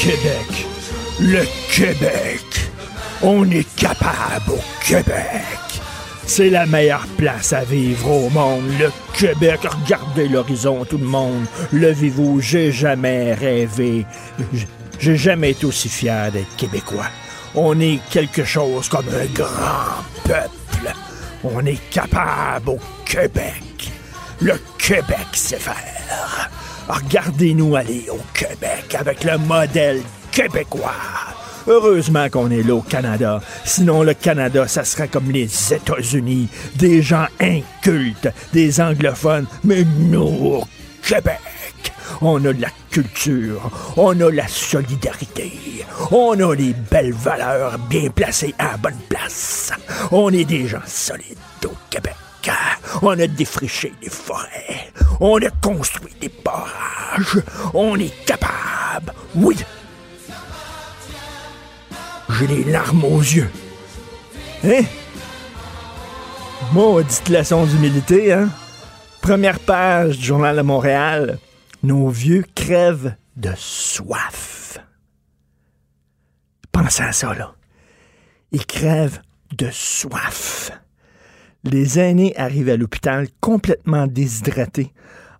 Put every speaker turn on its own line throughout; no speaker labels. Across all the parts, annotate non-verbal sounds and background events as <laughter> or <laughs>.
Québec. Le Québec. On est capable au Québec. C'est la meilleure place à vivre au monde. Le Québec. Regardez l'horizon, tout le monde. Levez-vous. J'ai jamais rêvé. J'ai jamais été aussi fier d'être québécois. On est quelque chose comme un grand peuple. On est capable au Québec. Le Québec sait faire. Regardez-nous aller au Québec avec le modèle québécois. Heureusement qu'on est là au Canada. Sinon, le Canada, ça serait comme les États-Unis. Des gens incultes, des anglophones. Mais nous, au Québec, on a de la culture, on a la solidarité, on a les belles valeurs bien placées à bonne place. On est des gens solides au Québec. On a défriché des forêts, on a construit des barrages, on est capable, oui. J'ai les larmes aux yeux. Hein? Maudite leçon d'humilité, hein? Première page du Journal de Montréal. Nos vieux crèvent de soif. Pensez à ça, là. Ils crèvent de soif. Les aînés arrivent à l'hôpital complètement déshydratés,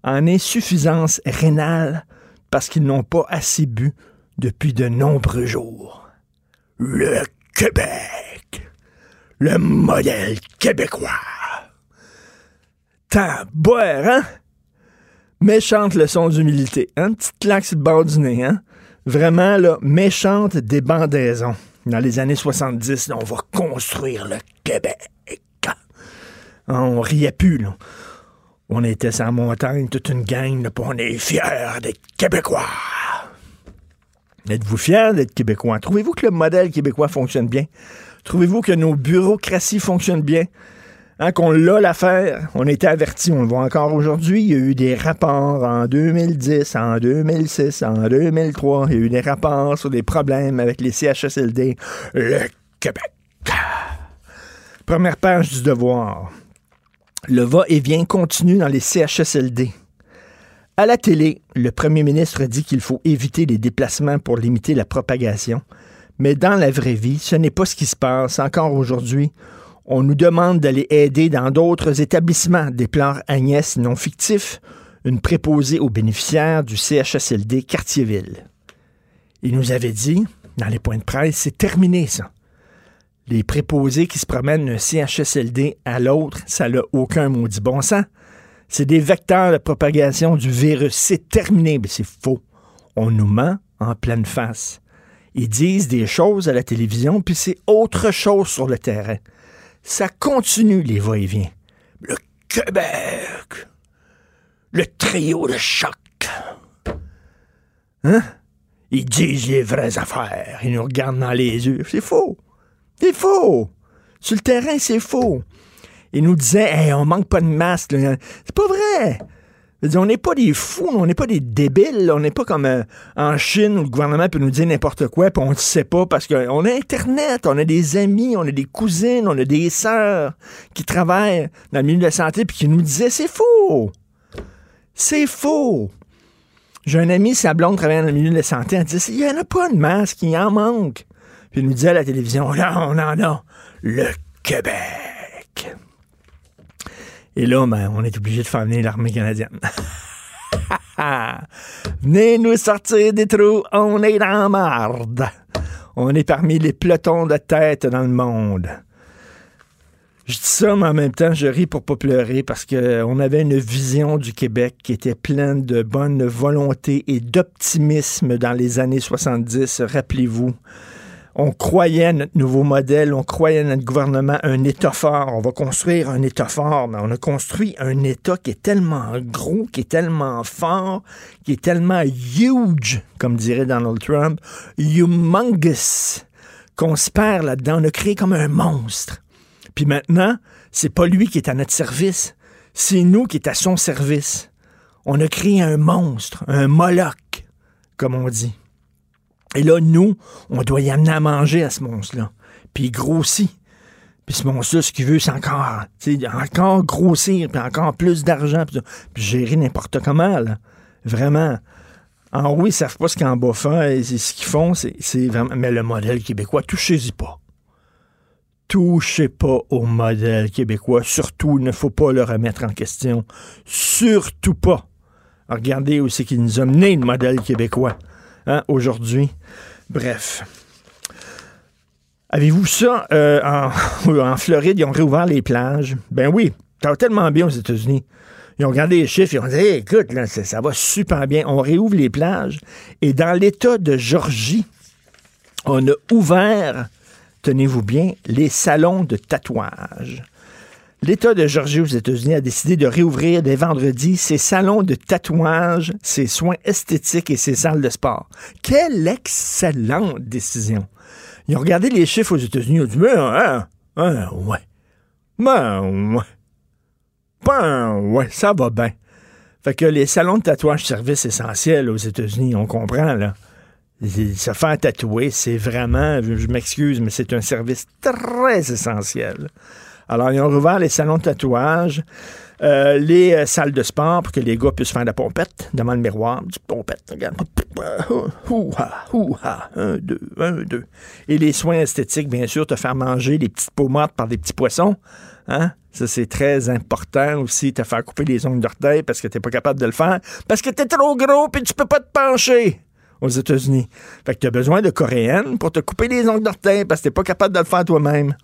en insuffisance rénale, parce qu'ils n'ont pas assez bu depuis de nombreux jours. Le Québec. Le modèle québécois. Tant boire, hein? Méchante leçon d'humilité. Hein? Petite claque sur le bord du nez, hein? Vraiment, là, méchante débandaison. Dans les années 70, là, on va construire le Québec. On riait plus. On était la montagne, toute une gang, là, on est fiers d'être Québécois. Êtes-vous fiers d'être Québécois? Trouvez-vous que le modèle québécois fonctionne bien? Trouvez-vous que nos bureaucraties fonctionnent bien? Hein, qu'on l'a l'affaire, on a été avertis, on le voit encore aujourd'hui. Il y a eu des rapports en 2010, en 2006, en 2003. Il y a eu des rapports sur des problèmes avec les CHSLD. Le Québec. Première page du devoir. Le va-et-vient continue dans les CHSLD. À la télé, le premier ministre dit qu'il faut éviter les déplacements pour limiter la propagation. Mais dans la vraie vie, ce n'est pas ce qui se passe. Encore aujourd'hui, on nous demande d'aller aider dans d'autres établissements, des plans Agnès non fictifs, une préposée aux bénéficiaires du CHSLD Quartierville. Il nous avait dit, dans les points de presse, c'est terminé ça. Les préposés qui se promènent d'un CHSLD à l'autre, ça n'a aucun maudit bon sens. C'est des vecteurs de propagation du virus. C'est terminé. Mais c'est faux. On nous ment en pleine face. Ils disent des choses à la télévision, puis c'est autre chose sur le terrain. Ça continue, les va-et-vient. Le Québec. Le trio de choc. Hein? Ils disent les vraies affaires. Ils nous regardent dans les yeux. C'est faux. C'est faux. Sur le terrain, c'est faux. Ils nous disaient, hey, on manque pas de là. C'est pas vrai. On n'est pas des fous, on n'est pas des débiles. On n'est pas comme euh, en Chine où le gouvernement peut nous dire n'importe quoi, puis on ne sait pas parce qu'on a Internet, on a des amis, on a des cousines, on a des sœurs qui travaillent dans le milieu de la santé, puis qui nous disaient c'est faux. C'est faux. J'ai un ami, sa blonde travaille dans le milieu de la santé, elle dit il n'y en a pas de masque, il en manque. Puis il nous disait à la télévision, on en a. Le Québec. Et là, ben, on est obligé de faire venir l'armée canadienne. <laughs> Venez nous sortir des trous, on est dans la marde. On est parmi les pelotons de tête dans le monde. Je dis ça, mais en même temps, je ris pour pas pleurer parce qu'on avait une vision du Québec qui était pleine de bonne volonté et d'optimisme dans les années 70. Rappelez-vous, on croyait à notre nouveau modèle, on croyait à notre gouvernement, un État fort. On va construire un État fort, mais on a construit un État qui est tellement gros, qui est tellement fort, qui est tellement huge, comme dirait Donald Trump, humongous, qu'on se perd là-dedans. On a créé comme un monstre. Puis maintenant, c'est pas lui qui est à notre service, c'est nous qui est à son service. On a créé un monstre, un Moloch, comme on dit. Et là, nous, on doit y amener à manger à ce monstre-là. Puis il grossit. Puis ce monstre-là, ce qu'il veut, c'est encore, encore grossir, puis encore plus d'argent, puis, gérer n'importe comment, là. Vraiment. En oui, ils savent pas ce qu'en bas fait, ce qu'ils font, c'est vraiment... Mais le modèle québécois, touchez-y pas. Touchez pas au modèle québécois. Surtout, il ne faut pas le remettre en question. Surtout pas. Regardez où c'est qu'il nous a mené, le modèle québécois. Hein, aujourd'hui. Bref. Avez-vous ça euh, <laughs> en, Floride, ils ont réouvert les plages? Ben oui, ça va tellement bien aux États-Unis. Ils ont regardé les chiffres, ils ont dit écoute, là, ça, va super bien. On réouvre les plages. Et dans l'État de Georgie, on a ouvert, tenez-vous bien, les salons de tatouage. L'État de Georgie aux États-Unis a décidé de réouvrir dès vendredi ses salons de tatouage, ses soins esthétiques et ses salles de sport. Quelle excellente décision! Ils ont regardé les chiffres aux États-Unis, ils ont dit, mais, hein, hein, ouais. Ben, ouais. Ben, ouais, ça va bien. Fait que les salons de tatouage service essentiel aux États-Unis, on comprend, là. Se faire tatouer, c'est vraiment, je m'excuse, mais c'est un service très essentiel. Alors, ils ont rouvert les salons de tatouage, euh, les euh, salles de sport pour que les gars puissent faire de la pompette devant le miroir. Du pompette, regarde. Un, deux, un, deux. Et les soins esthétiques, bien sûr, te faire manger des petites pommettes par des petits poissons. Hein? Ça, c'est très important aussi, te faire couper les ongles d'orteil parce que tu n'es pas capable de le faire. Parce que tu es trop gros et tu peux pas te pencher aux États-Unis. Fait que tu as besoin de coréenne pour te couper les ongles d'orteil parce que tu pas capable de le faire toi-même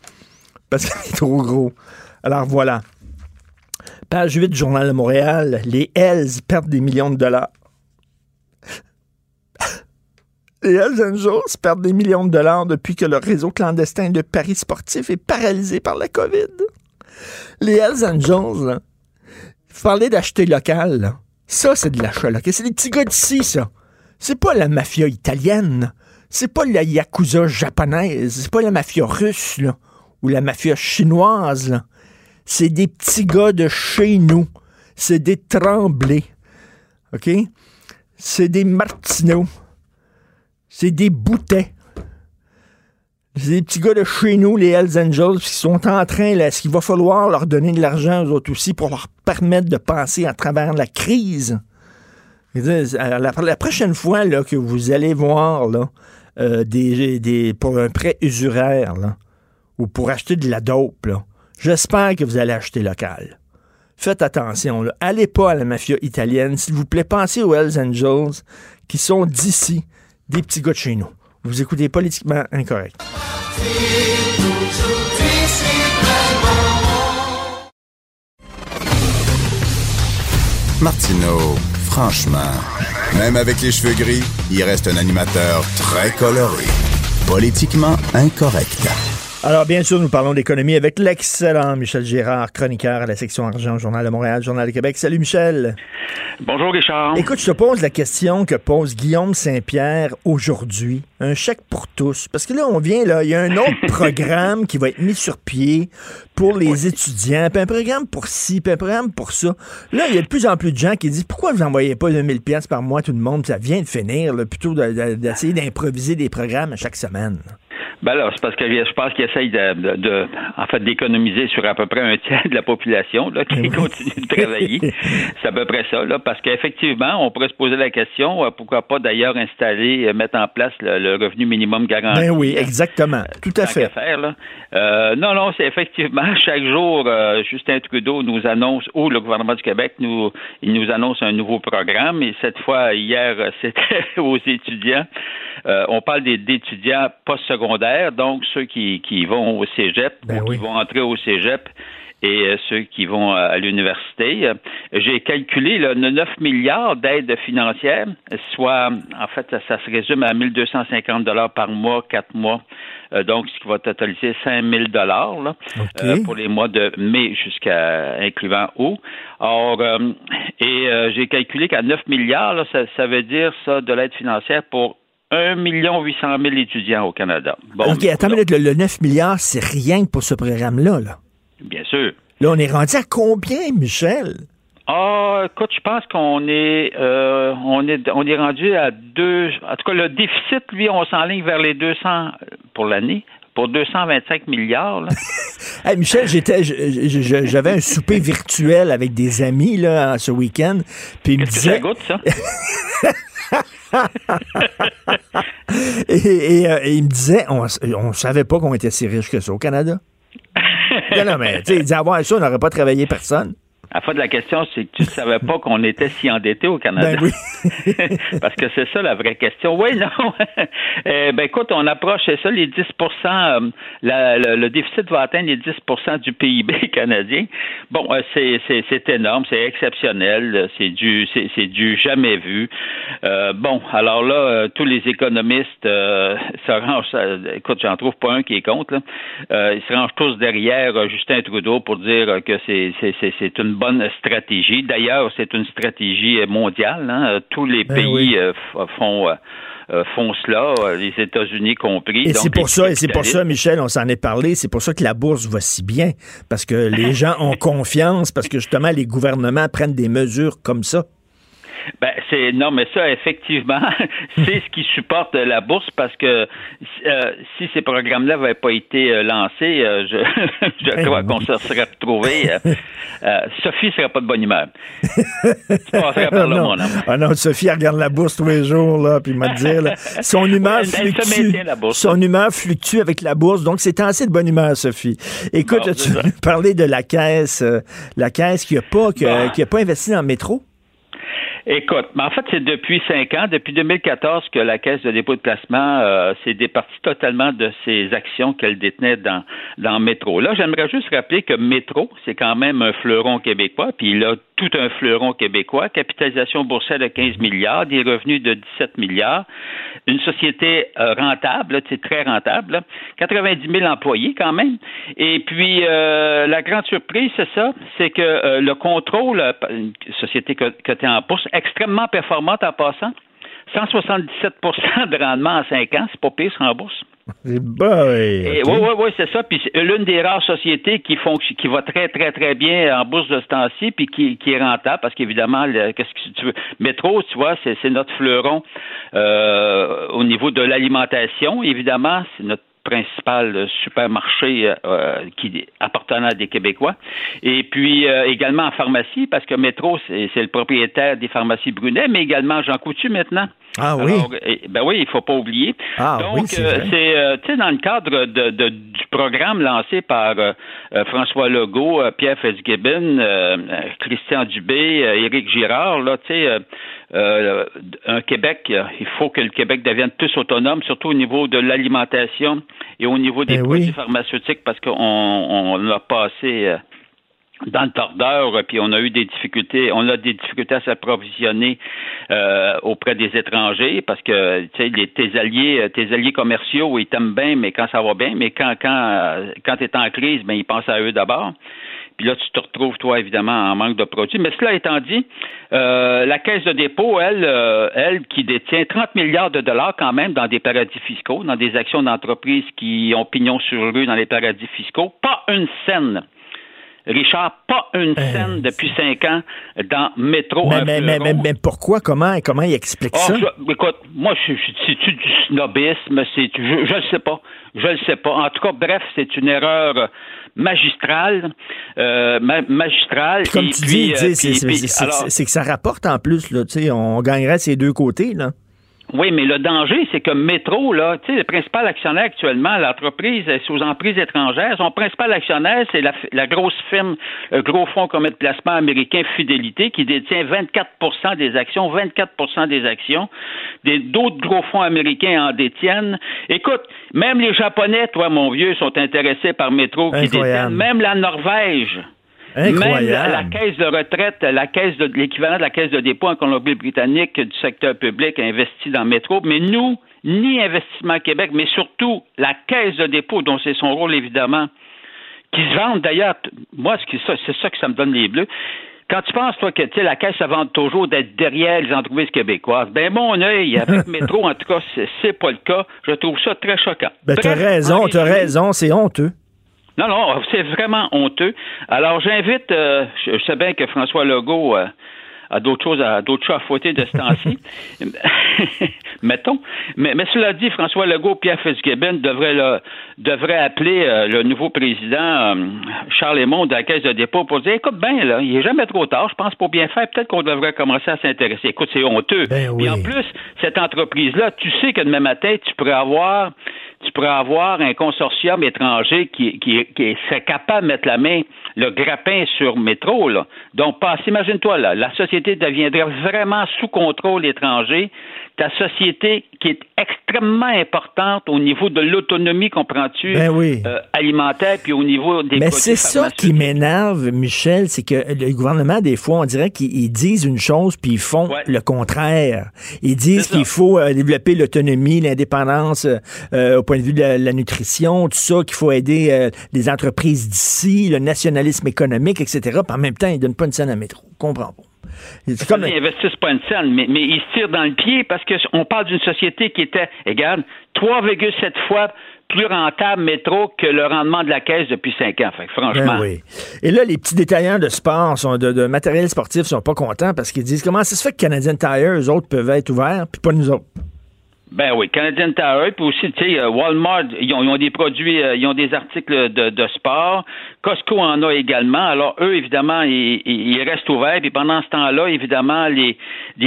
parce qu'il est trop gros. Alors voilà. Page 8 du Journal de Montréal, les Hells perdent des millions de dollars. Les Hells Angels perdent des millions de dollars depuis que le réseau clandestin de paris sportifs est paralysé par la COVID. Les Hells Angels, vous parlez d'acheter local, ça c'est de l'achat local. C'est des petits gars d'ici, ça. C'est pas la mafia italienne. C'est pas la yakuza japonaise. C'est pas la mafia russe, là ou la mafia chinoise, c'est des petits gars de chez nous. C'est des tremblés. OK? C'est des martineaux. C'est des boutets. C'est des petits gars de chez nous, les Hells Angels, qui sont en train, est-ce qu'il va falloir leur donner de l'argent aux autres aussi pour leur permettre de passer à travers la crise? La, prochaine fois là, que vous allez voir là, euh, pour un prêt usuraire, là, ou pour acheter de la dope, j'espère que vous allez acheter local. Faites attention, allez pas à la mafia italienne. S'il vous plaît, pensez aux Hells Angels qui sont d'ici, des petits gars de chez nous. Vous écoutez politiquement incorrect.
Martineau, franchement, même avec les cheveux gris, il reste un animateur très coloré. Politiquement incorrect.
Alors, bien sûr, nous parlons d'économie avec l'excellent Michel Gérard, chroniqueur à la section argent, Journal de Montréal, Journal de Québec. Salut, Michel.
Bonjour, Richard.
Écoute, je te pose la question que pose Guillaume Saint-Pierre aujourd'hui. Un chèque pour tous. Parce que là, on vient, là, il y a un autre <laughs> programme qui va être mis sur pied pour les étudiants, puis un programme pour ci, puis un programme pour ça. Là, il y a de plus en plus de gens qui disent pourquoi vous n'envoyez pas 2000 pièces par mois tout le monde, ça vient de finir, plutôt d'essayer d'improviser des programmes à chaque semaine?
Ben là, c'est parce que je pense qu'ils essayent de, en fait, d'économiser sur à peu près un tiers de la population là, qui continue de travailler. <laughs> c'est à peu près ça, là, parce qu'effectivement, on pourrait se poser la question, euh, pourquoi pas d'ailleurs installer, euh, mettre en place le, revenu minimum garanti.
Ben oui, exactement. Tout à fait.
Faire, là. Euh, non, non, c'est effectivement, <laughs> chaque jour, Justin Trudeau nous annonce, ou le gouvernement du Québec, nous, il nous annonce un nouveau programme, et cette fois, hier, <laughs> c'était aux étudiants. on parle d'étudiants postsecondaires secondaire, donc ceux qui, qui vont au cégep
Ben
ou
oui.
qui vont entrer au cégep et euh, ceux qui vont à, à l'université. Euh, J'ai calculé là, 9 milliards d'aides financières, soit, en fait, ça, ça se résume à 1250 dollars par mois, quatre mois. Euh, donc, ce qui va totaliser 5 000 dollars là,
OK.
euh, pour les mois de mai jusqu'à incluant août. Or, euh, et euh, j'ai calculé qu'à 9 milliards, là, ça, ça veut dire ça de l'aide financière pour 1 800 000 étudiants au Canada. Bon,
OK, attends une minute, le, le 9 milliards, c'est rien que pour ce programme-là. Là.
bien sûr.
là, on est rendu à combien, Michel?
Ah, écoute, je pense qu'on est, euh, on est, on est rendu à deux. En tout cas, le déficit, lui, on s'enligne vers les 200 pour l'année, pour 225 milliards. Là. <laughs>
Hey, Michel, j'étais, j'avais un souper virtuel avec des amis là, ce week-end. Puis ils me
que ça
disaient.
goûte, ça? <laughs>
Et, et, euh, et il me disait, on, on savait pas qu'on était si riche que ça au Canada. <laughs> non, non, mais tu sais, il disait, avoir ça, on n'aurait pas travaillé personne.
À fois de la question, c'est que tu ne savais pas qu'on était si endetté au Canada.
Ben oui. <laughs>
Parce que c'est ça la vraie question. Oui, non. <laughs> Euh, ben écoute, on approche, c'est ça, les 10 euh, la- le, le déficit va atteindre les 10% du PIB <laughs> canadien. Bon, euh, c'est, énorme, c'est exceptionnel, c'est du, c'est, du jamais vu. Euh, bon, alors là, euh, tous les économistes euh, se rangent, euh, écoute, j'en trouve pas un qui est contre, là. Euh, ils se rangent tous derrière euh, Justin Trudeau pour dire euh, que c'est, c'est, c'est, c'est une bonne stratégie. D'ailleurs, c'est une stratégie euh, mondiale. hein. Euh, Tous les
Ben
pays
oui.
euh, f- font, euh, euh, font cela, euh, les États-Unis compris.
Et c'est pour ça, et c'est pour ça. Michel, on s'en est parlé, c'est pour ça que la bourse va si bien. Parce que les <laughs> gens ont confiance, parce que justement, les gouvernements prennent des mesures comme ça.
Ben, c'est non, mais ça, effectivement, <laughs> c'est ce qui supporte la bourse parce que euh, si ces programmes-là n'avaient pas été euh, lancés, euh, je, <laughs> je
Ben
crois qu'on se serait retrouvé. Sophie serait pas de bonne humeur. tu passerais par là,
non.
mon homme.
Ah non, Sophie, elle regarde la bourse tous les jours, là, puis m'a là, <laughs> son humeur
Ouais, elle-
fluctue.
maintient, la bourse.
Son humeur fluctue avec la bourse, donc c'est assez de bonne humeur, Sophie. Écoute,
Bon,
tu parler de la caisse, la caisse qui a pas, qui a,
Bon.
qui a pas investi dans le métro?
Écoute, mais en fait, c'est depuis cinq ans, depuis 2014, que la Caisse de dépôt de placement euh, s'est départie totalement de ses actions qu'elle détenait dans, dans Métro. Là, j'aimerais juste rappeler que Métro, c'est quand même un fleuron québécois, puis il a tout un fleuron québécois, capitalisation boursière de 15 milliards, des revenus de 17 milliards, une société euh, rentable, c'est très rentable, là, 90 000 employés quand même. Et puis, euh, la grande surprise, c'est ça, c'est que euh, le contrôle, euh, une société co- cotée en bourse, extrêmement performante en passant, 177% de rendement en 5 ans, c'est pas pire en bourse. <laughs>
Boy, ok.
Oui, oui, oui, c'est ça. Puis c'est l'une des rares sociétés qui font, qui va très, très, très bien en bourse de ce temps-ci, puis qui, qui est rentable, parce qu'évidemment, qu'est-ce que tu veux? Métro, tu vois, c'est, c'est notre fleuron euh, au niveau de l'alimentation. Évidemment, c'est notre principal euh, supermarché euh, qui appartenant à des Québécois. Et puis euh, également en pharmacie, parce que Métro, c'est, le propriétaire des pharmacies Brunet, mais également Jean Coutu maintenant.
Ah oui?
Alors, ben oui, il faut pas oublier.
Ah
Donc,
oui, c'est
euh, euh, tu sais, dans le cadre de, de- du programme lancé par euh, euh, François Legault, euh, Pierre Fitzgibbon, euh, euh, Christian Dubé, euh, Éric Girard, là, tu sais, euh, un Québec, il faut que le Québec devienne plus autonome, surtout au niveau de l'alimentation et au niveau des
Ben
produits
oui.
pharmaceutiques, parce qu'on on a passé euh, dans le tordeur, puis on a eu des difficultés, on a des difficultés à s'approvisionner euh, auprès des étrangers parce que tu sais les tes alliés, euh, tes alliés commerciaux, ils t'aiment bien, mais quand ça va bien, mais quand quand quand t'es en crise, ben ils pensent à eux d'abord. Puis là, tu te retrouves, toi, évidemment, en manque de produits. Mais cela étant dit, euh, la Caisse de dépôt, elle, euh, elle, qui détient 30 milliards de dollars quand même dans des paradis fiscaux, dans des actions d'entreprises qui ont pignon sur rue dans les paradis fiscaux, pas une scène. Richard, pas une scène depuis cinq ans dans Métro.
Mais, mais, mais, pourquoi, comment, comment il explique
Oh,
ça?
écoute, moi, c'est-tu du snobisme? Je, le sais pas. Je le sais pas. En tout cas, bref, c'est une erreur euh, magistrale. Euh, ma- magistrale.
Puis comme
Et
tu
puis,
dis,
euh,
c'est que ça rapporte en plus, là, tu sais, on gagnerait ces deux côtés, là.
Oui, mais le danger, c'est que Métro, là, tu sais, le principal actionnaire actuellement, l'entreprise est aux emprises étrangères. Son principal actionnaire, c'est la, grosse firme, le gros fonds commun de placement américain Fidélité, qui détient 24% des actions, 24% des actions. D'autres gros fonds américains en détiennent. Écoute, même les Japonais, toi, mon vieux, sont intéressés par Métro qui détiennent. Même la Norvège. Même la, caisse de retraite, la caisse de l'équivalent de la caisse de dépôt en Colombie-Britannique du secteur public a investi dans le métro, mais nous, ni Investissement Québec, mais surtout la caisse de dépôt, dont c'est son rôle évidemment, qui se vendent d'ailleurs, moi, c'est ça que ça me donne les bleus. Quand tu penses, toi, que la caisse se vend toujours d'être derrière les entreprises québécoises, ben mon œil, avec <laughs> métro, en tout cas, c'est pas le cas. Je trouve ça très choquant.
Ben, t'as raison, t'as raison, c'est honteux.
Non, non, c'est vraiment honteux. Alors, j'invite, euh, je, sais bien que François Legault euh, a d'autres choses à d'autres choses à fouetter de ce temps-ci. <laughs> Mettons. Mais, mais, cela dit, François Legault, Pierre Fitzgibbon devrait, devrait appeler euh, le nouveau président Charles Lemond de la Caisse de dépôt pour dire écoute bien, là, il n'est jamais trop tard, je pense pour bien faire, peut-être qu'on devrait commencer à s'intéresser. Écoute, c'est honteux.
Ben
Et en plus, cette entreprise-là, tu sais que demain matin, tu pourrais avoir tu pourrais avoir un consortium étranger qui, qui, qui serait capable de mettre la main, le grappin sur métro. Là. Donc, passe, imagine-toi, là, la société deviendrait vraiment sous contrôle étranger ta société qui est extrêmement importante au niveau de l'autonomie, comprends-tu,
ben
euh, alimentaire, puis au niveau des
Mais c'est ça qui m'énerve, Michel, c'est que le gouvernement, des fois, on dirait qu'ils disent une chose, puis ils font le contraire. Ils disent qu'il faut euh, développer l'autonomie, l'indépendance euh, au point de vue de la, nutrition, tout ça, qu'il faut aider les entreprises d'ici, le nationalisme économique, etc. Puis en même temps, ils donnent pas une scène à métro. Comprends pas.
C'est comme... Ils n'investissent pas une scène, mais, mais, ils se tirent dans le pied parce qu'on parle d'une société qui était, regarde, 3,7 fois plus rentable métro que le rendement de la caisse depuis cinq ans. Fait, franchement.
Ben oui. Et là, les petits détaillants de sport, sont de, de matériel sportif, sont pas contents parce qu'ils disent comment ça se fait que Canadian Tire, eux autres, peuvent être ouverts, puis pas nous autres?
Ben oui, Canadian Tire, puis aussi, tu sais, euh, Walmart, ils ont, des produits, euh, ils ont des articles de, sport. Costco en a également. Alors, eux, évidemment, ils, restent ouverts. Puis pendant ce temps-là, évidemment, les,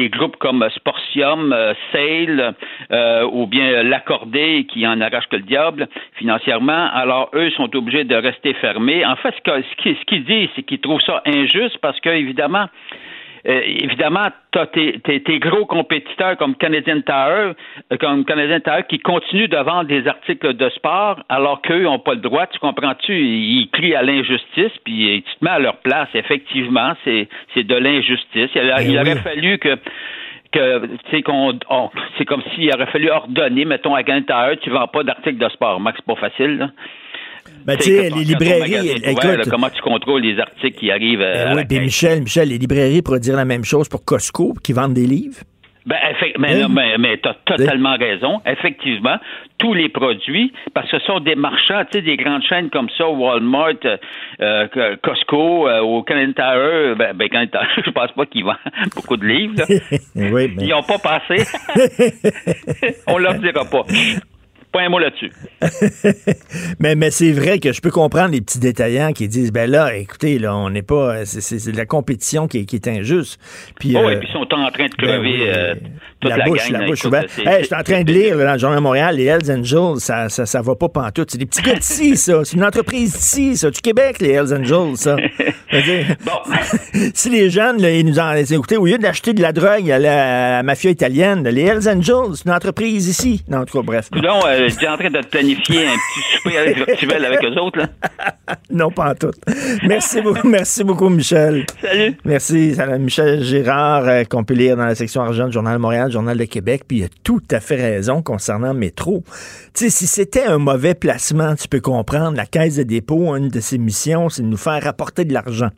groupes comme Sportium, euh, Sale ou bien l'Accordé, qui en arrache que le diable financièrement, alors eux sont obligés de rester fermés. En fait, ce qu'ils disent, c'est qu'ils trouvent ça injuste parce que, évidemment, euh, évidemment, tu as tes, gros compétiteurs comme Canadian Tire, euh, comme Canadian Tire qui continuent de vendre des articles de sport alors qu'eux n'ont pas le droit. Tu comprends-tu? Ils crient à l'injustice, puis tu te mets à leur place. Effectivement, c'est de l'injustice. Il,
ben
aurait fallu que que c'est qu'on c'est comme s'il aurait fallu ordonner, mettons, à Canadian Tire, tu vends pas d'articles de sport. Max, c'est pas facile, là.
Ben, tu sais, les librairies. écoute,
comment tu contrôles les articles qui arrivent
ben oui, puis Michel, Michel, les librairies pourraient dire la même chose pour Costco, qui vendent des livres.
Ben, mais, hein? mais, mais tu as totalement raison. Effectivement, tous les produits, parce que ce sont des marchands, tu sais, des grandes chaînes comme ça, Walmart, euh, Costco, euh, au Canadian Tire, ben, ben Tire, <laughs> je pense pas qu'ils vendent <laughs> beaucoup de livres. <laughs>
oui,
Ils n'ont pas passé. On leur dira pas. Pas un mot là-dessus. <laughs>
mais mais c'est vrai que je peux comprendre les petits détaillants qui disent ben là, écoutez, là, on n'est pas. C'est la compétition qui, qui, est injuste. Puis,
oh, et puis ils sont en train de ben crever euh, toute la,
bouche,
la
bouche ouverte. Hey, je suis en train de lire dans le Journal de Montréal, les Hells Angels, ça, ça, ça va pas pantoute. C'est des petits gars d'ici, ça. C'est une entreprise d'ici, ça. Du Québec, les Hells Angels, ça. <laughs> bon. <laughs> si les jeunes, là, ils nous ont écouté, au lieu d'acheter de la drogue à la, mafia italienne, les Hells Angels, c'est une entreprise ici. Non, en tout cas, bref.
Non, euh, tu es en train de planifier un petit souper virtuel <laughs> avec eux autres, là?
non, pas en tout. Merci beaucoup, <laughs> merci beaucoup, Michel.
Salut.
Merci, Michel Girard, euh, qu'on peut lire dans la section argent du Journal de Montréal, Journal de Québec, puis il a tout à fait raison concernant Métro. Tu sais, si c'était un mauvais placement, tu peux comprendre, la Caisse de dépôt, une de ses missions, c'est de nous faire rapporter de l'argent.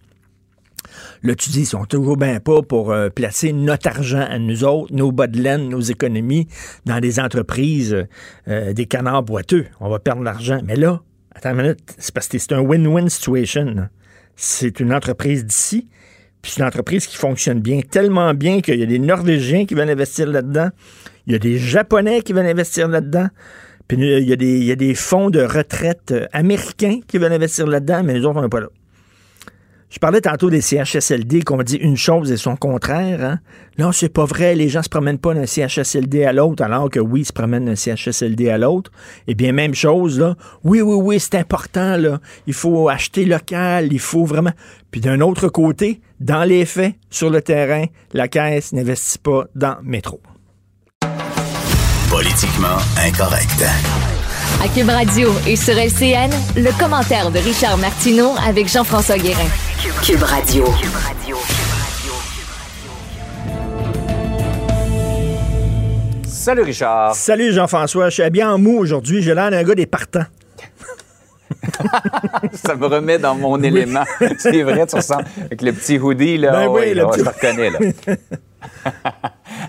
Là, tu dis, ils sont toujours bien pas pour euh, placer notre argent à nous autres, nos bas de laine, nos économies dans des entreprises, euh, des canards boiteux. On va perdre l'argent. Mais là, attends une minute, c'est parce que c'est un win-win situation. C'est une entreprise d'ici, puis c'est une entreprise qui fonctionne bien, tellement bien qu'il y a des Norvégiens qui veulent investir là-dedans, il y a des Japonais qui veulent investir là-dedans, puis il y, a des, il y a des fonds de retraite euh, américains qui veulent investir là-dedans, mais les autres, on n'est pas là. Je parlais tantôt des CHSLD qu'on dit une chose et son contraire. Hein? Non, c'est pas vrai. Les gens se promènent pas d'un CHSLD à l'autre, alors que oui, ils se promènent d'un CHSLD à l'autre. Eh bien, même chose, là. Oui, oui, oui, c'est important, là. Il faut acheter local, il faut vraiment. Puis d'un autre côté, dans les faits, sur le terrain, la Caisse n'investit pas dans métro.
Politiquement incorrect.
À Cube Radio et sur LCN, le commentaire de Richard Martineau avec Jean-François Guérin.
Cube Radio.
Salut Richard.
Salut Jean-François, je suis bien en mou aujourd'hui, j'ai l'air d'un gars des partants. <laughs>
ça me remet dans mon élément. <laughs> C'est vrai, tu ressens avec le petit hoodie, là.
Ben oui, le
là,
petit-
Je te reconnais, là.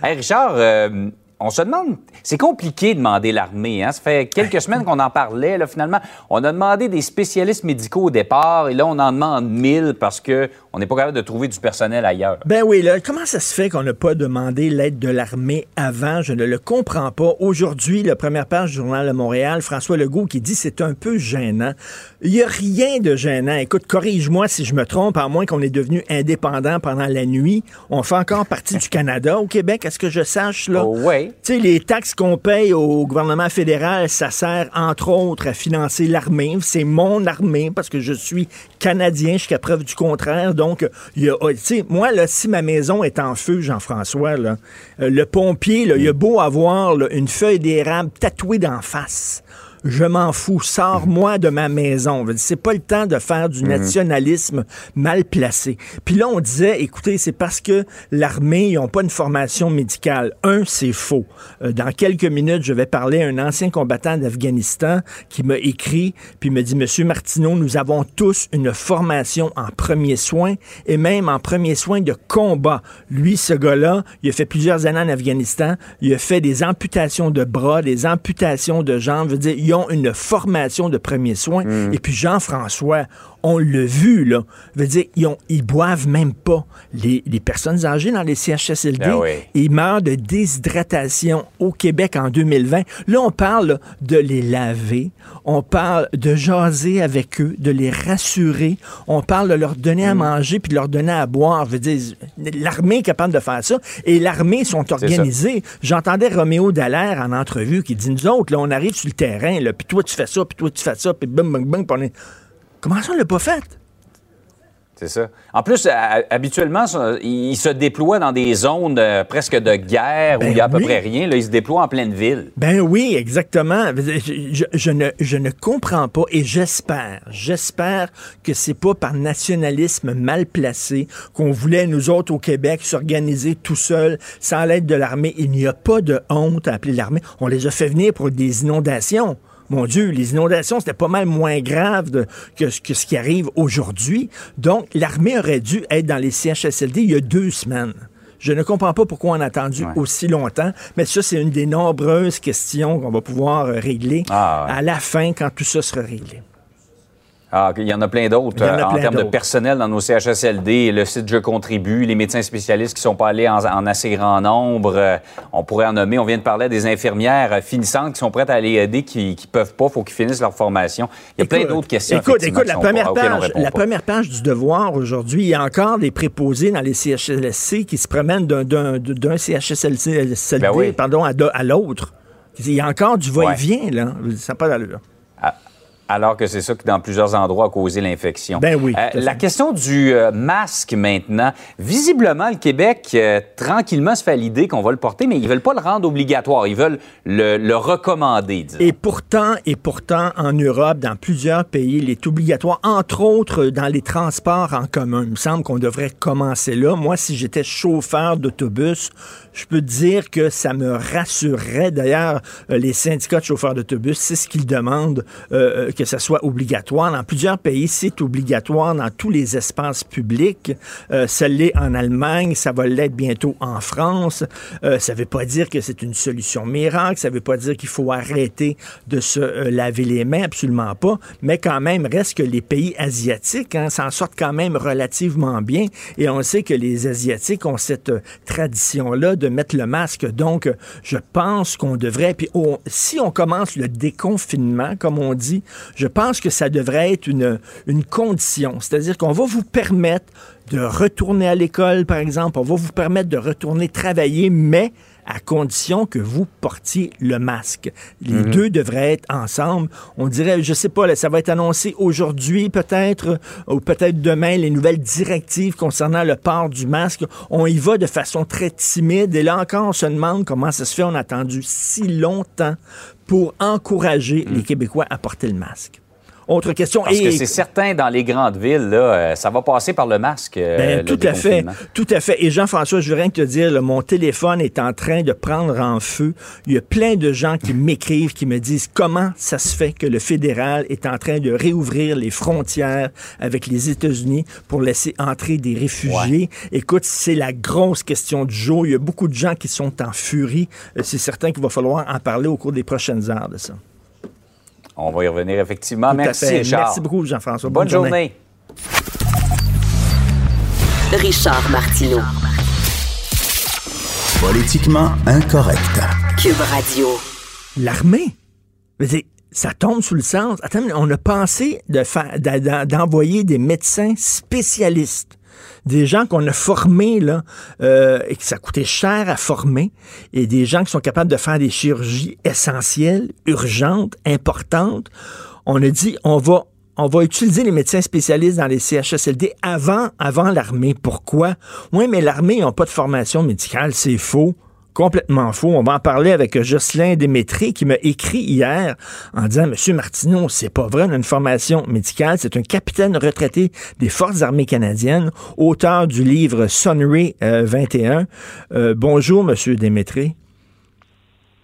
<laughs> hey, Richard, euh, on se demande, c'est compliqué de demander l'armée. Hein? Ça fait quelques semaines qu'on en parlait. Là, finalement, on a demandé des spécialistes médicaux au départ, et là, on en demande mille parce que on n'est pas capable de trouver du personnel ailleurs.
Ben oui, là, comment ça se fait qu'on n'a pas demandé l'aide de l'armée avant? Je ne le comprends pas. Aujourd'hui, la première page du Journal de Montréal, François Legault qui dit c'est un peu gênant. Il n'y a rien de gênant. Écoute, corrige-moi si je me trompe, à moins qu'on est devenu indépendant pendant la nuit. On fait encore partie du Canada au Québec, est-ce que je sache, là?
Oh, ouais.
Tu sais, les taxes qu'on paye au gouvernement fédéral, ça sert entre autres à financer l'armée. C'est mon armée parce que je suis Canadien jusqu'à preuve du contraire. Donc, il y a, tu sais, moi, là, si ma maison est en feu, Jean-François, là, euh, le pompier, là, il a beau avoir là, une feuille d'érable tatouée d'en face. Je m'en fous. Sors-moi de ma maison. C'est pas le temps de faire du nationalisme mal placé. Puis là, on disait, écoutez, c'est parce que l'armée, ils n'ont pas une formation médicale. Un, c'est faux. Euh, dans quelques minutes, je vais parler à un ancien combattant d'Afghanistan qui m'a écrit, puis me dit, Monsieur Martineau, nous avons tous une formation en premiers soins et même en premiers soins de combat. Lui, ce gars-là, il a fait plusieurs années en Afghanistan. Il a fait des amputations de bras, des amputations de jambes. Je veux dire, ont une formation de premiers soins. Et puis Jean-François, on l'a vu, là. Je veux dire, ils, ont, ils boivent même pas. Les, les personnes âgées dans les CHSLD,
Ah oui.
ils meurent de déshydratation au Québec en 2020. Là, on parle là, de les laver, on parle de jaser avec eux, de les rassurer, on parle de leur donner
Mm.
à manger puis de leur donner à boire. Je veux dire, l'armée est capable de faire ça et l'armée sont organisés. J'entendais Roméo Dallaire en entrevue qui dit, nous autres, là, on arrive sur le terrain, là, puis toi, tu fais ça, puis toi, tu fais ça, puis bum, bum, bum, puis on est... Comment ça, on l'a pas fait?
C'est ça. En plus, habituellement, ils se déploient dans des zones euh, presque de guerre où
Ben
il y a à peu près rien. Là, ils se déploient en pleine ville.
Ben oui, exactement. Je, je- je ne, je ne comprends pas et j'espère, j'espère que c'est pas par nationalisme mal placé qu'on voulait, nous autres au Québec, s'organiser tout seul sans l'aide de l'armée. Il n'y a pas de honte à appeler l'armée. On les a fait venir pour des inondations. Mon Dieu, les inondations, c'était pas mal moins grave de- que, ce- que ce qui arrive aujourd'hui. Donc, l'armée aurait dû être dans les CHSLD il y a deux semaines. Je ne comprends pas pourquoi on a attendu
Ouais.
aussi longtemps, mais ça, c'est une des nombreuses questions qu'on va pouvoir euh, régler
Ah, ouais.
à la fin quand tout ça sera réglé.
Ah, il y en a plein d'autres
Il en
euh, en termes de personnel dans nos CHSLD. Le site Je contribue, les médecins spécialistes qui sont pas allés en, en assez grand nombre. euh, on pourrait en nommer. On vient de parler des infirmières euh, finissantes qui sont prêtes à aller aider, qui, qui peuvent pas. faut qu'ils finissent leur formation. Il y a plein d'autres questions.
Écoute, écoute, la première page, la
pas.
première page du devoir aujourd'hui, il y a encore des préposés dans les CHSLC qui se promènent d'un, CHSLD
Ben oui.
pardon, à, l'autre. Il y a encore du va-et-vient, là. Ça n'a pas d'allure.
Alors que c'est ça qui, dans plusieurs endroits, a causé l'infection.
Ben oui,
Euh, la question du euh, masque maintenant. Visiblement, le Québec, euh, tranquillement, se fait l'idée qu'on va le porter, mais ils veulent pas le rendre obligatoire. Ils veulent le, le recommander, disons.
Et pourtant, et pourtant, en Europe, dans plusieurs pays, il est obligatoire, entre autres dans les transports en commun. Il me semble qu'on devrait commencer là. Moi, si j'étais chauffeur d'autobus, je peux te dire que ça me rassurerait. D'ailleurs, euh, les syndicats de chauffeurs d'autobus, c'est ce qu'ils demandent, euh, euh, que ça soit obligatoire. Dans plusieurs pays, c'est obligatoire dans tous les espaces publics. Euh, ça l'est en Allemagne, ça va l'être bientôt en France. Euh, ça ne veut pas dire que c'est une solution miracle, ça ne veut pas dire qu'il faut arrêter de se euh, laver les mains, absolument pas. Mais quand même, reste que les pays asiatiques hein, s'en sortent quand même relativement bien. Et on sait que les Asiatiques ont cette tradition-là de mettre le masque. Donc, je pense qu'on devrait, puis si on commence le déconfinement, comme on dit, je pense que ça devrait être une, une condition. C'est-à-dire qu'on va vous permettre de retourner à l'école, par exemple, on va vous permettre de retourner travailler, mais à condition que vous portiez le masque. Les mhm. deux devraient être ensemble. On dirait, je sais pas, ça va être annoncé aujourd'hui peut-être, ou peut-être demain, les nouvelles directives concernant le port du masque. On y va de façon très timide. Et là encore, on se demande comment ça se fait. On a attendu si longtemps pour encourager les mhm. Québécois à porter le masque. Autre question.
Parce que c'est certain, dans les grandes villes, là, euh, ça va passer par le masque. Euh,
ben, tout à fait. Tout à fait. Et Jean-François, je veux rien te dire, mon téléphone est en train de prendre en feu. Il y a plein de gens qui m'écrivent, qui me disent comment ça se fait que le fédéral est en train de réouvrir les frontières avec les États-Unis pour laisser entrer des réfugiés? Écoute, c'est la grosse question du jour. Il y a beaucoup de gens qui sont en furie. Euh, c'est certain qu'il va falloir en parler au cours des prochaines heures de ça.
On va y revenir effectivement. Merci, Richard.
Merci beaucoup, Jean-François.
Bonne, journée.
Richard Martineau.
Politiquement incorrect.
Cube Radio.
L'armée? Ça tombe sous le sens. Attends, on a pensé d'envoyer des médecins spécialistes des gens qu'on a formés là, euh, et que ça coûtait cher à former, et des gens qui sont capables de faire des chirurgies essentielles, urgentes, importantes. On a dit, on va on va utiliser les médecins spécialistes dans les CHSLD avant, avant l'armée. Pourquoi? Oui, mais l'armée n'a pas de formation médicale, c'est faux complètement faux. On va en parler avec Jocelyn Démétré qui m'a écrit hier en disant Monsieur Martineau, c'est pas vrai, on a une formation médicale. C'est un capitaine retraité des Forces armées canadiennes, auteur du livre Sonnery 21. Euh, euh, bonjour, Monsieur Démétré.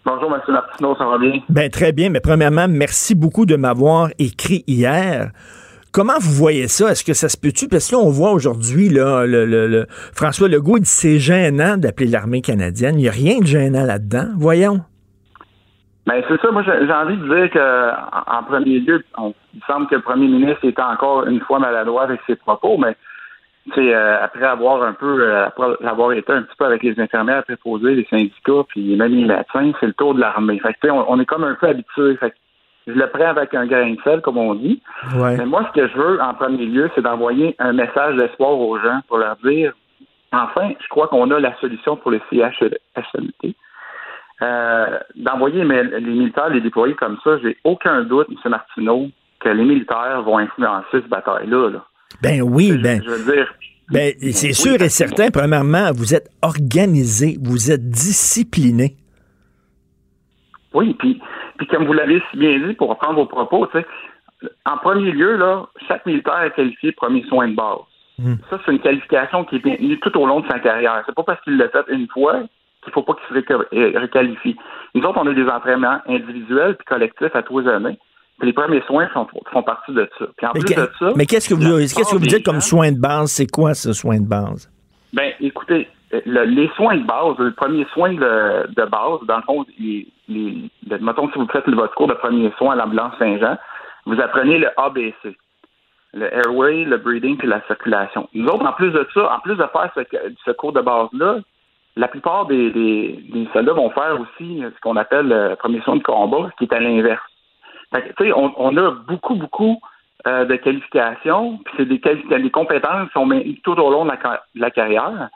Bonjour, M. Martineau, ça va bien?
Ben, très bien, mais premièrement, merci beaucoup de m'avoir écrit hier. Comment vous voyez ça? Est-ce que ça se peut-tu? Parce que là, on voit aujourd'hui, là, le, François Legault, dit c'est gênant d'appeler l'armée canadienne. Il n'y a rien de gênant là-dedans. Voyons.
Ben, c'est ça. Moi, j'ai envie de dire que, en, premier lieu, il semble que le premier ministre était encore une fois maladroit avec ses propos, mais euh, après avoir un peu, euh, avoir été un petit peu avec les infirmières préposées, les syndicats, puis même les médecins, c'est le tour de l'armée. Fait que, on, on, est comme un peu habitué. Fait je le prends avec un grain de sel, comme on dit. Mais moi, ce que je veux, en premier lieu, c'est d'envoyer un message d'espoir aux gens pour leur dire enfin, je crois qu'on a la solution pour le CHSLT. Euh, d'envoyer les militaires les déployer comme ça, j'ai aucun doute, M. Martineau, que les militaires vont influencer cette bataille-là.
Ben oui, ben. Je veux dire. Ben, c'est sûr et certain, premièrement, vous êtes organisé, vous êtes discipliné.
Oui, puis puis comme vous l'avez si bien dit, pour reprendre vos propos, en premier lieu, là, chaque militaire est qualifié premier soin de base. Hmm. Ça, c'est une qualification qui est maintenue tout au long de sa carrière. C'est pas parce qu'il l'a fait une fois qu'il faut pas qu'il se euh, requalifie. Nous autres, on a des entraînements individuels puis collectifs à tous les années. Puis les premiers soins font, font partie de ça. Puis en
mais
plus de ça.
Mais qu'est-ce que vous, qu'est-ce que vous dites comme soin de base? C'est quoi ce soin de base?
Ben, écoutez, les soins de base, le premier soin de, base, dans le fond, les, mettons si vous faites votre cours de premier soin à l'ambulance Saint-Jean, vous apprenez le ABC. Le airway, le breathing puis la circulation. Nous autres, en plus de ça, en plus de faire ce, cours de base-là, la plupart des, des, soldats vont faire aussi ce qu'on appelle le premier soin de combat, qui est à l'inverse. On, on a beaucoup, beaucoup euh, de qualifications, puis c'est des, des compétences qui sont tout au long de la carrière.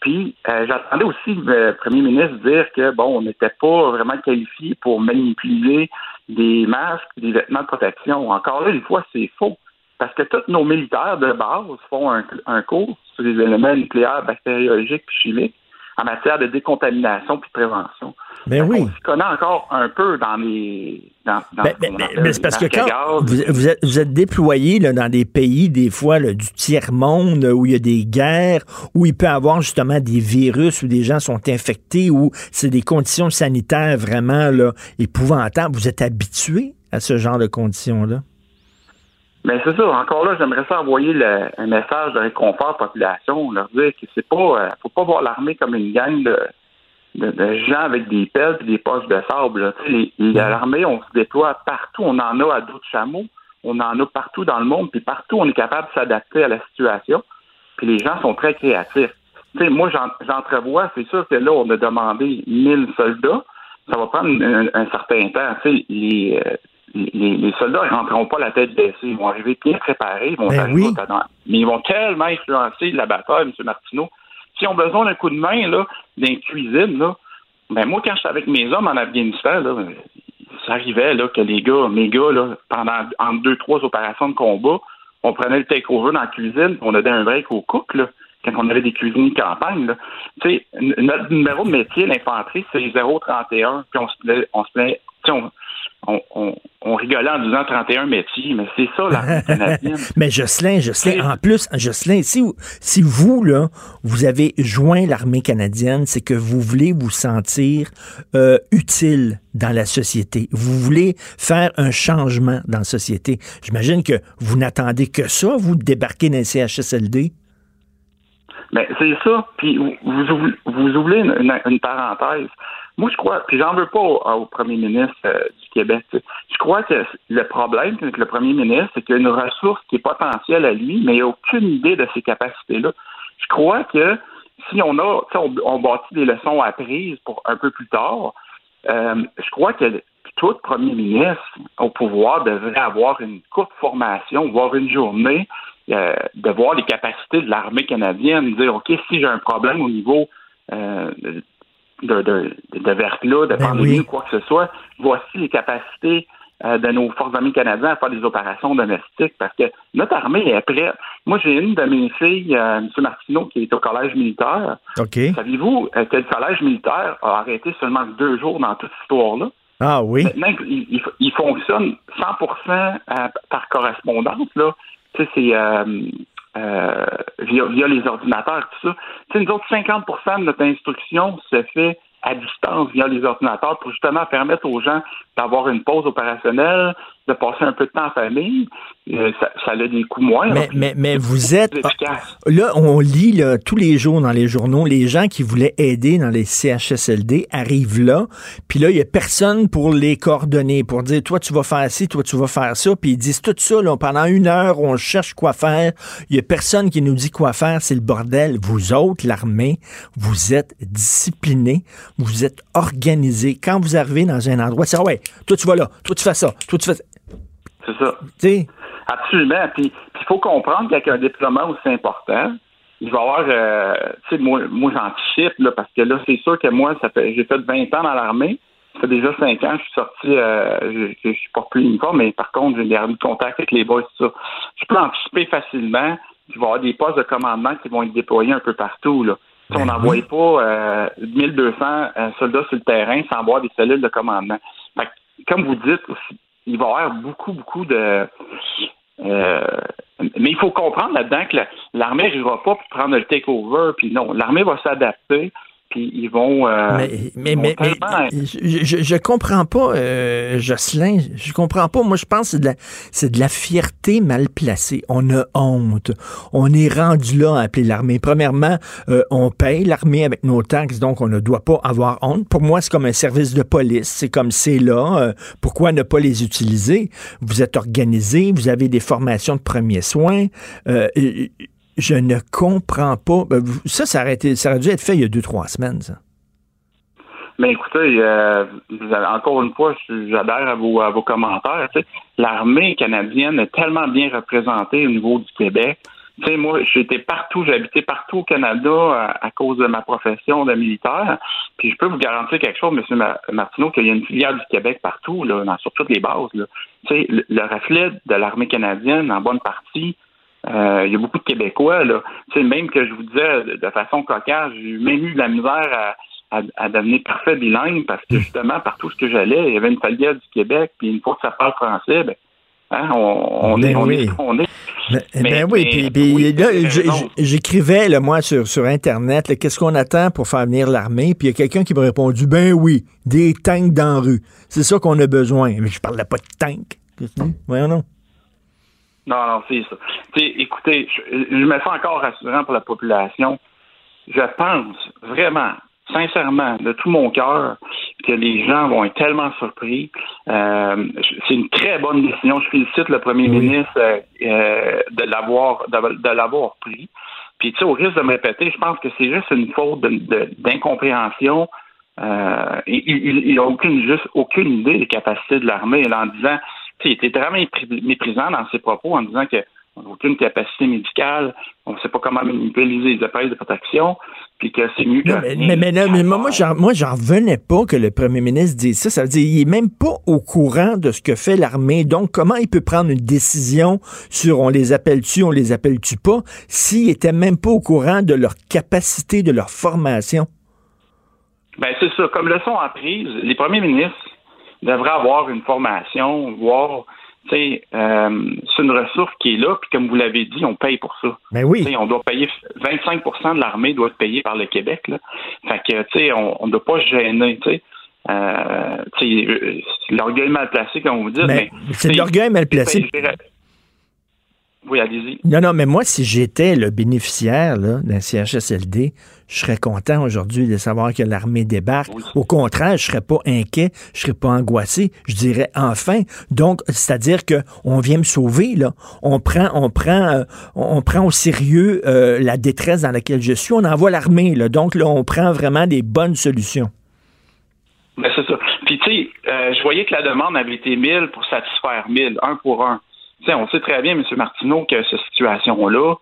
Puis euh, j'attendais aussi le premier ministre dire que bon, on n'était pas vraiment qualifié pour manipuler des masques, des vêtements de protection. Encore là, une fois, c'est faux. Parce que tous nos militaires de base font un, un cours sur les éléments nucléaires, bactériologiques et chimiques en matière de décontamination puis de prévention.
Ben oui.
On s'y connaît encore un peu dans les. Dans,
ben, ben, mais c'est parce que quand vous, êtes, vous êtes déployé là, dans des pays, des fois, du tiers-monde, où il y a des guerres, où il peut y avoir justement des virus, où des gens sont infectés, où c'est des conditions sanitaires vraiment là, épouvantables. Vous êtes habitué à ce genre de conditions-là?
Mais c'est ça. Encore là, j'aimerais ça envoyer un message de réconfort à la population, leur dire que c'est pas, euh, faut pas voir l'armée comme une gang de, de, gens avec des pelles et des poches de sable. L'armée, on se déploie partout. On en a à d'autres chameaux. On en a partout dans le monde. Puis partout, on est capable de s'adapter à la situation. Puis les gens sont très créatifs. tu sais, moi, j'entrevois, c'est sûr que là, on a demandé 1000 soldats. Ça va prendre un, certain temps. Tu sais, les, euh, les, les, soldats ne rentreront pas la tête baissée. Ils vont arriver bien préparés. Ils vont
ben oui.
Mais ils vont tellement influencer la bataille, M. Martineau. S'ils ont besoin d'un coup de main, là, d'une cuisine, là, ben moi, quand j'étais avec mes hommes en Afghanistan, là, ça arrivait là, que les gars, mes gars, là, pendant entre deux, trois opérations de combat, on prenait le take-over dans la cuisine, on donnait un break au cook, là, quand on avait des cuisiniers de campagne. Là. Tu sais, notre numéro de métier, l'infanterie, c'est 031, puis on se on se on, on, on, rigolait en disant 31 métiers, mais c'est ça l'armée canadienne. <laughs>
mais Jocelyn, Jocelyn, en plus, Jocelyn, si, si vous, là, vous avez joint l'armée canadienne, c'est que vous voulez vous sentir euh, utile dans la société. Vous voulez faire un changement dans la société. J'imagine que vous n'attendez que ça, vous, débarquer dans le CHSLD.
Mais c'est ça. Puis vous, vous oubliez une parenthèse. Moi, je crois, puis j'en veux pas au, premier ministre euh, du Québec. Je crois que le problème avec le premier ministre, c'est qu'il y a une ressource qui est potentielle à lui, mais il n'a aucune idée de ses capacités-là. Je crois que si on a, on, on bâtit des leçons apprises pour un peu plus tard, euh, je crois que tout premier ministre au pouvoir devrait avoir une courte formation, voire une journée, euh, de voir les capacités de l'armée canadienne, dire, OK, si j'ai un problème au niveau euh, de, de, de verglas, de ben pandémie ou quoi que ce soit, voici les capacités euh, de nos forces armées canadiennes à faire des opérations domestiques parce que notre armée est prête. Moi, j'ai une de mes filles, euh, M. Martineau, qui est au collège militaire.
OK.
Saviez-vous euh, que le collège militaire a arrêté seulement deux jours dans toute cette histoire-là?
Ah oui.
Maintenant, il, il, fonctionne 100% par correspondance. Là. Tu sais, c'est euh, via, les ordinateurs, tout ça. Tu sais, nous autres, 50% de notre instruction se fait à distance via les ordinateurs pour justement permettre aux gens d'avoir une pause opérationnelle, de passer un peu de temps en famille. Euh, ça, ça, a des coûts moins.
Mais, mais, mais, vous êtes. Là, on lit là, tous les jours dans les journaux, les gens qui voulaient aider dans les CHSLD arrivent là, puis là, il n'y a personne pour les coordonner, pour dire toi, tu vas faire ci, toi, tu vas faire ça. Puis ils disent tout ça, là, pendant une heure, on cherche quoi faire. Il n'y a personne qui nous dit quoi faire, c'est le bordel. Vous autres, l'armée, vous êtes disciplinés, vous êtes organisés. Quand vous arrivez dans un endroit, c'est ah ouais, toi, tu vas là, toi, tu fais ça, toi, tu fais
c'est ça. Absolument. Puis il faut comprendre qu'avec un déploiement aussi important, il va y avoir, euh, tu sais, moi, moi j'anticipe, là, parce que là, c'est sûr que moi, ça fait, j'ai fait 20 ans dans l'armée. Ça fait déjà 5 ans, je suis sorti, euh, je, je, suis pas plus uniforme, mais par contre, j'ai gardé contact avec les boys, tout ça. Je peux anticiper facilement qu'il va y avoir des postes de commandement qui vont être déployés un peu partout, là. on ben n'envoie pas euh, 1200 euh, soldats sur le terrain sans avoir des cellules de commandement. Fait comme vous dites, il va y avoir beaucoup, beaucoup de. Euh, mais il faut comprendre là-dedans que l'armée n'arrivera pas prendre le takeover, puis non, l'armée va s'adapter puis ils vont. Euh,
mais, mais, mais, je, je, comprends pas, euh, Jocelyn. Je comprends pas. Moi, je pense que c'est de, de la fierté mal placée. On a honte. On est rendu là à appeler l'armée. Premièrement, euh, on paye l'armée avec nos taxes, donc on ne doit pas avoir honte. Pour moi, c'est comme un service de police. C'est comme c'est là. Euh, pourquoi ne pas les utiliser? Vous êtes organisé, vous avez des formations de premiers soins. Euh, je ne comprends pas. Ben, ça, ça aurait, été, ça aurait dû être fait il y a deux, trois semaines, ça.
Mais écoutez, euh, encore une fois, j'adhère à vos, commentaires. L'armée canadienne est tellement bien représentée au niveau du Québec. Moi, j'étais partout, habité partout au Canada à, cause de ma profession de militaire. Puis je peux vous garantir quelque chose, M. Martineau, qu'il y a une filière du Québec partout, sur toutes les bases. Le, le reflet de l'armée canadienne, en bonne partie, euh, il y a beaucoup de Québécois, là. Tu sais, même que je vous disais de façon cocasse, j'ai même eu de la misère à, à, devenir parfait bilingue parce que justement, partout ce que j'allais, il y avait une filière du Québec, puis une fois que ça parle français, ben, hein, on, ben est, on, est, on est.
Ben, oui, puis, là, j'écrivais, moi, sur, sur Internet, qu'est-ce qu'on attend pour faire venir l'armée? Puis il y a quelqu'un qui m'a répondu, ben oui, des tanks dans la rue. C'est ça qu'on a besoin. Mais je parlais pas de tanks. Voyons non.
Non, non, c'est ça. Écoutez, je, me sens encore rassurant pour la population. Je pense vraiment, sincèrement, de tout mon cœur, que les gens vont être tellement surpris. Euh, c'est une très bonne décision. Je félicite le premier ministre euh, de l'avoir de, l'avoir pris. Puis, tu sais, au risque de me répéter, je pense que c'est juste une faute d'incompréhension. Euh, il n'a aucune, juste aucune idée des capacités de l'armée en disant, tu sais, il était vraiment méprisant dans ses propos en disant que on n'a aucune capacité médicale, on ne sait pas comment manipuler les appareils de protection, puis que c'est mieux
que. Mais, mais, mais, moi, j'en, moi, j'en revenais pas que le premier ministre dise ça. Ça veut dire qu'il est même pas au courant de ce que fait l'armée. Donc, comment il peut prendre une décision sur on les appelle-tu, on les appelle-tu pas, s'il était même pas au courant de leur capacité, de leur formation?
Ben, c'est ça. Comme leçon apprise, les premiers ministres devraient avoir une formation, euh, c'est une ressource qui est là, puis comme vous l'avez dit, on paye pour ça.
Mais ben oui.
on doit payer 25% de l'armée doit être payé par le Québec. Là. Fait que, tu sais, on ne doit pas se gêner, tu sais. Euh, c'est l'orgueil mal placé, comme vous dites.
Mais, c'est de l'orgueil mal placé.
Oui, allez-y.
Non, non, mais moi, si j'étais le bénéficiaire d'un CHSLD, je serais content aujourd'hui de savoir que l'armée débarque. Au contraire, je serais pas inquiet, je serais pas angoissé. Je dirais enfin. Donc, c'est-à-dire que on vient me sauver là. On prend, on prend, euh, on prend au sérieux euh, la détresse dans laquelle je suis. On envoie l'armée là. Donc là, on prend vraiment des bonnes solutions.
Ben, c'est ça. Puis tu sais, euh, je voyais que la demande avait été 1000 pour satisfaire 1000, un pour un on sait très bien, M. Martineau, que cette situation-là,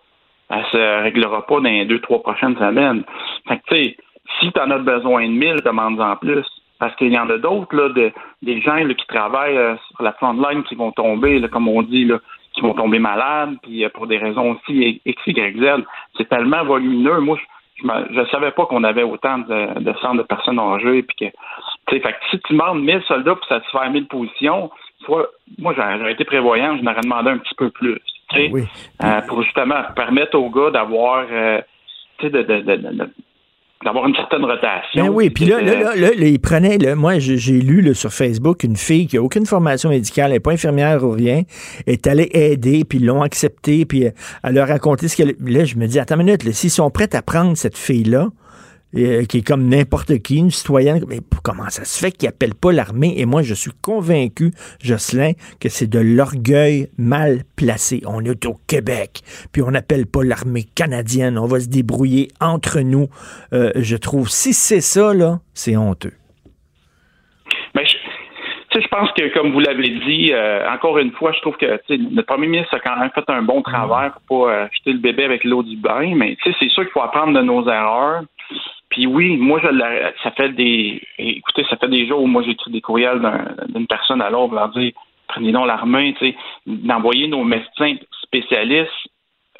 elle se réglera pas dans les deux, trois prochaines semaines. Fait que, si tu en as besoin de 1000, demande-en plus. Parce qu'il y en a d'autres, des gens qui travaillent euh, sur la front line qui vont tomber, comme on dit, qui vont tomber malades, puis euh, pour des raisons aussi X. C'est tellement volumineux. Moi, je ne savais pas qu'on avait autant de, centres de personnes âgées. Puis si tu demandes 1000 soldats pour satisfaire 1000 positions, moi, j'aurais été prévoyant, je n'aurais demandé un petit peu plus. Euh, pour justement permettre aux gars d'avoir euh, d'avoir une certaine rotation.
Ben oui, puis là, là, là, il prenait, moi j'ai lu sur Facebook une fille qui n'a aucune formation médicale, elle n'est pas infirmière ou rien, est allée aider, puis ils l'ont accepté, puis elle leur a raconté ce qu'elle... Là, je me dis, attends une minute, s'ils sont prêts à prendre cette fille-là, euh, qui est comme n'importe qui, une citoyenne. Mais comment ça se fait qu'il appelle pas l'armée? Et moi, je suis convaincu, Jocelyn, que c'est de l'orgueil mal placé. On est au Québec, puis on n'appelle pas l'armée canadienne. On va se débrouiller entre nous. Euh, je trouve, si c'est ça, là, c'est honteux.
Mais je, je pense que, comme vous l'avez dit, euh, encore une fois, je trouve que le premier ministre a quand même fait un bon travail pour pas jeter le bébé avec l'eau du bain, mais c'est sûr qu'il faut apprendre de nos erreurs. Puis oui, moi, je ça fait des. Écoutez, ça fait des jours où moi j'écris des courriels d'une personne à l'autre, leur dire prenez donc l'armée, tu sais, d'envoyer nos médecins spécialistes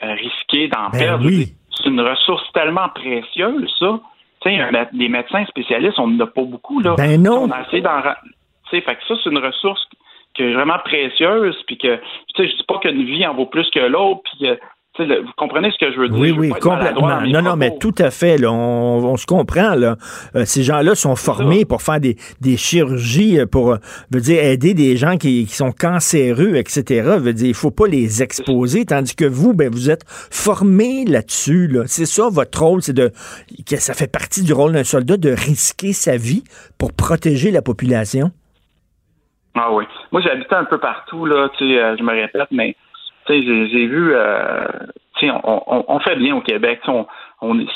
euh, risquer d'en
ben
perdre. C'est une ressource tellement précieuse, ça. Tu sais, des médecins spécialistes, on n'en a pas beaucoup, là.
Ben non.
On a essayé d'en. Tu sais, fait que ça, c'est une ressource qui est vraiment précieuse, puis que, tu sais, je dis pas qu'une vie en vaut plus que l'autre, puis vous comprenez ce que je veux dire?
Oui, oui, complètement. Non, non, mais tout à fait. Là, on, se comprend. Là. Euh, ces gens-là sont formés pour faire des, des chirurgies, euh, pour euh, veut dire aider des gens qui, qui, sont cancéreux, etc. Veut dire, il faut pas les exposer, tandis que vous, ben, vous êtes formés là-dessus. Là. C'est ça votre rôle, c'est de que ça fait partie du rôle d'un soldat de risquer sa vie pour protéger la population.
Ah oui. Moi, j'habite un peu partout, là, tu sais, je me répète, mais j'ai vu, euh, on, on, fait bien au Québec. On,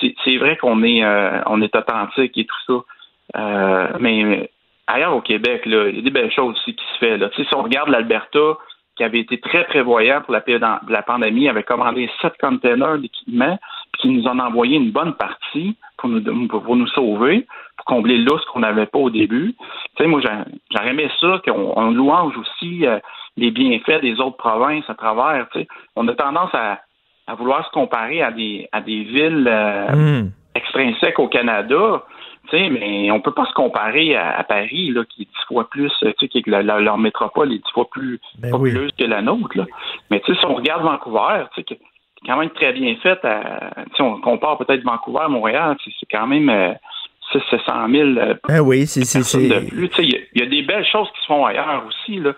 c'est vrai qu'on est, euh, on est authentique et tout ça. Euh, mais ailleurs au Québec, il y a des belles choses aussi qui se font. Là. Si on regarde l'Alberta, qui avait été très prévoyant pour la période de la pandémie, avait commandé sept containers d'équipement, puis qui nous en a envoyé une bonne partie pour nous, pour nous sauver, combler l'os qu'on n'avait pas au début. Tu sais, moi, j'aurais aimé ça, qu'on louange aussi les bienfaits des autres provinces à travers. On a tendance à, vouloir se comparer à des, à des villes euh, hmm. extrinsèques au Canada. mais on peut pas se comparer à, Paris, là, qui est dix fois plus, tu sais, que leur métropole est dix fois plus
ben
populeuse que la nôtre. Là. Mais si on regarde Vancouver, tu sais, quand même très bien fait. si on compare peut-être Vancouver, Montréal, c'est quand même euh, 600 000 euh,
ben oui, c'est, c'est,
de plus. Il y, a des belles choses qui se font ailleurs aussi. Là.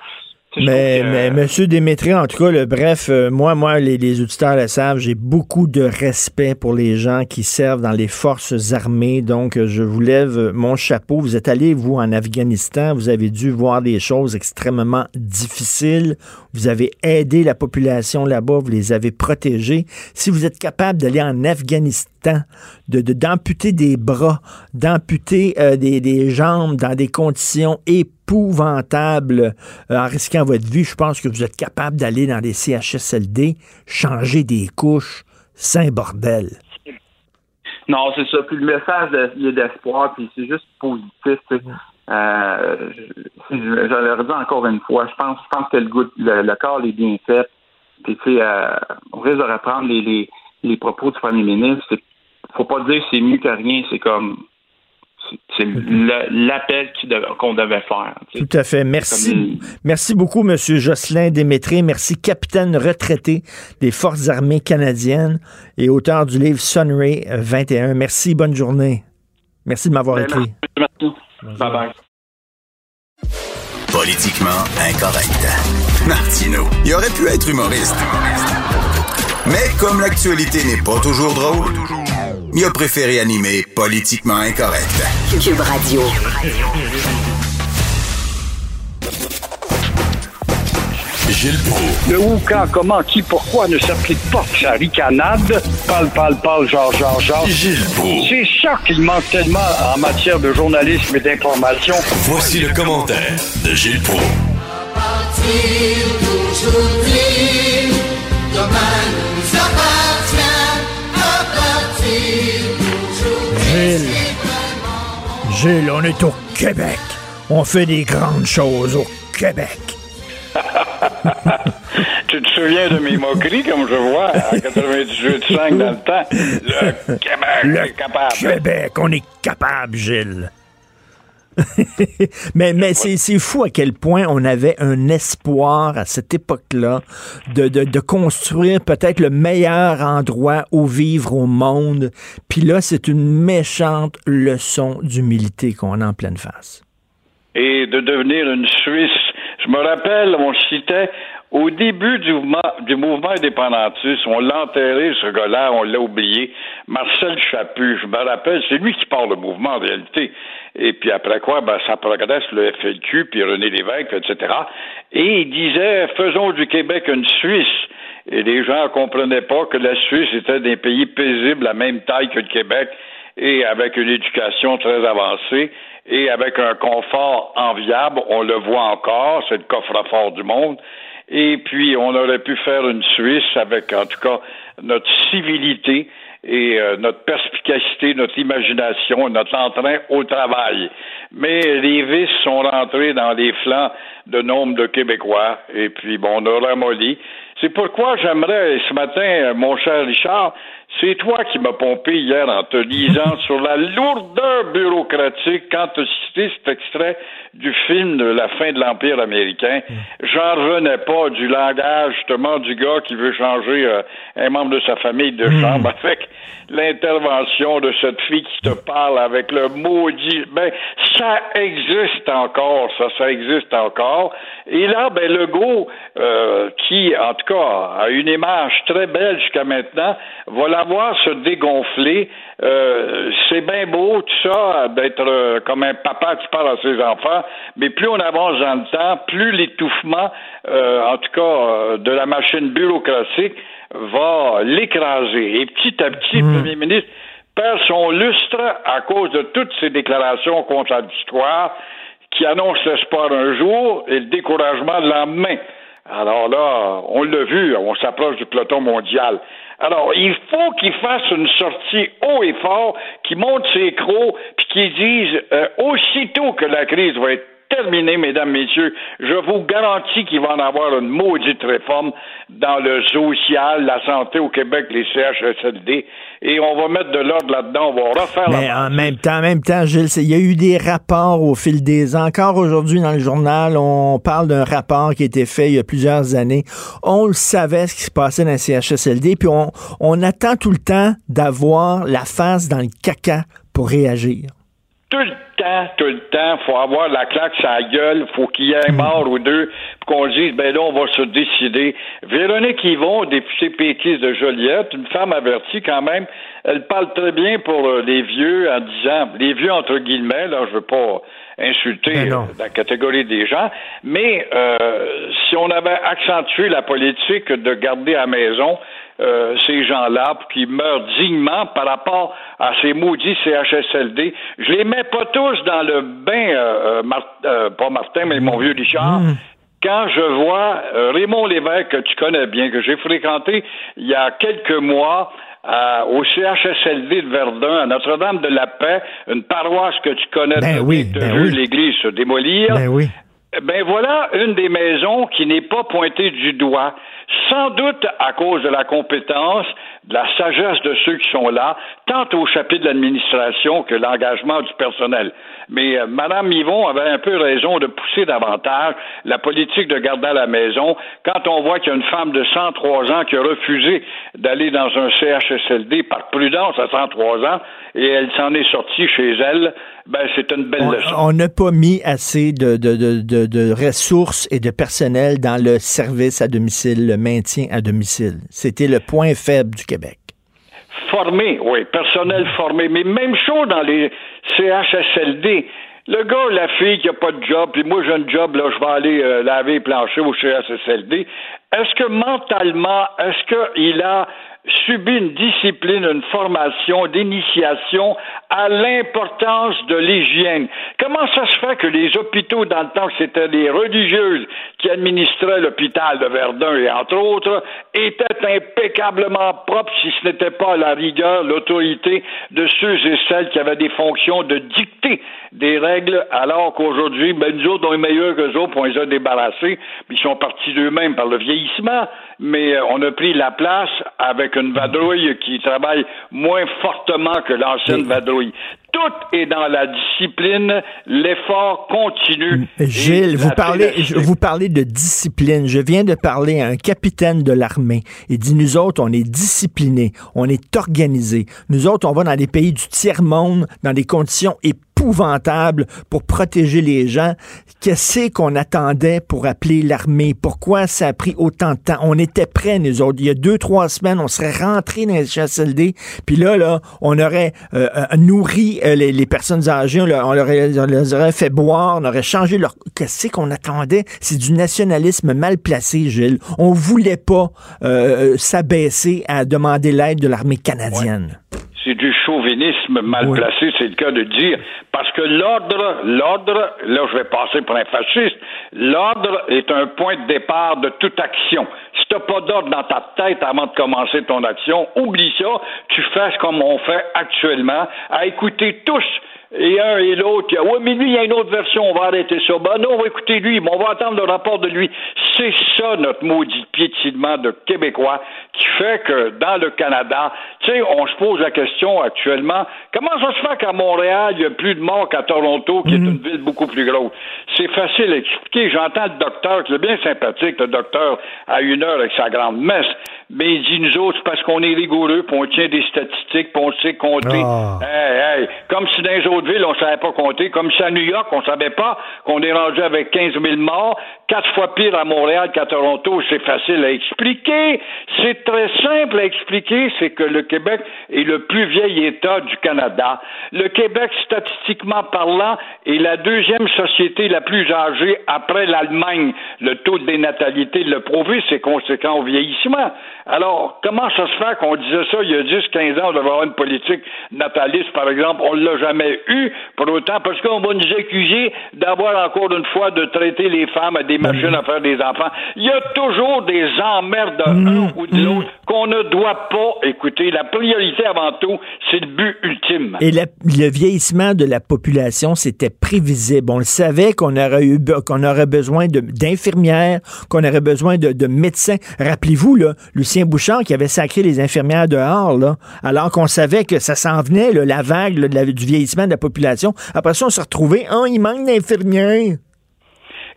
Mais, mais Monsieur Démétré, en tout cas, le, bref, euh, moi, moi, les, les auditeurs le savent, j'ai beaucoup de respect pour les gens qui servent dans les forces armées. Donc, euh, je vous lève mon chapeau. Vous êtes allé, vous, en Afghanistan. Vous avez dû voir des choses extrêmement difficiles. Vous avez aidé la population là-bas. Vous les avez protégés. Si vous êtes capable d'aller en Afghanistan, de d'amputer des bras, d'amputer euh, des, des jambes dans des conditions épouvantables euh, en risquant votre vie, je pense que vous êtes capable d'aller dans des CHSLD, changer des couches, un bordel.
Non, c'est ça. Puis le message, il est d'espoir, puis c'est juste positif. Euh, je, le redis encore une fois, je pense, je pense que le, goût- le, corps est bien fait. Puis, tu sais, euh, on risque de reprendre les, les, les propos du premier ministre. C'est- faut pas dire que c'est mieux que rien, c'est comme c'est- l'appel qu'on devait faire.
Tout à fait. Merci. Merci beaucoup, Monsieur Jocelyn Démétré. Merci, capitaine retraité des Forces armées canadiennes et auteur du livre Sunray 21. Merci, bonne journée. Merci de m'avoir
Ben,
écrit.
merci. Bye bye.
Politiquement incorrect. <laughs> Martino, il aurait pu être humoriste. Mais comme l'actualité n'est pas toujours drôle, il a préféré animer Politiquement incorrect.
Cube Radio.
Gilles Proulx.
Le où, quand, comment, qui, pourquoi ne s'applique pas sa ricanade? Parle, parle, parle, genre, genre, genre.
Gilles Proulx.
C'est ça qu'il manque tellement en matière de journalisme et d'information.
Voici le commentaire de Gilles Proulx.
Gilles, on est au Québec. On fait des grandes choses au Québec. <laughs>
Tu te souviens de mes moqueries, comme je vois, à 98.5 <laughs> dans le temps? Le Québec
Le
est capable.
Québec, on est capable, Gilles. Mais mais c'est fou à quel point on avait un espoir à cette époque-là de, de, de construire peut-être le meilleur endroit où vivre au monde. Puis là, c'est une méchante leçon d'humilité qu'on a en pleine face.
et de devenir une Suisse. Je me rappelle, on citait au début du mouvement, du mouvement indépendantiste, on l'a enterré, ce gars-là, on l'a oublié. Marcel Chaput, je me rappelle, c'est lui qui parle le mouvement en réalité. Et puis après quoi, ben, ça progresse le FLQ, puis René Lévesque, etc. Et il disait, faisons du Québec une Suisse. Et les gens ne comprenaient pas que la Suisse était des pays paisibles à même taille que le Québec et avec une éducation très avancée et avec un confort enviable. On le voit encore, c'est le coffre-fort du monde. Et puis, on aurait pu faire une Suisse avec, en tout cas, notre civilité et euh, notre perspicacité, notre imagination, notre entrain au travail. Mais les vices sont rentrés dans les flancs de nombre de Québécois, et puis bon, on a ramolli. C'est pourquoi j'aimerais, ce matin, euh, mon cher Richard, c'est toi qui m'as pompé hier en te lisant <laughs> sur la lourdeur bureaucratique quand tu as cité cet extrait du film de la fin de l'Empire américain. J'en revenais pas du langage, justement, du gars qui veut changer euh, un membre de sa famille de chambre avec l'intervention de cette fille qui te parle avec le maudit. Ben, ça existe encore, ça, ça existe encore. Et là, ben, Legault, euh, qui, en tout cas, a une image très belle jusqu'à maintenant, va la voir se dégonfler. Euh, c'est bien beau, tout ça, d'être euh, comme un papa qui parle à ses enfants, mais plus on avance dans le temps, plus l'étouffement, euh, en tout cas, euh, de la machine bureaucratique va l'écraser. Et petit à petit, le premier ministre perd son lustre à cause de toutes ces déclarations contradictoires qui annoncent l'espoir un jour et le découragement le lendemain. Alors là, on l'a vu, on s'approche du peloton mondial. Alors, il faut qu'il fasse une sortie haut et fort, qui monte ses crocs, puis qui dise euh, aussitôt que la crise va être terminée, mesdames, messieurs, je vous garantis qu'il va en avoir une maudite réforme dans le social, la santé au Québec, les CHSLD, et on va mettre de l'ordre là-dedans, on va refaire
Mais
la
en même temps, en même temps, Gilles, il y a eu des rapports au fil des ans. Encore aujourd'hui dans le journal, on parle d'un rapport qui a été fait il y a plusieurs années. On le savait ce qui se passait dans le CHSLD, puis on, on attend tout le temps d'avoir la face dans le caca pour réagir.
tout le temps, tout le temps, faut avoir la claque la gueule, faut qu'il y ait un mort ou deux, pour qu'on dise, ben là, on va se décider. Véronique Yvon, députée péquiste de Joliette, une femme avertie quand même, elle parle très bien pour euh, les vieux en disant, les vieux entre guillemets, là, je veux pas insulter
Ben
la catégorie des gens, mais euh, si on avait accentué la politique de garder à la maison euh, ces gens-là qu'ils meurent dignement par rapport à ces maudits CHSLD, je les mets pas tous dans le bain, euh, pas Martin, mais mon vieux Richard. Quand je vois Raymond Lévesque, que tu connais bien, que j'ai fréquenté il y a quelques mois, euh, au CHSLD de Verdun, à Notre-Dame-de-la-Paix, une paroisse que tu connais
Ben oui,
as
ben
vu
oui.
l'église se démolir.
Ben oui.
Ben voilà une des maisons qui n'est pas pointée du doigt, sans doute à cause de la compétence, de la sagesse de ceux qui sont là, tant au chapitre de l'administration que l'engagement du personnel. Mais euh, Madame Yvon avait un peu raison de pousser davantage la politique de garder à la maison quand on voit qu'il y a une femme de 103 ans qui a refusé d'aller dans un CHSLD par prudence à 103 ans et elle s'en est sortie chez elle. Ben c'est une belle
On-
leçon.
On n'a pas mis assez de, de, de, de ressources et de personnel dans le service à domicile, le maintien à domicile. C'était le point faible du Québec.
Formé, oui, personnel formé. Mais même chose dans les CHSLD. Le gars, la fille qui a pas de job, puis moi j'ai un job, là, je vais aller euh, laver les planchers au CHSLD. Est-ce que mentalement, est-ce qu'il a subi une discipline, une formation d'initiation à l'importance de l'hygiène? Comment ça se fait que les hôpitaux, dans le temps que c'était les religieuses qui administraient l'hôpital de Verdun et entre autres, étaient impeccablement propres si ce n'était pas la rigueur, l'autorité de ceux et celles qui avaient des fonctions de dicter des règles, alors qu'aujourd'hui, ben, nous autres, on est meilleurs qu'eux autres, on les a débarrassés, puis ils sont partis d'eux-mêmes par le vieillissement, mais euh, on a pris la place avec une vadrouille qui travaille moins fortement que l'ancienne vadrouille. Tout est dans la discipline, l'effort continu.
Gilles, vous parlez, vous parlez de discipline. Je viens de parler à un capitaine de l'armée. Il dit, nous autres, on est disciplinés, on est organisés. Nous autres, on va dans des pays du tiers-monde, dans des conditions pour protéger les gens. Qu'est-ce qu'on attendait pour appeler l'armée? Pourquoi ça a pris autant de temps? On était prêts, nous autres. Il y a deux, trois semaines, on serait rentrés dans les HSLD. Puis là, là, on aurait euh, euh, nourri euh, les, personnes âgées, on leur, aurait- fait boire, on aurait changé leur... Qu'est-ce qu'on attendait? C'est du nationalisme mal placé, Gilles. On voulait pas s'abaisser à demander l'aide de l'armée canadienne.
C'est du chauvinisme mal
Oui.
placé, c'est le cas de dire. Parce que l'ordre, l'ordre, là je vais passer pour un fasciste, l'ordre est un point de départ de toute action. Si t'as pas d'ordre dans ta tête avant de commencer ton action, oublie ça, tu fais comme on fait actuellement, à écouter tous et un et l'autre, il y a, ouais, mais lui, il y a une autre version, on va arrêter ça. Ben non, on va écouter lui, mais on va attendre le rapport de lui. C'est ça, notre maudit piétinement de Québécois, qui fait que dans le Canada, tu sais, on se pose la question actuellement, comment ça se fait qu'à Montréal, il y a plus de morts qu'à Toronto, qui est une ville beaucoup plus grosse? C'est facile à expliquer. J'entends le docteur, qui est bien sympathique, le docteur, à une heure avec sa grande messe, mais il dit, nous autres, c'est parce qu'on est rigoureux, puis on tient des statistiques, puis on sait compter.
Ah.
Hey, hey, comme si dans les autres villes, on savait pas compter. Comme si à New York, on savait pas qu'on est rendu avec 15 000 morts. Quatre fois pire à Montréal qu'à Toronto. C'est facile à expliquer. C'est très simple à expliquer. C'est que le Québec est le plus vieil État du Canada. Le Québec, statistiquement parlant, est la deuxième société la plus âgée après l'Allemagne. Le taux de dénatalité le prouvé, c'est conséquent au vieillissement. Alors, comment ça se fait qu'on disait ça il y a 10, 15 ans, on devait avoir une politique nataliste, par exemple, on l'a jamais eu, pour autant, parce qu'on va nous accuser d'avoir encore une fois de traiter les femmes à des machines à faire des enfants. Il y a toujours des emmerdes d'un ou de l'autre qu'on ne doit pas écouter. La priorité avant tout, c'est le but ultime.
Et la- le vieillissement de la population, c'était prévisible. On le savait qu'on aurait eu qu'on aurait besoin d'infirmières, qu'on aurait besoin de, de médecins. Rappelez-vous, là, Bouchard qui avait sacré les infirmières dehors, là, alors qu'on savait que ça s'en venait, là, la vague du vieillissement de la population. Après ça, on s'est retrouvé, oh, il manque.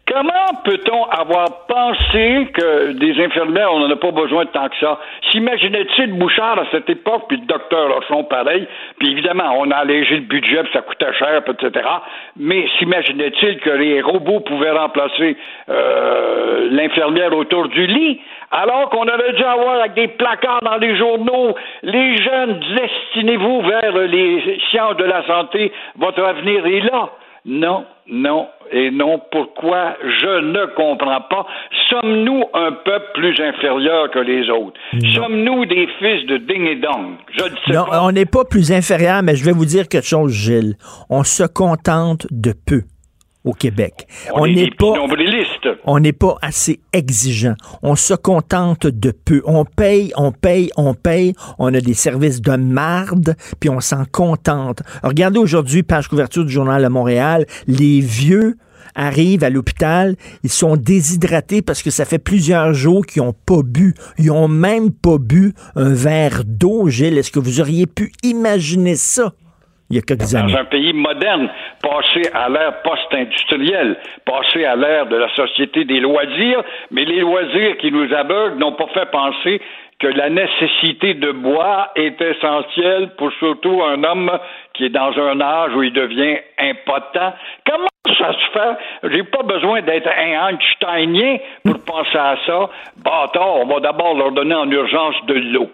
Comment peut-on avoir pensé que des infirmières, on n'en a pas besoin de tant que ça? S'imaginait-il Bouchard à cette époque, puis le docteur Rochon pareil, puis évidemment, on a allégé le budget, puis ça coûtait cher, etc. Mais s'imaginait-il que les robots pouvaient remplacer euh, l'infirmière autour du lit? Alors qu'on aurait dû avoir avec des placards dans les journaux, les jeunes, destinez-vous vers les sciences de la santé, votre avenir est là. Non, non et non. Pourquoi? Je ne comprends pas. Sommes-nous un peuple plus inférieur que les autres? Sommes-nous des fils de ding et dong? Je ne sais
Non,
pas.
on n'est pas plus inférieur, mais je vais vous dire quelque chose, Gilles. On se contente de peu au Québec.
On, est
n'est pas. On n'est pas assez exigeant. On se contente de peu. On paye, on paye, on paye. On a des services de marde, puis on s'en contente. Regardez aujourd'hui, page couverture du Journal de Montréal, les vieux arrivent à l'hôpital, ils sont déshydratés parce que ça fait plusieurs jours qu'ils n'ont pas bu. Ils ont même pas bu un verre d'eau, Gilles. Est-ce que vous auriez pu imaginer ça? Il y a quelques années?
Dans un pays moderne, passé à l'ère post-industrielle, passé à l'ère de la société des loisirs, mais les loisirs qui nous aveuglent n'ont pas fait penser que la nécessité de boire est essentielle pour surtout un homme qui est dans un âge où il devient impotent. Comment ça se fait? J'ai pas besoin d'être un Einsteinien pour penser à ça. Bâtard, on va d'abord leur donner en urgence de l'eau.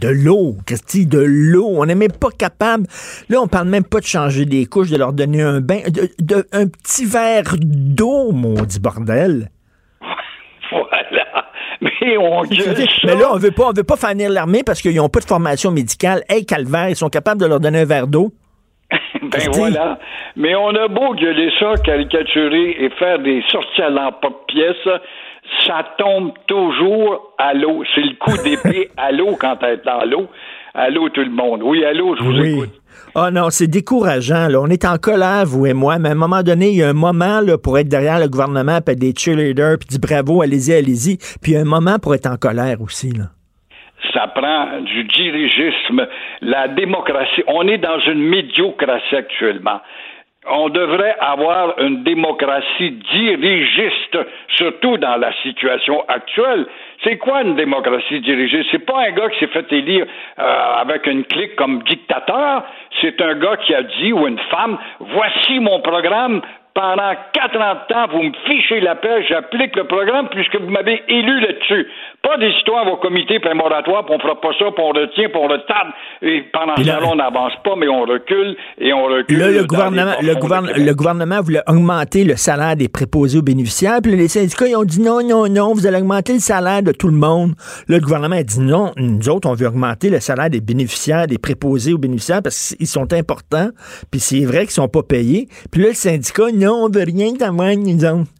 De l'eau, Christy, de l'eau. On n'est même pas capable. Là, on parle même pas de changer des couches, de leur donner un bain, de, de- un petit verre d'eau, maudit bordel.
Voilà. Mais on. <laughs>
Mais là, on veut pas, on veut pas fanir l'armée parce qu'ils n'ont pas de formation médicale. Hey, calvaire, ils sont capables de leur donner un verre d'eau? <laughs>
Ben voilà. Mais on a beau gueuler ça, caricaturer et faire des sorties à l'emporte-pièce, ça tombe toujours à l'eau. C'est le coup <laughs> d'épée à l'eau quand elle est dans l'eau. Allô tout le monde. Oui, allô, je vous
Oui.
écoute.
Ah non, c'est décourageant. Là. On est en colère, vous et moi, mais à un moment donné, il y a un moment là, pour être derrière le gouvernement, puis être des cheerleaders, puis dire bravo, allez-y, allez-y. Puis il y a un moment pour être en colère aussi. Là.
Ça prend du dirigisme, la démocratie. On est dans une médiocratie actuellement. On devrait avoir une démocratie dirigiste, surtout dans la situation actuelle. C'est quoi une démocratie dirigiste? C'est pas un gars qui s'est fait élire euh, avec une clique comme dictateur. C'est un gars qui a dit, ou une femme, voici mon programme, pendant 40 ans, vous me fichez la paix, j'applique le programme puisque vous m'avez élu là-dessus. Pas des histoires au comité puis moratoire, puis on fera pas ça, puis on retient, puis on retarde. Et pendant ce temps-là, on n'avance pas, mais on recule et on recule.
Là, le gouvernement, le, gouverne- le gouvernement voulait augmenter le salaire des préposés aux bénéficiaires. Puis les syndicats, ils ont dit non, non, non, vous allez augmenter le salaire de tout le monde. Là, le gouvernement a dit non, nous autres, on veut augmenter le salaire des bénéficiaires, des préposés aux bénéficiaires parce qu'ils sont importants. Puis c'est vrai qu'ils sont pas payés. Puis là, le syndicat, non, on veut rien t'avoir, nous autres.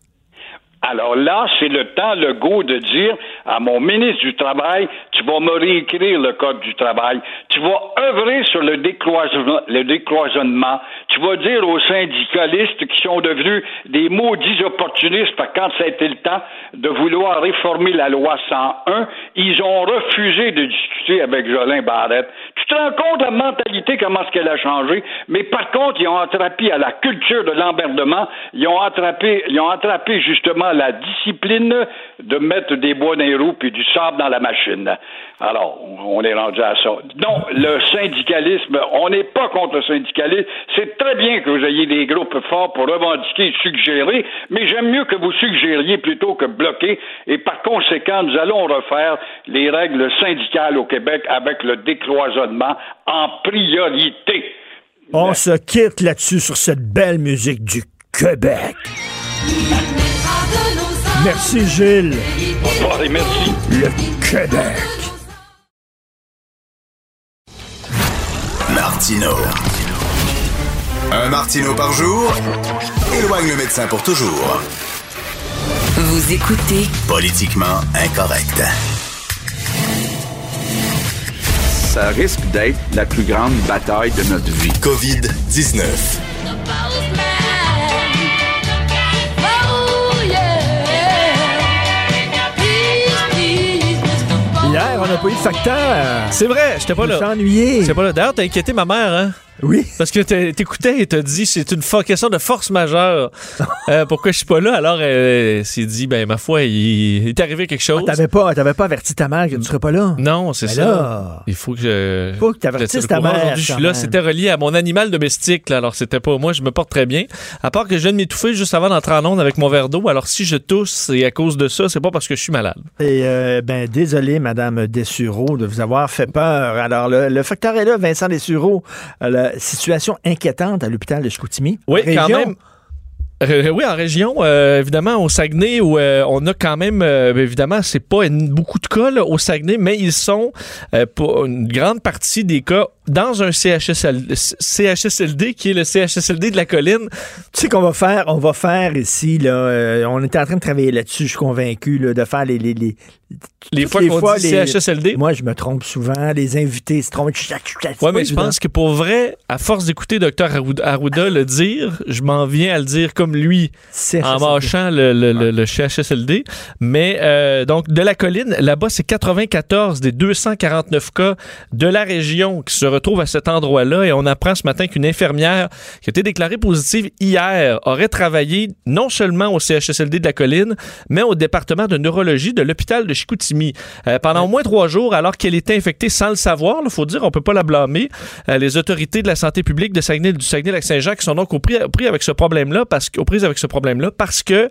Alors là, c'est le temps, le goût de dire à mon ministre du Travail, tu vas me réécrire le Code du travail, tu vas œuvrer sur le le décloisonnement, tu vas dire aux syndicalistes qui sont devenus des maudits opportunistes, quand ça a été le temps de vouloir réformer la loi 101, ils ont refusé de discuter avec Jolin Barrette. Tu te rends compte la mentalité, comment est-ce qu'elle a changé, mais par contre, ils ont attrapé à la culture de l'emmerdement, ils ont attrapé, ils ont attrapé justement la discipline de mettre des bois dans les roues puis du sable dans la machine. Alors, on est rendu à ça. Non, le syndicalisme, on n'est pas contre le syndicalisme. Très bien que vous ayez des groupes forts pour revendiquer et suggérer, mais j'aime mieux que vous suggériez plutôt que bloquer. Et par conséquent, nous allons refaire les règles syndicales au Québec avec le décloisonnement en priorité.
On se quitte là-dessus sur cette belle musique du Québec. Merci, Gilles.
Revoir et merci.
Le Québec.
Martino. Un Martino par jour éloigne le médecin pour toujours.
Vous écoutez
Politiquement incorrect.
Ça risque d'être la plus grande bataille de notre vie.
COVID-19.
On n'a pas eu de facteur.
C'est vrai, j'étais pas
Je me
là.
ennuyé.
C'est pas là. D'ailleurs, t'as inquiété ma mère, hein?
Oui.
Parce que t'é- t'écoutais et t'as dit c'est une question de force majeure. <laughs> Euh, pourquoi je suis pas là? Alors, elle s'est dit, ben, ma foi, il, il est arrivé quelque chose.
Ah, T'avais pas, t'avais pas averti ta mère que tu serais pas là?
Non, c'est
Ben
ça.
là.
Il faut que je.
Faut que t'avertisses ta mère,
Aujourd'hui, je suis là. C'était relié à mon animal domestique. Là. Alors, c'était pas moi. Je me porte très bien. À part que je viens de m'étouffer juste avant d'entrer en onde avec mon verre d'eau. Alors, si je tousse, c'est à cause de ça. C'est pas parce que je suis malade.
Et euh, ben désolé, Madame Dessureau, de vous avoir fait peur. Alors, le, le facteur est là, Vincent Dessureau. Euh, la situation inquiétante à l'hôpital de Chicoutimi.
Oui, quand même. Oui, en région, euh, évidemment, au Saguenay, où euh, on a quand même, euh, évidemment, c'est pas une- beaucoup de cas là, au Saguenay, mais ils sont, euh, pour une grande partie des cas, dans un CHSL, CHSLD, qui est le CHSLD de la colline.
Tu sais qu'on va faire, on va faire ici, là, on était en train de travailler là-dessus, je suis convaincu, là, de faire les... Les, les,
Les fois qu'on dit CHSLD.
Moi, je me trompe souvent, les invités se trompent.
Oui, mais je pense que pour vrai, à force d'écouter Dr Arruda le dire, je m'en viens à le dire comme lui, en mâchant le, le- CHSLD. Mais euh, donc, de la colline, là-bas, c'est 94 des 249 cas de la région qui se retrouvent à cet endroit-là. Et on apprend ce matin qu'une infirmière qui a été déclarée positive hier aurait travaillé non seulement au CHSLD de la colline, mais au département de neurologie de l'hôpital de Chicoutimi. Euh, pendant au moins trois jours, alors qu'elle était infectée sans le savoir, il faut dire, on peut pas la blâmer. Euh, les autorités de la santé publique de Saguenay, du Saguenay-Lac-Saint-Jean qui sont donc au pris, pris avec ce problème-là, parce que- aux prises avec ce problème-là, parce que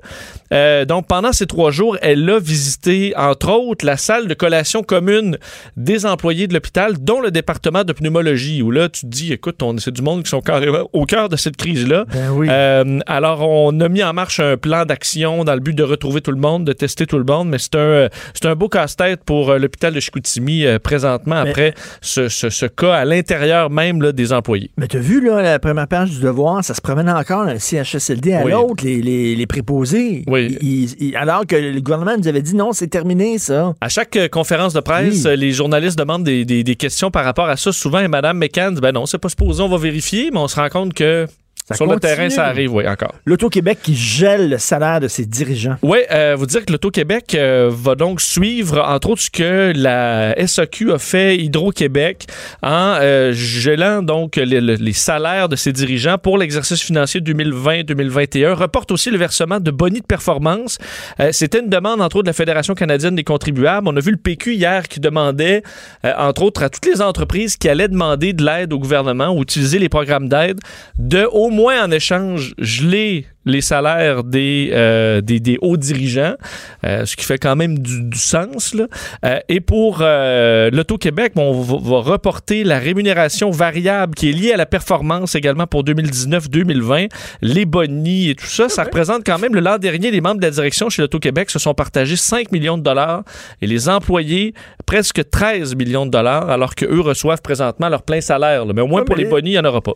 euh, donc pendant ces trois jours, elle a visité entre autres la salle de collation commune des employés de l'hôpital, dont le département de pneumologie, où là tu te dis, écoute, on- c'est du monde qui sont carrément au cœur de cette crise-là.
Ben oui.
Euh, alors, on a mis en marche un plan d'action dans le but de retrouver tout le monde, de tester tout le monde, mais c'est un, c'est un beau casse-tête pour euh, l'hôpital de Chicoutimi euh, présentement
Mais-
après ce, ce- ce cas à l'intérieur même là, des employés.
Mais t'as vu, là, la première page du Devoir, ça se promène encore d'un CHSLD à
Oui.
l'autre, les, les, les préposés.
Oui.
Alors que le gouvernement nous avait dit non, c'est terminé, ça.
À chaque euh, conférence de presse,
Oui.
les journalistes demandent des, des- des questions par rapport à ça. Souvent, et Mme McCann dit, ben non, c'est pas supposé, on va vérifier, mais on se rend compte que
Ça
sur le terrain, ça arrive, oui, encore.
L'Auto-Québec qui gèle le salaire de ses dirigeants.
Oui, euh, vous dire que l'Auto-Québec euh, va donc suivre, entre autres, ce que la SAQ a fait Hydro-Québec en euh, gelant donc les, les- salaires de ses dirigeants pour l'exercice financier 2020-2021. Reporte aussi le versement de bonus de performance. Euh, C'était une demande, entre autres, de la Fédération canadienne des contribuables. On a vu le PQ hier qui demandait, entre autres, à toutes les entreprises qui allaient demander de l'aide au gouvernement ou utiliser les programmes d'aide, de au moins en échange geler les salaires des, euh, des, des hauts dirigeants, euh, ce qui fait quand même du, du sens. Là. Euh, et pour l'Auto-Québec, bon, on va, va reporter la rémunération variable qui est liée à la performance également pour 2019-2020, les bonnies et tout ça. Ça représente quand même, le l'an dernier, les membres de la direction chez l'Auto-Québec se sont partagés 5 millions de dollars et les employés presque 13 millions de dollars, alors qu'eux reçoivent présentement leur plein salaire. là. Mais au moins pour les bonnies, il n'y en aura pas.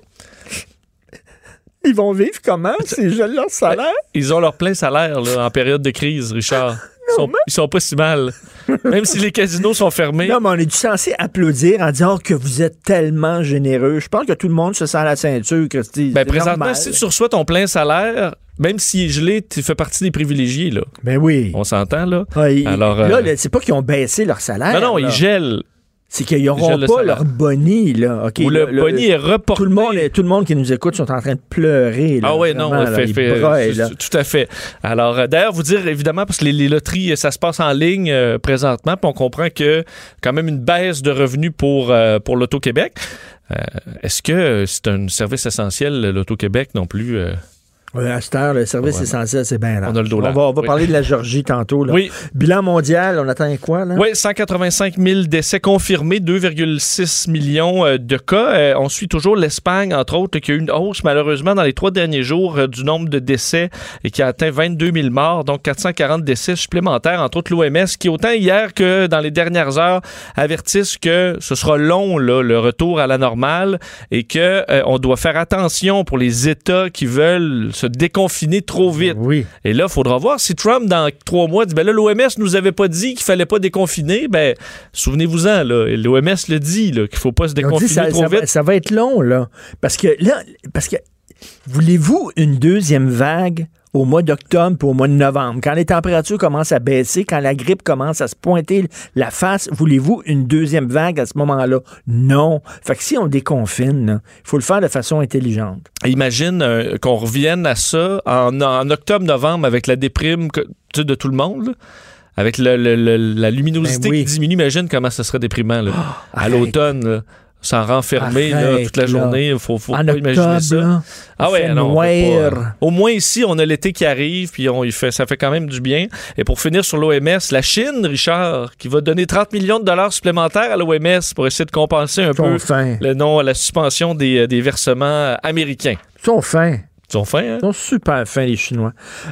Ils vont vivre comment? Gèlent leur salaire?
Ils ont leur plein salaire là, en période de crise, Richard. Ils sont, ils sont pas si mal. Même si les casinos sont fermés.
Non, mais on est censé applaudir en disant que vous êtes tellement généreux. Je pense que tout le monde se sent à la ceinture, Christy.
Ben, présentement,
normal.
si tu reçois ton plein salaire, même s'il est gelé, tu fais partie des privilégiés. Là.
Ben oui.
On s'entend, là?
Ah,
Alors,
là,
euh,
là, c'est pas qu'ils ont baissé leur salaire.
non, non,
là.
ils gèlent.
C'est qu'ils
ils
n'auront
le
pas leur boni, là. OK,
Ou le boni est reporté.
Tout le, monde, tout le monde qui nous écoute sont en train de pleurer. là,
Ah oui, non,
là,
fait, fait-
braillent,
tout-
là.
tout à fait. Alors, euh, d'ailleurs, vous dire, évidemment, parce que les, les loteries, euh, ça se passe en ligne euh, présentement, puis on comprend que quand même une baisse de revenus pour, euh, pour l'Auto-Québec. Euh, Est-ce que c'est un service essentiel, l'Auto-Québec, non plus?
Ouais, à cette heure, le service
Ouais.
essentiel, c'est bien là.
On a le dos
On
large.
va, on va
Oui.
parler de la Georgie tantôt. Là.
Oui.
Bilan mondial, on attend quoi, là?
Oui, 185 000 décès confirmés, 2,6 millions euh, de cas. Euh, on suit toujours l'Espagne, entre autres, qui a eu une hausse, malheureusement, dans les trois derniers jours euh, du nombre de décès et qui a atteint 22 000 morts, donc 440 décès supplémentaires, entre autres l'OMS, qui, autant hier que dans les dernières heures, avertissent que ce sera long, là, le retour à la normale, et que euh, on doit faire attention pour les États qui veulent se déconfiner trop vite.
Oui.
Et là, il faudra voir si Trump, dans trois mois, dit ben là, l'OMS nous avait pas dit qu'il fallait pas déconfiner. Ben, souvenez-vous-en, là. L'OMS le dit, qu'il faut pas se
dit
déconfiner
ça,
trop
ça
vite.
ça va être long, là. Parce que là, parce que Voulez-vous une deuxième vague? Au mois d'octobre et au mois de novembre, quand les températures commencent à baisser, quand la grippe commence à se pointer la face, voulez-vous une deuxième vague à ce moment-là? Non. Fait que si on déconfine, il faut le faire de façon intelligente.
Imagine euh, qu'on revienne à ça en, en octobre-novembre avec la déprime que- de tout le monde. là. Avec le- le- le- la luminosité
Ben oui.
qui diminue, imagine comment ça serait déprimant là. à l'automne. S'en renfermer là, toute la journée, il faut, faut
En
pas imaginer ça.
là,
ah ouais, non, pas. Au moins ici, on a l'été qui arrive, puis on, il fait, ça fait quand même du bien. Et pour finir sur l'OMS, la Chine, Richard, qui va donner 30 millions de dollars supplémentaires à l'OMS pour essayer de compenser un peu le non, la suspension des, des versements américains.
Ils sont fins.
Ils sont fins, hein?
Ils sont super fins, les Chinois.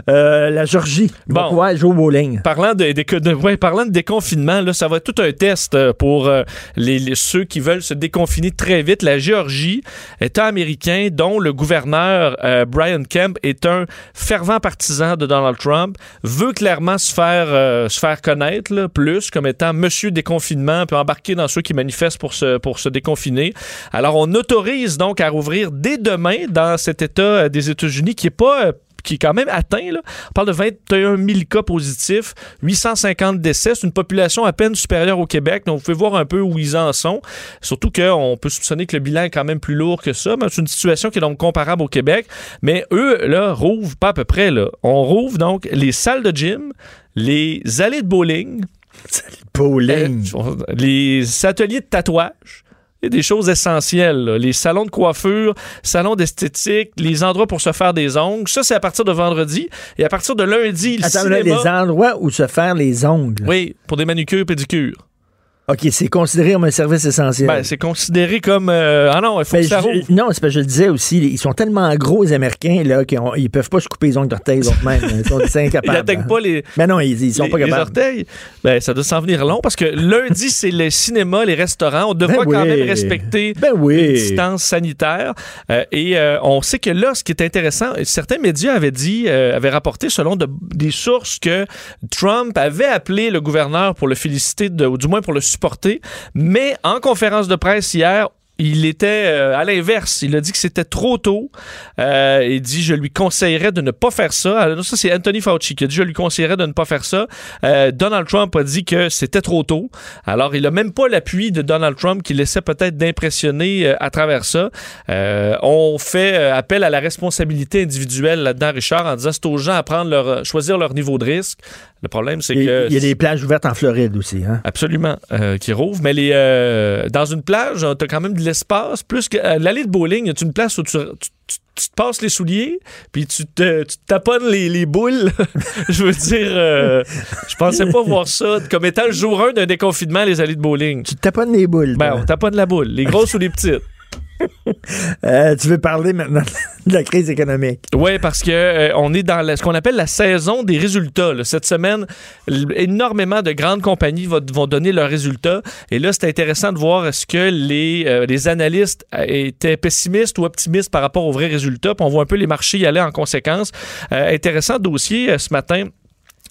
Euh, la Georgie.
Bon.
pouvoir jouer au bowling?
Parlant de, de- de- ouais, parlant de déconfinement, là, ça va être tout un test euh, pour euh, les, les- ceux qui veulent se déconfiner très vite. La Géorgie, État américain dont le gouverneur euh, Brian Kemp est un fervent partisan de Donald Trump, veut clairement se faire, se faire connaître là, plus comme étant monsieur déconfinement, puis embarquer dans ceux qui manifestent pour se, pour se déconfiner. Alors, on autorise donc à rouvrir dès demain dans cet État euh, des États-Unis qui est pas... euh, qui est quand même atteint. Là. On parle de 21 000 cas positifs, 850 décès. C'est une population à peine supérieure au Québec. Donc, vous pouvez voir un peu où ils en sont. Surtout qu'on peut soupçonner que le bilan est quand même plus lourd que ça. Mais c'est une situation qui est donc comparable au Québec. Mais eux, là, rouvrent pas à peu près. Là. On rouvre donc les salles de gym, les allées de bowling,
Bowling.
euh, les ateliers de tatouage. Il y a des choses essentielles. là. Les salons de coiffure, salons d'esthétique, les endroits pour se faire des ongles. Ça, c'est à partir de vendredi. Et à partir de lundi, le
Attends, là,
cinéma...
les endroits où se faire les ongles.
Oui, pour des manucures pédicures.
OK, c'est considéré comme un service essentiel.
Ben, c'est considéré comme... euh, Ah non, il faut
Ben,
que ça
je-
rouvre.
non, c'est parce que je le disais aussi, ils sont tellement gros, les Américains, là, qu'ils ils peuvent pas se couper les ongles d'orteil <laughs> eux-mêmes. Ils sont
Ils
incapables.
n'atteignent pas les...
Mais non, ils, ils sont
les,
pas
les
capables.
orteils, ben, ça doit s'en venir long parce que lundi, c'est le cinéma, les restaurants. On devra
Ben
quand
oui.
même respecter
Ben oui.
une distance sanitaire. Euh, et euh, on sait que là, ce qui est intéressant, certains médias avaient dit, avaient rapporté selon de- des sources que Trump avait appelé le gouverneur pour le féliciter, de- ou du moins pour le Mais en conférence de presse hier, il était euh, à l'inverse. Il a dit que c'était trop tôt. Euh, il dit je lui conseillerais de ne pas faire ça. Alors, ça, c'est Anthony Fauci qui a dit je lui conseillerais de ne pas faire ça. Euh, Donald Trump a dit que c'était trop tôt. Alors, il a même pas l'appui de Donald Trump qui laissait peut-être d'impressionner à travers ça. On fait appel à la responsabilité individuelle là-dedans, Richard, en disant c'est aux gens à prendre leur, choisir leur niveau de risque. Le problème, c'est que
il y a des plages ouvertes en Floride aussi. Hein?
Absolument, euh, qui rouvre. Mais les, euh, dans une plage, tu as quand même de l'espace. Plus que euh, l'allée de bowling, c'est une place où tu, tu- tu- tu te passes les souliers, puis tu te, tu te taponnes les, les boules? <laughs> je veux dire, euh, je pensais pas voir ça comme étant le jour 1 d'un déconfinement, les allées de bowling.
Tu te taponnes les boules.
Ben, on taponne la boule, les grosses ou les petites. <laughs>
Euh, tu veux parler maintenant de la crise économique?
Oui, parce que euh, on est dans ce qu'on appelle la saison des résultats. Cette semaine, énormément de grandes compagnies vont donner leurs résultats. Et là, c'est intéressant de voir est-ce que les, euh, les analystes étaient pessimistes ou optimistes par rapport aux vrais résultats. On voit un peu les marchés y aller en conséquence. Intéressant dossier ce matin.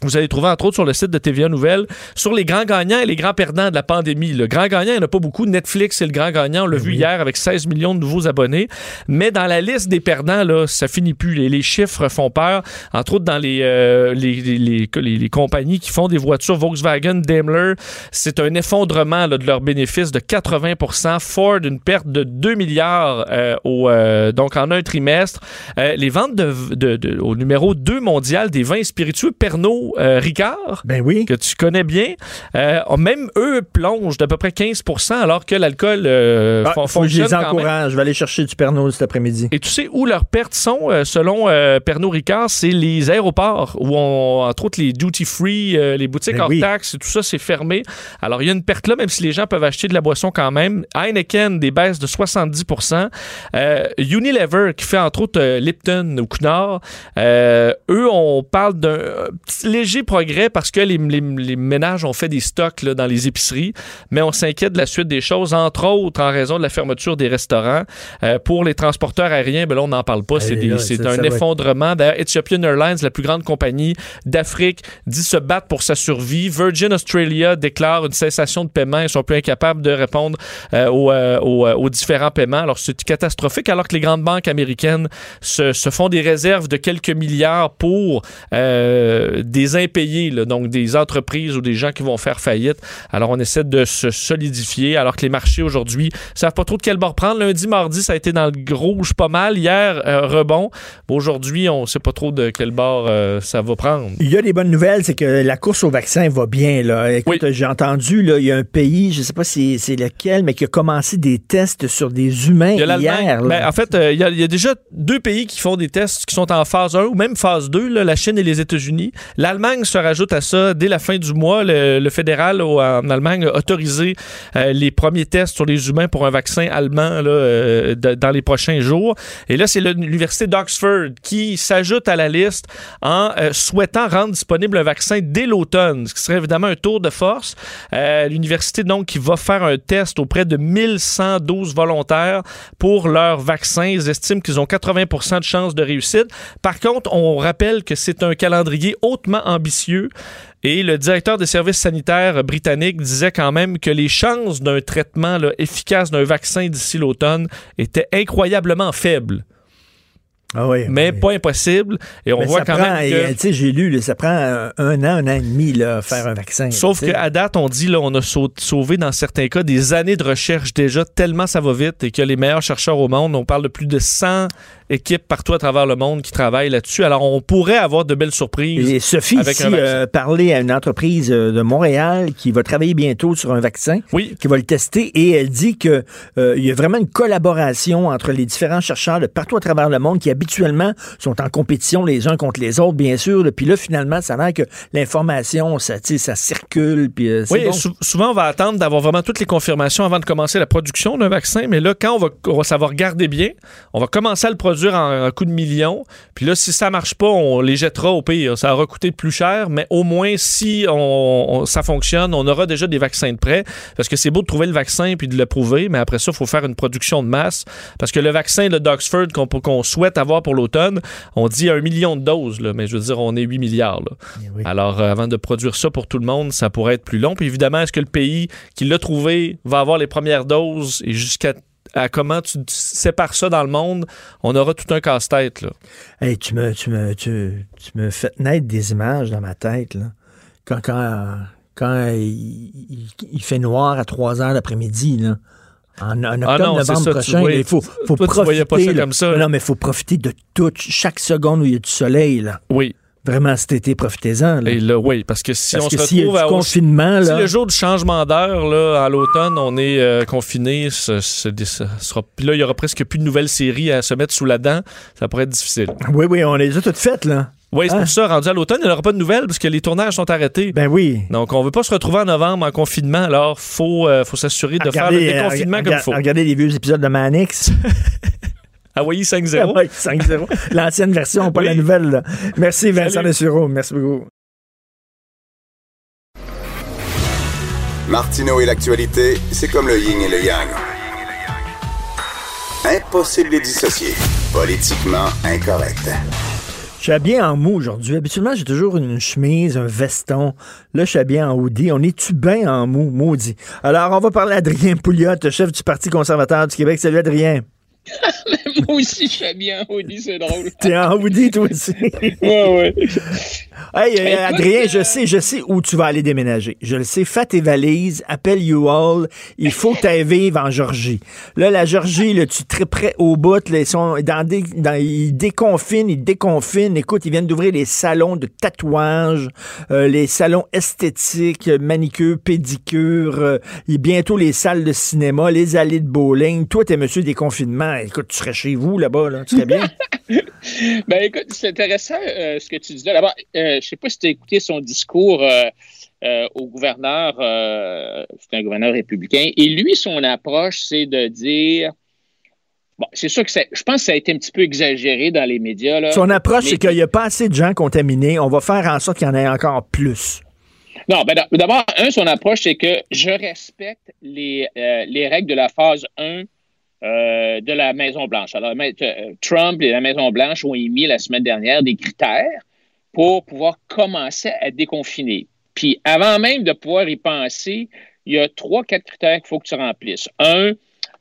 Vous allez trouver, entre autres, sur le site de TVA Nouvelles, sur les grands gagnants et les grands perdants de la pandémie. Le grand gagnant, il n'y en a pas beaucoup. Netflix, c'est le grand gagnant. On l'a vu hier avec 16 millions de nouveaux abonnés. Mais dans la liste des perdants, là, ça finit plus. Les, les chiffres font peur. Entre autres, dans les, euh, les, les, les- les- les compagnies qui font des voitures, Volkswagen, Daimler, c'est un effondrement là, de leurs bénéfices de 80% Ford, une perte de 2 milliards euh, au, euh, donc en un trimestre. Euh, les ventes de, de- de- au numéro 2 mondial des vins spiritueux Pernod euh, Ricard,
Ben oui.
que tu connais bien, euh, même eux plongent d'à peu près 15 alors que l'alcool euh,
Ah,
fon-
faut que je
fonctionne
les encourage. Je vais aller chercher du Pernod cet après-midi.
Et tu sais où leurs pertes sont, euh, selon Pernod Ricard, c'est les aéroports, où on, entre autres les duty-free, les boutiques
Ben
hors
oui.
taxes, tout ça, c'est fermé. Alors, il y a une perte là, même si les gens peuvent acheter de la boisson quand même. Heineken, des baisses de 70% Euh, Unilever, qui fait entre autres Lipton ou Cunard, eux, on parle d'un petit- léger progrès parce que les, les- les ménages ont fait des stocks là, dans les épiceries, mais on s'inquiète de la suite des choses, entre autres en raison de la fermeture des restaurants. Euh, pour les transporteurs aériens, ben là, on n'en parle pas. C'est
Eh
c'est un effondrement. D'ailleurs, Ethiopian Airlines, la plus grande compagnie d'Afrique, dit se battre pour sa survie. Virgin Australia déclare une cessation de paiement. Ils sont plus incapables de répondre euh, aux, euh, aux, aux différents paiements. Alors, c'est catastrophique, alors que les grandes banques américaines se, se font des réserves de quelques milliards pour euh, des impayés, là, donc des entreprises ou des gens qui vont faire faillite. Alors, on essaie de se solidifier, alors que les marchés aujourd'hui savent pas trop de quel bord prendre. Lundi, mardi, ça a été dans le rouge pas mal. Hier, euh, rebond. Aujourd'hui, on sait pas trop de quel bord euh, ça va prendre.
Il y a des bonnes nouvelles, c'est que la course au vaccin va bien. Là. Écoute, j'ai entendu, là, il y a un pays, je sais pas si c'est lequel, mais qui a commencé des tests sur des humains
Il y a
hier.
Ben, en fait, euh, il, y a, il y a déjà deux pays qui font des tests qui sont en phase 1 ou même phase 2, là, la Chine et les États-Unis. L'Allemagne se rajoute à ça dès la fin du mois. Le, fédéral en Allemagne a autorisé euh, les premiers tests sur les humains pour un vaccin allemand euh, dans les prochains jours. Et là, c'est l'Université d'Oxford qui s'ajoute à la liste en euh, souhaitant rendre disponible un vaccin dès l'automne, ce qui serait évidemment un tour de force. L'université, donc, qui va faire un test auprès de 1112 volontaires pour leur vaccin. Ils estiment qu'ils ont 80% de chances de réussite. Par contre, on rappelle que c'est un calendrier hautement ambitieux. Et le directeur des services sanitaires britanniques disait quand même que les chances d'un traitement là, efficace d'un vaccin d'ici l'automne étaient incroyablement faibles.
Ah oui,
mais pas impossible. Et on
Mais
voit quand
prend,
même que...
Tu sais, j'ai lu, là, ça prend un, an, un an et demi, là, faire un vaccin.
Sauf qu'à date, on dit là, on a sau- sauvé dans certains cas des années de recherche déjà, tellement ça va vite et que les meilleurs chercheurs au monde, on parle de plus de 100 équipes partout à travers le monde qui travaillent là-dessus. Alors, on pourrait avoir de belles surprises.
Et Sophie
avec
ici euh, parlait à une entreprise euh, de Montréal qui va travailler bientôt sur un vaccin,
oui.
qui va le tester, et elle dit que euh, y a vraiment une collaboration entre les différents chercheurs de partout à travers le monde qui habituellement sont en compétition les uns contre les autres, bien sûr. là. Puis là, finalement, ça a l'air que l'information, ça, ça circule. Puis euh,
Oui, et
bon.
sou- souvent, on va attendre d'avoir vraiment toutes les confirmations avant de commencer la production d'un vaccin. Mais là, quand on va, on va savoir garder bien, on va commencer à le produire en, en coup de millions. Puis là, si ça marche pas, on les jettera au pire. Ça aura coûté plus cher, mais au moins, si on, on- ça fonctionne, on aura déjà des vaccins de prêt. Parce que c'est beau de trouver le vaccin puis de le prouver, mais après ça, il faut faire une production de masse. Parce que le vaccin là, d'Oxford qu'on souhaite avoir pour l'automne, on dit un million de doses, là, mais je veux dire, on est 8 milliards. là. Alors, euh, avant de produire ça pour tout le monde, ça pourrait être plus long. Puis évidemment, est-ce que le pays qui l'a trouvé va avoir les premières doses et jusqu'à à comment tu sépares ça dans le monde, on aura tout un casse-tête. là.
Hey, tu me, tu me, tu, tu me fais naître des images dans ma tête, là. Quand, quand, quand il, il- il fait noir à 3 heures l'après-midi, là. En, en octobre,
Ah non,
novembre
ça,
prochain,
voyais-
il faut, faut
toi,
profiter.
pas ça comme ça.
Non, mais il faut profiter de tout, chaque seconde où il y a du soleil, là.
Oui.
Vraiment, cet été, profitez-en. là.
Et là, oui, parce que si
Parce
on
que
se
s'il y a
retrouve
du
à
confinement,
si le jour du changement d'heure, là, à l'automne, on est euh, confiné, ce- ce- ça sera, puis là, il y aura presque plus de nouvelles séries à se mettre sous la dent. Ça pourrait être difficile.
Oui, oui, on les a toutes faites, là.
Oui, c'est
Hein?
pour ça, rendu à l'automne, il n'y aura pas de nouvelles parce que les tournages sont arrêtés.
Ben oui.
Donc, on ne veut pas se retrouver en novembre en confinement, alors il faut, euh, faut s'assurer de faire le
Regardez, euh,
déconfinement comme il faut.
Regardez les vieux épisodes de Manix. <laughs>
Hawaii 5-0.
Ouais, 5-0. L'ancienne version, pas
Oui.
la nouvelle. là. Merci Vincent. Dessureau. Merci beaucoup.
Martineau et l'actualité, c'est comme le yin et le yang. Impossible de les dissocier. Politiquement incorrect.
Je suis habillé en mou aujourd'hui. Habituellement, j'ai toujours une chemise, un veston. Là, je suis habillé en hoodie. On est-tu bien en mou, maudit? Alors, on va parler à Adrien Pouliot, chef du Parti conservateur du Québec. Salut, Adrien.
Moi aussi, je suis bien hoodie, c'est drôle.
T'es en hoodie, toi aussi.
ouais, ouais.
Hey, euh,
Écoute,
Adrien, je
euh,
sais, je sais où tu vas aller déménager. Je le sais. Fais tes valises, appelle you all. Il faut que tu vivre en Georgie. Là, la Georgie, là, tu es prêt au bout. Là, ils, sont dans des, dans- ils déconfinent, ils déconfinent. Écoute, ils viennent d'ouvrir les salons de tatouage, euh, les salons esthétiques, euh, manicure, pédicure, euh, et bientôt les salles de cinéma, les allées de bowling. Toi, t'es monsieur déconfinement. Écoute, tu serais chez vous là-bas, là. Tu serais bien? <laughs>
Ben écoute, c'est intéressant euh, ce que tu dis là. D'abord, euh, je sais pas si tu as écouté son discours euh, euh, au gouverneur, euh, c'est un gouverneur républicain, et lui, son approche, c'est de dire Bon, c'est sûr que je pense que ça a été un petit peu exagéré dans les médias. Là.
Son approche, c'est qu'il n'y a pas assez de gens contaminés. On va faire en sorte qu'il y en ait encore plus.
Non, ben d'abord, un, son approche, c'est que je respecte les, les règles de la phase 1 euh, de la Maison-Blanche. Alors, Trump et la Maison-Blanche ont émis la semaine dernière des critères pour pouvoir commencer à déconfiner. Puis, avant même de pouvoir y penser, il y a trois, quatre critères qu'il faut que tu remplisses. Un,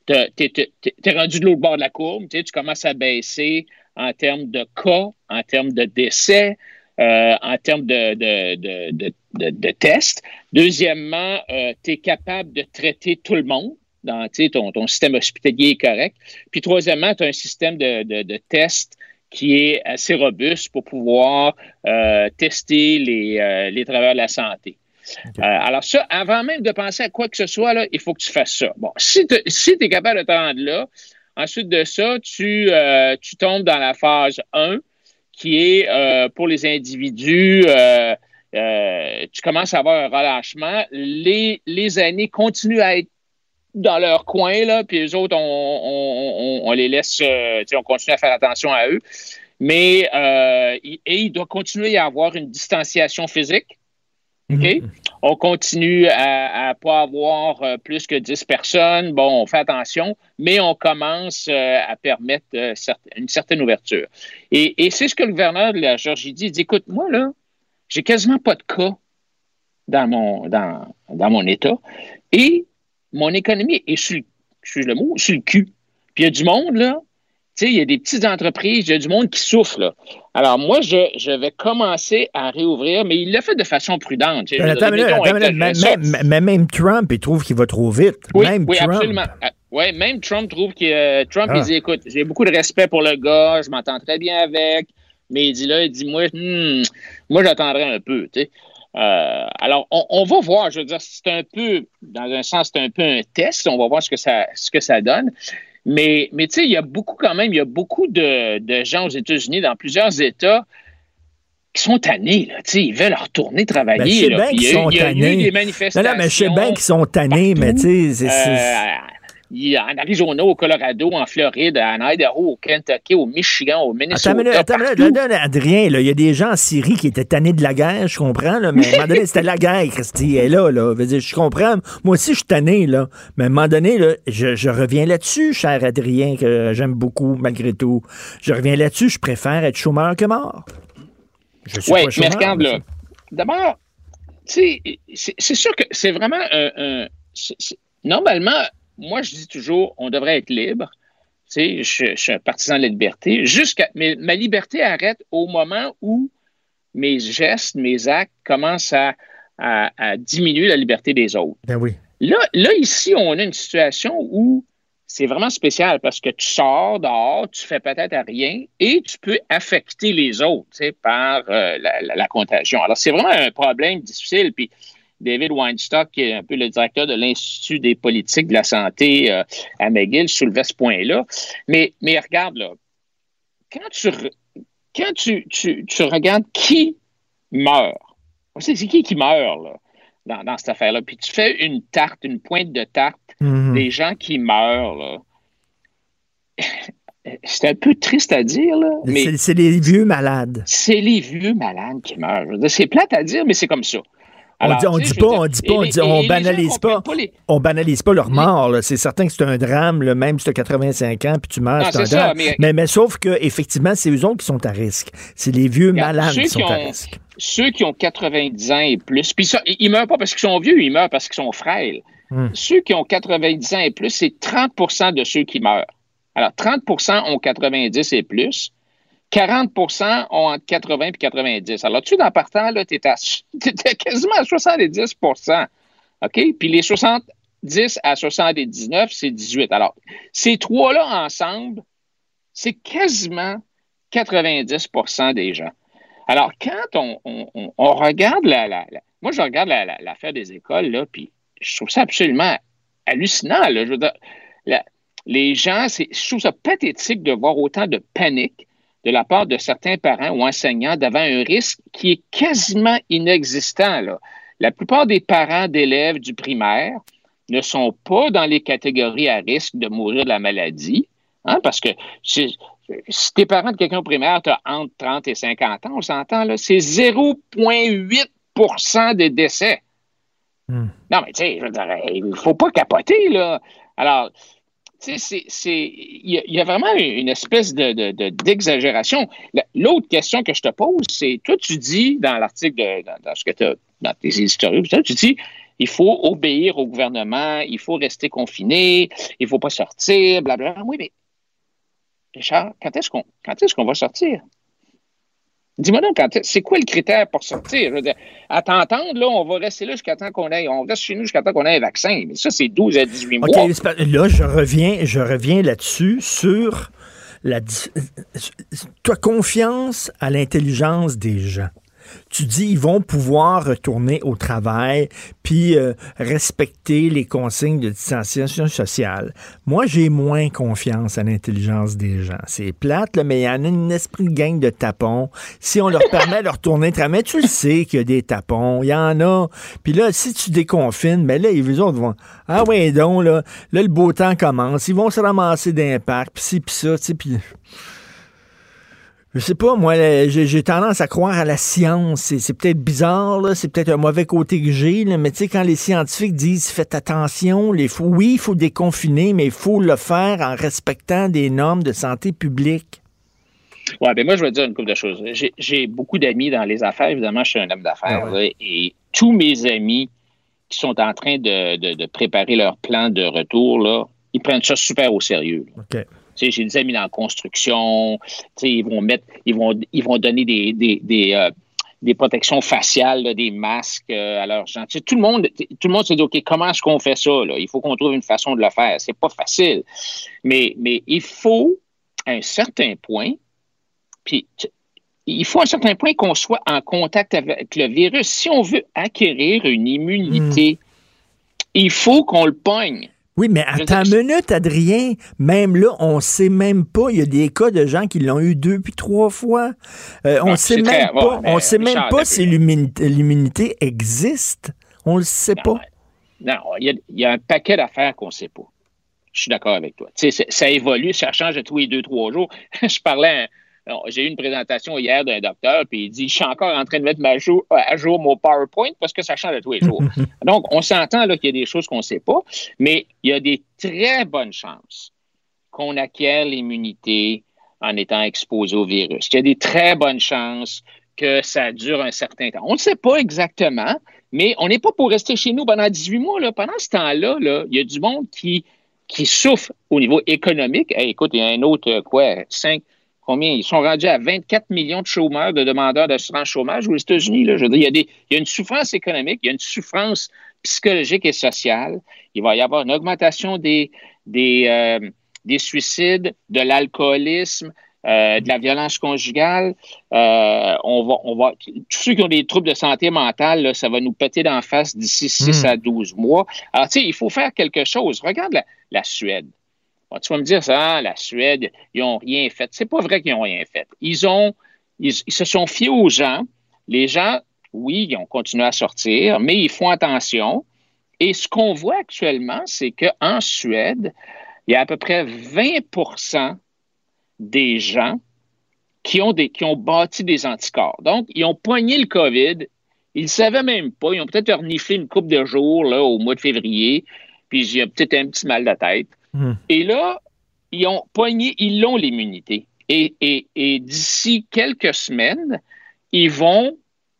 tu es, rendu de l'autre bord de la courbe, tu commences à baisser en termes de cas, en termes de décès, euh, en termes de, tests. Deuxièmement, euh, tu es capable de traiter tout le monde. Dans, ton, ton système hospitalier est correct. Puis troisièmement, tu as un système de, tests qui est assez robuste pour pouvoir euh, tester les, les travailleurs de la santé. alors ça, avant même de penser à quoi que ce soit, là, il faut que tu fasses ça. Bon, si tu es capable de te rendre là, ensuite de ça, tu, tu tombes dans la phase 1, qui est euh, pour les individus, euh, euh, tu commences à avoir un relâchement. Les, les années continuent à être dans leur coin, là, puis les autres, on, les laisse, on continue à faire attention à eux. Mais et il doit continuer à avoir une distanciation physique. Mhm. On continue à ne pas avoir euh, plus que 10 personnes. Bon, on fait attention, mais on commence euh, à permettre euh, une certaine ouverture. Et, c'est ce que le gouverneur de la Georgie dit. Il dit, écoute, moi, là, j'ai quasiment pas de cas dans mon, dans, mon État et mon économie est sur, le mot, sur le cul. Puis il y a du monde, là, tu sais, il y a des petites entreprises, il y a du monde qui souffre. Là. Alors, moi, je, je, vais commencer à réouvrir, mais il l'a fait de façon prudente.
mais, même Trump, il trouve qu'il va trop vite.
Oui,
même
oui absolument. Ah, oui, même Trump trouve que euh, Trump, il ah. dit écoute, j'ai beaucoup de respect pour le gars, je m'entends très bien avec, mais il dit là, il dit moi, hmm, moi, j'attendrai un peu. Tu sais. Euh, alors, on, on, va voir, je veux dire, c'est un peu, dans un sens, c'est un peu un test, on va voir ce que ça, ce que ça donne. Mais, mais tu sais, il y a beaucoup quand même, il y a beaucoup de, de gens aux États-Unis, dans plusieurs États, qui sont tannés, là, ils veulent retourner travailler.
Ben, je sais bien qu'ils sont tannés.
des manifestations.
Non, mais je sais bien qu'ils sont tannés, mais tu sais,
en Arizona, au Colorado, en Floride, en Idaho, au Kentucky, au Michigan, au Minnesota.
Attends, attends, Adrien, il y a des gens en Syrie qui étaient tannés de la guerre, je comprends, là, mais à un moment donné, c'était la guerre, Christy, elle est là, là. Je comprends. Moi aussi, je suis tanné, là. Mais à un moment donné, là, je, reviens là-dessus, cher Adrien, que j'aime beaucoup, malgré tout. Je reviens là-dessus, je préfère être chômeur que mort.
Oui, mais regarde, là. D'abord, c'est sûr que c'est vraiment un normalement, moi, je dis toujours, on devrait être libre. Tu sais, je, suis un partisan de la liberté. Jusqu'à, mais ma liberté arrête au moment où mes gestes, mes actes commencent à, diminuer la liberté des autres.
Ben oui.
Là, là, ici, on a une situation où c'est vraiment spécial parce que tu sors dehors, tu fais peut-être rien et tu peux affecter les autres tu sais, par euh, la, la, contagion. Alors, c'est vraiment un problème difficile. Puis, David Weinstock, qui est un peu le directeur de l'Institut des politiques de la santé euh, à McGill, soulevait ce point-là. Mais, mais regarde, là, quand tu, quand tu, tu, regardes qui meurt, c'est qui qui meurt là, dans, cette affaire-là, puis tu fais une tarte, une pointe de tarte mm-hmm. des gens qui meurent, là. C'est un peu triste à dire, là. Mais
c'est les vieux malades.
C'est les vieux malades qui meurent. C'est plate à dire, mais c'est comme ça
on dit, on dit pas, on dit pas, on, banalise pas, on banalise pas leur mort. C'est certain que c'est un drame, même si tu as 85 ans puis tu meurs, c'est un drame. mais... mais... sauf que effectivement, c'est eux autres qui sont à risque. C'est les vieux malades qui sont à risque.
Ceux qui ont 90 ans et plus, puis ça, ils meurent pas parce qu'ils sont vieux, ils meurent parce qu'ils sont frêles. Hmm. Ceux qui ont 90 ans et plus, c'est 30% de ceux qui meurent. Alors, 30% ont 90 et plus. 40% ont entre 80 et 90. Alors, tu dans partant, tu étais, <laughs> quasiment à 70% OK? Puis les 70 à 79, c'est 18. Alors, ces trois-là ensemble, c'est quasiment 90% des gens. Alors, quand on, regarde la, Moi, je regarde l'affaire des écoles, là, puis je trouve ça absolument hallucinant. Je les gens, je trouve ça pathétique de voir autant de panique de la part de certains parents ou enseignants devant un risque qui est quasiment inexistant. La plupart des parents d'élèves du primaire ne sont pas dans les catégories à risque de mourir de la maladie. Hein, parce que si, si t'es parent de quelqu'un au primaire, tu as entre 30 et 50 ans, on s'entend, là, c'est 0,8% des décès.
Hmm.
Non, mais tu sais, il ne faut pas capoter, là. Alors, sais, il y, a vraiment une espèce de, d'exagération. L'autre question que je te pose, c'est, toi, tu dis dans l'article, dans, ce que tu dans tes éditoriaux, tu dis, il faut obéir au gouvernement, il faut rester confiné, il ne faut pas sortir, blablabla. Oui, mais Richard, quand est-ce qu'on quand est-ce qu'on va sortir? Dis-moi donc, c'est quoi le critère pour sortir? à t'entendre, là, on va rester là jusqu'à temps qu'on ait, on reste chez nous jusqu'à temps qu'on ait un vaccin. Mais ça, c'est 12 à 18 mois.
OK, là, je reviens, je reviens là-dessus sur la. Toi, confiance à l'intelligence des gens tu dis ils vont pouvoir retourner au travail puis euh, respecter les consignes de distanciation sociale. Moi, j'ai moins confiance à l'intelligence des gens. C'est plate, mais il y en a une esprit de gang de tapons. Si on leur permet de retourner travailler, tu le sais qu'il y a des tapons, il y en a. Puis là, si tu déconfines, mais là, les autres vont ah ouais donc là, là le beau temps commence, ils vont se ramasser d'impact, puis ci puis ça, tu sais puis je sais pas, moi, j'ai tendance à croire à la science. C'est peut-être bizarre, c'est peut-être un mauvais côté que j'ai, mais tu sais, quand les scientifiques disent faites attention, les oui, il faut déconfiner, mais il faut le faire en respectant des normes de santé publique.
Oui, ben moi, je vais dire une couple de choses. J'ai beaucoup d'amis dans les affaires. Évidemment, je suis un homme d'affaires. Ah et tous mes amis qui sont en train de, préparer leur plan de retour, là, ils prennent ça super au sérieux. OK j'ai des amis dans la construction, ils vont mettre, ils vont, ils vont donner des, des, des, euh, des protections faciales, des masques euh, à leurs gens. tout le monde, tout le monde s'est dit, OK, comment est-ce qu'on fait ça? Là? Il faut qu'on trouve une façon de le faire. C'est pas facile. Mais, mais il faut, à un certain point, puis il faut à un certain point qu'on soit en contact avec le virus. Si on veut acquérir une immunité, hmm. il faut qu'on le pogne.
Oui, mais à ta minute, Adrien, même là, on sait même pas. Il y a des cas de gens qui l'ont eu deux puis trois fois. Euh, on ne sait même pas. on sait même pas si l'immunité existe. On le sait pas.
Non, il y, a, un paquet d'affaires qu'on ne sait pas. Je suis d'accord avec toi. ça évolue, ça change de tous les deux, trois jours. <laughs> je parlais à j'ai eu une présentation hier d'un docteur, puis il dit Je suis encore en train de mettre ma à jour mon PowerPoint parce que ça change de tous les jours. <laughs> Donc, on s'entend qu'il y a des choses qu'on ne sait pas, mais il y a des très bonnes chances qu'on acquiert l'immunité en étant exposé au virus. Il y a des très bonnes chances que ça dure un certain temps. On ne sait pas exactement, mais on n'est pas pour rester chez nous pendant 18 mois. Là. Pendant ce temps-là, là, il y a du monde qui, qui souffre au niveau économique. écoute, il y a un autre, quoi, 5, combien? Ils sont rendus à 24 millions de chômeurs, de demandeurs d'assurance chômage aux États-Unis. Je veux dire, il y, a des, il y a une souffrance économique, il y a une souffrance psychologique et sociale. Il va y avoir une augmentation des, des, euh, des suicides, de l'alcoolisme, euh, de la violence conjugale. Euh, on va, on va, tous ceux qui ont des troubles de santé mentale, ça va nous péter d'en face d'ici 6 hmm. à 12 mois. Alors, tu sais, il faut faire quelque chose. Regarde la, la Suède. Tu vas me dire ça, la Suède, ils n'ont rien fait. C'est pas vrai qu'ils n'ont rien fait. Ils ont, ils, se sont fiés aux gens. Les gens, oui, ils ont continué à sortir, mais ils font attention. Et ce qu'on voit actuellement, c'est qu'en Suède, il y a à peu près 20% des gens qui ont, des, qui ont bâti des anticorps. Donc, ils ont poigné le COVID. Ils ne savaient même pas. Ils ont peut-être reniflé une coupe de jours là, au mois de février. Puis, il y a peut-être un petit mal de tête. Hmm. Et là, ils ont poigné, ils l'ont l'immunité. Et, d'ici quelques semaines, ils vont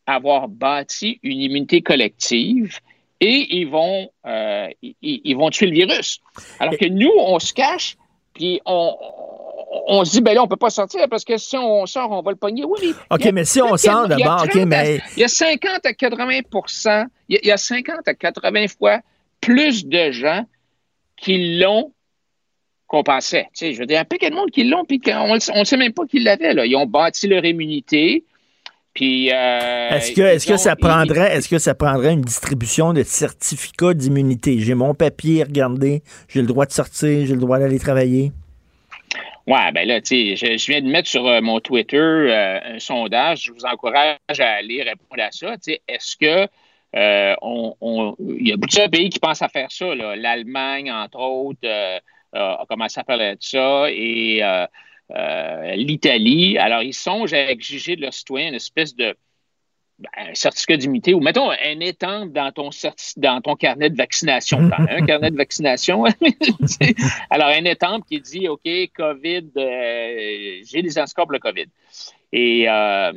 avoir bâti une immunité collective et ils vont, euh, ils, vont tuer le virus. Alors que nous, on se cache, puis on, se dit, ben là, on peut pas sortir parce que si on sort, on va le pogner. Oui,
OK, mais si on sort d'abord, OK, mais.
Il y a 50 à 80% il y a 50 à 80 fois plus de gens qui l'ont qu'on pensait. Tu sais, je veux dire, il y a de monde qui l'ont, puis on ne sait même pas qu'ils l'avaient. Ils ont bâti leur immunité. Puis, euh,
est-ce que, est-ce que ça prendrait, est-ce que ça prendrait une distribution de certificats d'immunité? J'ai mon papier, regardez, j'ai le droit de sortir, j'ai le droit d'aller travailler.
Ouais, ben là, tu sais, je, viens de mettre sur euh, mon Twitter euh, un sondage. Je vous encourage à aller répondre à ça. Tu sais, est-ce que on, il y a plusieurs pays qui pensent à faire ça, l'Allemagne, entre autres, a commencé à parler de ça et l'Italie. Alors, ils songent à exiger de leurs citoyens une espèce de ben, un certificat d'immunité ou mettons un étang dans ton, dans ton carnet de vaccination. un <laughs> carnet de vaccination? <laughs> Alors, un étang qui dit OK, COVID, euh, j'ai des anticorps pour le COVID. Et euh,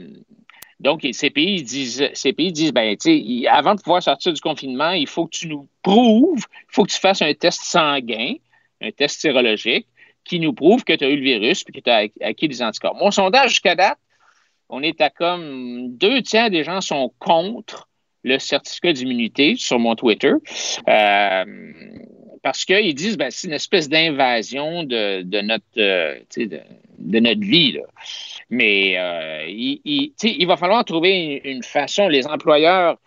donc, ces pays disent, ces pays disent ben, avant de pouvoir sortir du confinement, il faut que tu nous prouves, il faut que tu fasses un test sanguin, un test sérologique, qui nous prouve que tu as eu le virus et que tu as acquis des anticorps. Mon sondage jusqu'à date, on est à comme deux tiers des gens sont contre le certificat d'immunité sur mon Twitter. Euh, parce qu'ils disent ben, c'est une espèce d'invasion de, notre, euh, de, notre vie. Mais euh, il, va falloir trouver une, façon, les employeurs,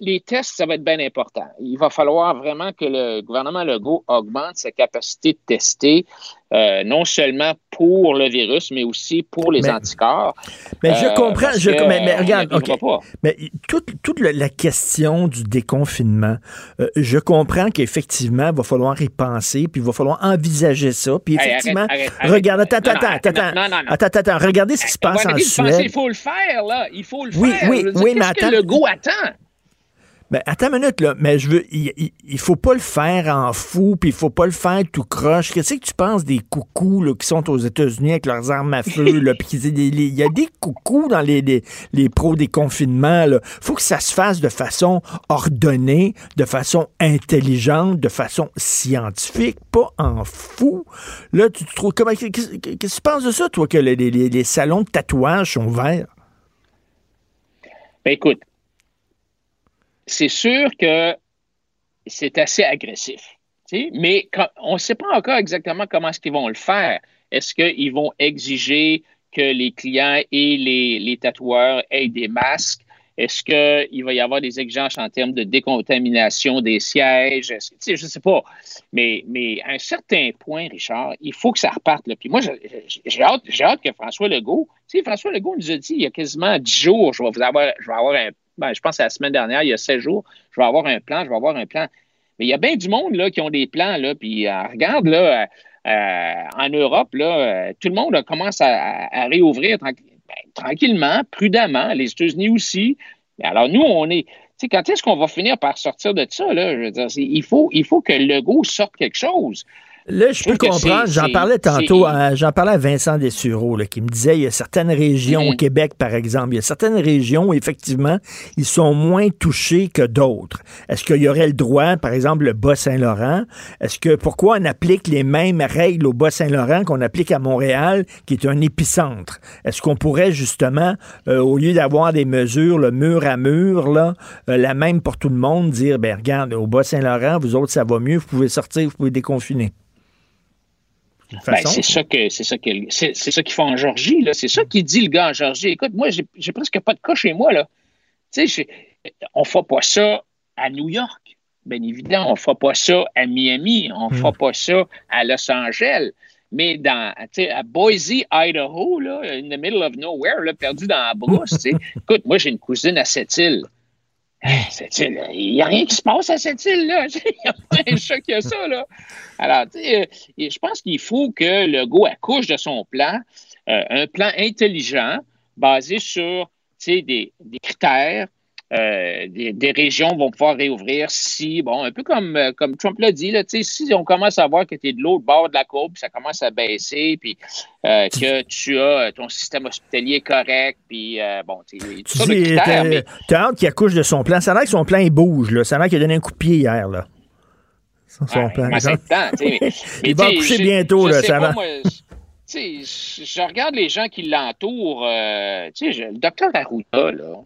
les tests, ça va être bien important. Il va falloir vraiment que le gouvernement Legault augmente sa capacité de tester euh, non seulement pour le virus, mais aussi pour les anticorps.
Mais je euh, comprends. Je, mais, regarde, mais toute, toute la, question du déconfinement, euh, je comprends qu'effectivement, il va falloir y penser, puis il va falloir envisager ça. Puis effectivement, regarde, attends, attends, attends, attends, attends, regardez ce qui se passe en Suède.
Il faut le faire, là. Il faut le
faire. Oui, oui, oui, mais attends.
Que le goût attend?
Ben, attends une minute, là. Mais je veux. Il, il, faut pas le faire en fou, puis il faut pas le faire tout croche. Qu'est-ce que tu penses des coucous là, qui sont aux États-Unis avec leurs armes à feu, <laughs> là? Puis il y a des coucous dans les, les, les pros des confinements, là. Faut que ça se fasse de façon ordonnée, de façon intelligente, de façon scientifique, pas en fou. Là, tu te trouves. Comment. Qu'est-ce que tu penses de ça, toi, que les, les, les salons de tatouage sont verts?
Ben, écoute, c'est sûr que c'est assez agressif. Mais on ne sait pas encore exactement comment est-ce qu'ils vont le faire. Est-ce qu'ils vont exiger que les clients et les, tatoueurs aient des masques? Est-ce qu'il va y avoir des exigences en termes de décontamination des sièges? je ne sais pas. Mais, à un certain point, Richard, il faut que ça reparte. Là. Puis moi, j'ai hâte, que François Legault, François Legault nous a dit il y a quasiment dix jours, je vais, vous je vais avoir un ben, je pense à la semaine dernière, il y a 16 jours, je vais avoir un plan, je vais avoir un plan. Mais il y a bien du monde là, qui ont des plans, là, puis euh, regarde, là, euh, euh, en Europe, là, tout le monde commence à, réouvrir ben, tranquillement, prudemment, les États-Unis aussi. Alors, nous, on est. Quand est-ce qu'on va finir par sortir de ça? Là? Il, faut, il faut que le go sorte quelque chose.
Là, je, peux comprendre. J'en parlais tantôt, j'en parlais à Vincent Dessureau, qui me disait il y a certaines régions au. Québec, par exemple, il y a certaines régions où, effectivement, ils sont moins touchés que d'autres. Est-ce qu'il y aurait le droit, par exemple, le Bas-Saint-Laurent? Est-ce que pourquoi on applique les mêmes règles au Bas-Saint-Laurent qu'on applique à Montréal, qui est un épicentre? Est-ce qu'on pourrait justement, euh, au lieu d'avoir des mesures le mur à mur, là, euh, la même pour tout le monde, dire ben regarde, au Bas-Saint-Laurent, vous autres, ça va mieux, vous pouvez sortir, vous pouvez déconfiner?
Ben, c'est ça que c'est ça que c'est, ça qu'ils font en Georgie là. C'est ça qu'il dit le gars en Georgie. Écoute, moi j'ai, presque pas de cas chez moi là. Tu sais, on fait pas ça à New York, bien évidemment. On fait pas ça à Miami. On ne hmm. fait pas ça à Los Angeles. Mais dans, à Boise, Idaho, là, in the middle of nowhere, là, perdu dans la brousse, <laughs> écoute, moi, j'ai une cousine à cette île. Il n'y a rien qui se passe à cette île-là. <laughs> Il y a un chat qui a ça, là. Alors, euh, je pense qu'il faut que le go accouche de son plan, euh, un plan intelligent, basé sur des, des critères, euh, des, régions vont pouvoir réouvrir si, bon, un peu comme, euh, comme Trump l'a dit, là, si on commence à voir que tu es de l'autre bord de la courbe, puis ça commence à baisser, puis euh, que tu as ton système hospitalier correct, puis bon, tu
sais, T'as hâte qu'il accouche de son plan. Ça a l'air que son plan, il bouge, là. Ça a l'air qu'il a donné un coup de pied hier, là.
Son plan.
il va accoucher bientôt, là, ça va.
je regarde les gens qui l'entourent. le docteur Arruda, là,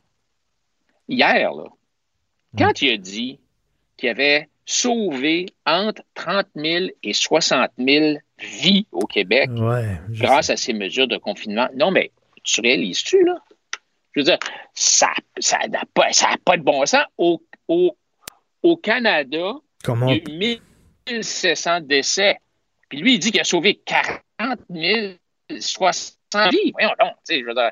hier, là, quand il a dit qu'il avait sauvé entre 30 000 et 60 000 vies au Québec grâce à ces mesures de confinement, non, mais tu réalises-tu, là? Je veux dire, ça n'a pas, pas de bon sens. Au, au, Canada, il y a eu 1700 décès. Puis lui, il dit qu'il a sauvé 40 000, 60 vie. Voyons donc. Je veux dire,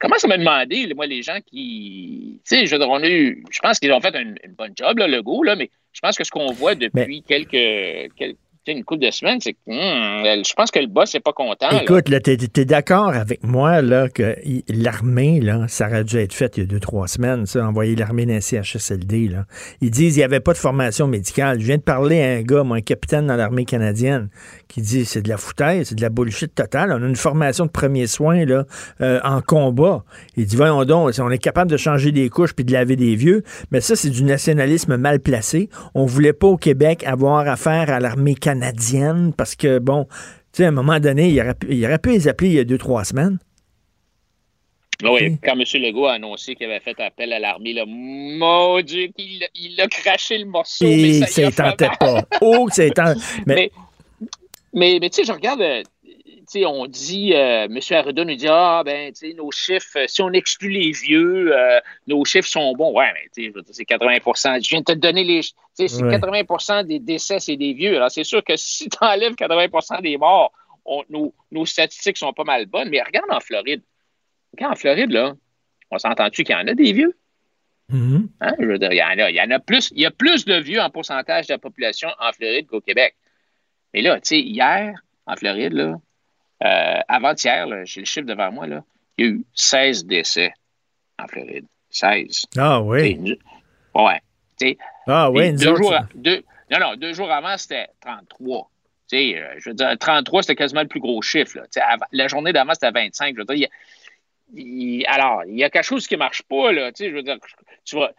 comment ça m'a demandé, moi, les gens qui. Tu sais, je veux dire, on a eu. Je pense qu'ils ont fait une, bonne job, là, le go, là, mais je pense que ce qu'on voit depuis quelques, quelques une couple de semaines, c'est que hmm, je pense que le boss n'est pas content.
Écoute, tu es, d'accord avec moi là, que l'armée, ça aurait dû être fait il y a deux, trois semaines, ça, envoyer l'armée d'un CHSLD. Là. Ils disent qu'il n'y avait pas de formation médicale. Je viens de parler à un gars, moi, un capitaine dans l'armée canadienne, qui dit c'est de la foutaise, c'est de la bullshit totale. On a une formation de premiers soins là, euh, en combat. Il dit voyons donc, on est capable de changer des couches puis de laver des vieux, mais ça, c'est du nationalisme mal placé. On voulait pas au Québec avoir affaire à l'armée canadienne parce que, bon, tu sais, à un moment donné, il aurait, pu, il aurait pu les appeler il y a deux, trois semaines.
Oui, quand M. Legault a annoncé qu'il avait fait appel à l'armée, là, mon Dieu, il, a craché le morceau.
Et mais ça, ça tentait pas. Oh, c'est <laughs>
mais, mais, mais, tu sais, je regarde, euh, tu sais, on dit, euh, M. Arruda nous dit, ah, ben, tu sais, nos chiffres, euh, si on exclut les vieux, nos chiffres sont bons. Ouais, mais tu sais, c'est 80% Je viens de te donner les. Tu sais, c'est 80% des décès, c'est des vieux. Alors, c'est sûr que si tu enlèves 80% des morts, nos, nos, statistiques sont pas mal bonnes. Mais regarde en Floride. Regarde en Floride, là, on s'entend-tu qu'il y en a des vieux?
Mm-hmm.
Hein? Je veux dire, il y en a, il y en a plus. Il y a plus de vieux en pourcentage de la population en Floride qu'au Québec. Mais là, tu sais, hier, en Floride, là, euh, avant-hier, j'ai le chiffre devant moi, là, il y a eu 16 décès en Floride. 16.
Ah oui.
ouais.
ah oui,
deux jours, deux, non, non, deux jours avant, c'était 33. sais, euh, je veux dire, 33, c'était quasiment le plus gros chiffre. Là. la journée d'avant, c'était 25. Je veux dire, alors, il y a quelque chose qui ne marche pas. Là, je veux dire, tu vois,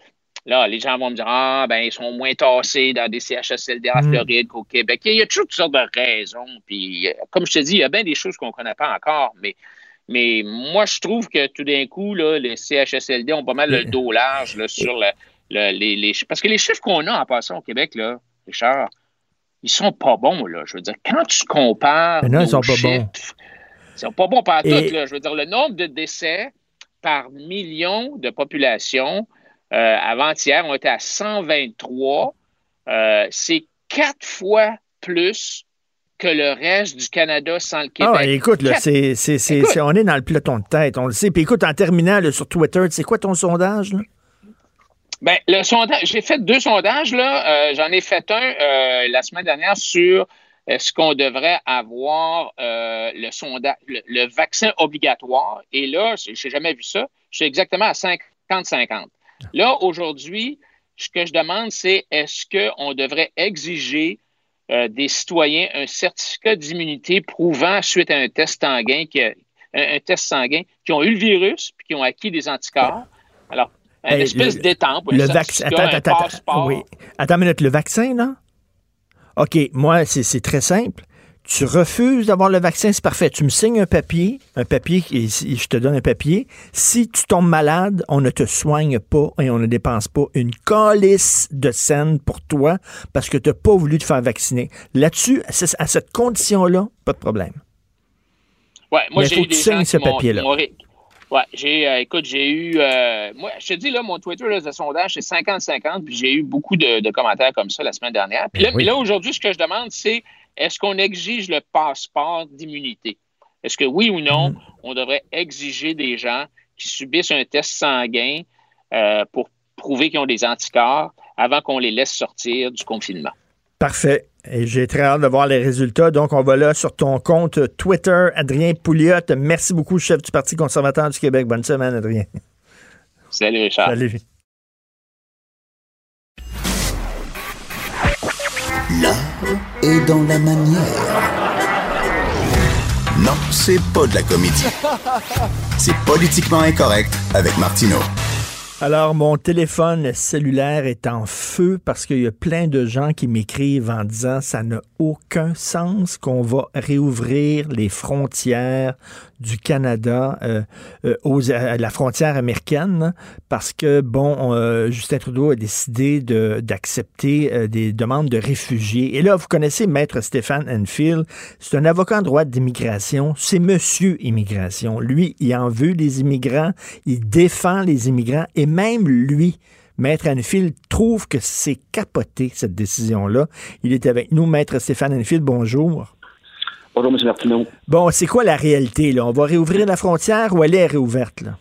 Là, les gens vont me dire Ah, ben, ils sont moins tassés dans des CHSLD en mm. Floride qu'au Québec. Il y a toutes sortes de raisons. Puis, euh, comme je te dis, il y a bien des choses qu'on ne connaît pas encore. Mais, mais moi, je trouve que tout d'un coup, là, les CHSLD ont pas mal le dos large sur le, les, les, Parce que les chiffres qu'on a en passant au Québec, là, Richard, ils sont pas bons. Là. Je veux dire, quand tu compares.
non, ils sont pas bons.
Ils sont pas bons par tout. Là. Je veux dire, le nombre de décès par million de population euh, avant-hier, on était à 123. Euh, c'est quatre fois plus que le reste du Canada sans le Québec.
Ah, écoute, là, c'est, on est dans le peloton de tête, on le sait. Puis écoute, en terminant sur Twitter, c'est quoi ton sondage? Là?
Ben, le sondage, j'ai fait deux sondages, là. Euh, j'en ai fait un la semaine dernière sur est-ce qu'on devrait avoir le, sondage, le, vaccin obligatoire. Et là, je n'ai jamais vu ça. Je suis exactement à 50-50. Là, aujourd'hui, ce que je demande, c'est est-ce qu'on devrait exiger euh, des citoyens un certificat d'immunité prouvant, suite à un test sanguin, qui un, test sanguin, qui ont eu le virus puis qui ont acquis des anticorps? Alors, une espèce d'étampe.
Le vaccin. Attends, attends, attends. Oui. Attends une minute. Le vaccin, là? OK, moi, c'est très simple tu refuses d'avoir le vaccin, c'est parfait. Tu me signes un papier, un papier, et je te donne un papier. Si tu tombes malade, on ne te soigne pas et on ne dépense pas une calice de scène pour toi parce que tu n'as pas voulu te faire vacciner. Là-dessus, à cette condition-là, pas de problème.
Ouais, moi, j'ai eu des gens ce papier-là. Ouais, j'ai, euh, écoute, j'ai eu, euh, moi, je te dis, là, mon Twitter, là, de sondage, c'est 50-50, puis j'ai eu beaucoup de, commentaires comme ça la semaine dernière. Puis ben là aujourd'hui, ce que je demande, c'est est-ce qu'on exige le passeport d'immunité? Est-ce que oui ou non, mm. on devrait exiger des gens qui subissent un test sanguin euh, pour prouver qu'ils ont des anticorps avant qu'on les laisse sortir du confinement?
Parfait. Et j'ai très hâte de voir les résultats. Donc, on va là sur ton compte Twitter, Adrien Pouliot. Merci beaucoup, chef du Parti conservateur du Québec. Bonne semaine, Adrien.
Salut, Richard.
Salut.
L'art dans la manière. Non, c'est pas de la comédie. C'est politiquement incorrect avec Martineau.
Alors, mon téléphone cellulaire est en feu parce qu'il y a plein de gens qui m'écrivent en disant ça n'a aucun sens qu'on va réouvrir les frontières du Canada euh, euh, aux, à la frontière américaine parce que, bon, euh, Justin Trudeau a décidé d'accepter des demandes de réfugiés. Et là, vous connaissez Maître Stéphane Enfield, c'est un avocat en droit d'immigration, c'est Monsieur Immigration. Lui, il en veut les immigrants, il défend les immigrants et même lui, Maître Enfield trouve que c'est capoté, cette décision-là. Il est avec nous, Maître Stéphane Enfield, bonjour.
Bonjour, M. Martineau.
Bon, c'est quoi la réalité? Là? On va réouvrir la frontière ou elle est réouverte? Là?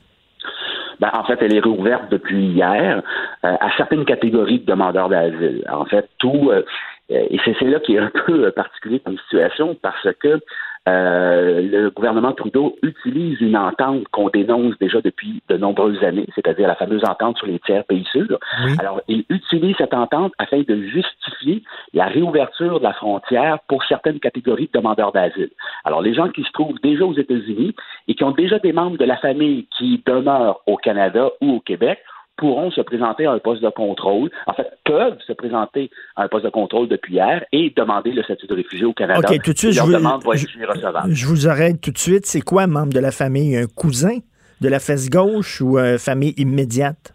Ben, en fait, elle est réouverte depuis hier euh, à certaines catégories de demandeurs d'asile. En fait, tout, euh, et c'est là qui est un peu euh, particulier comme situation parce que euh, le gouvernement Trudeau utilise une entente qu'on dénonce déjà depuis de nombreuses années, c'est-à-dire la fameuse entente sur les tiers pays sûrs. Alors, il utilise cette entente afin de justifier la réouverture de la frontière pour certaines catégories de demandeurs d'asile. Alors, les gens qui se trouvent déjà aux États-Unis et qui ont déjà des membres de la famille qui demeurent au Canada ou au Québec pourront se présenter à un poste de contrôle, en fait, peuvent se présenter à un poste de contrôle depuis hier et demander le statut de réfugié au Canada.
OK, tout de suite, je, vous-
va
je- je vous arrête tout de suite. C'est quoi membre de la famille? Un cousin de la fesse gauche ou euh, famille immédiate?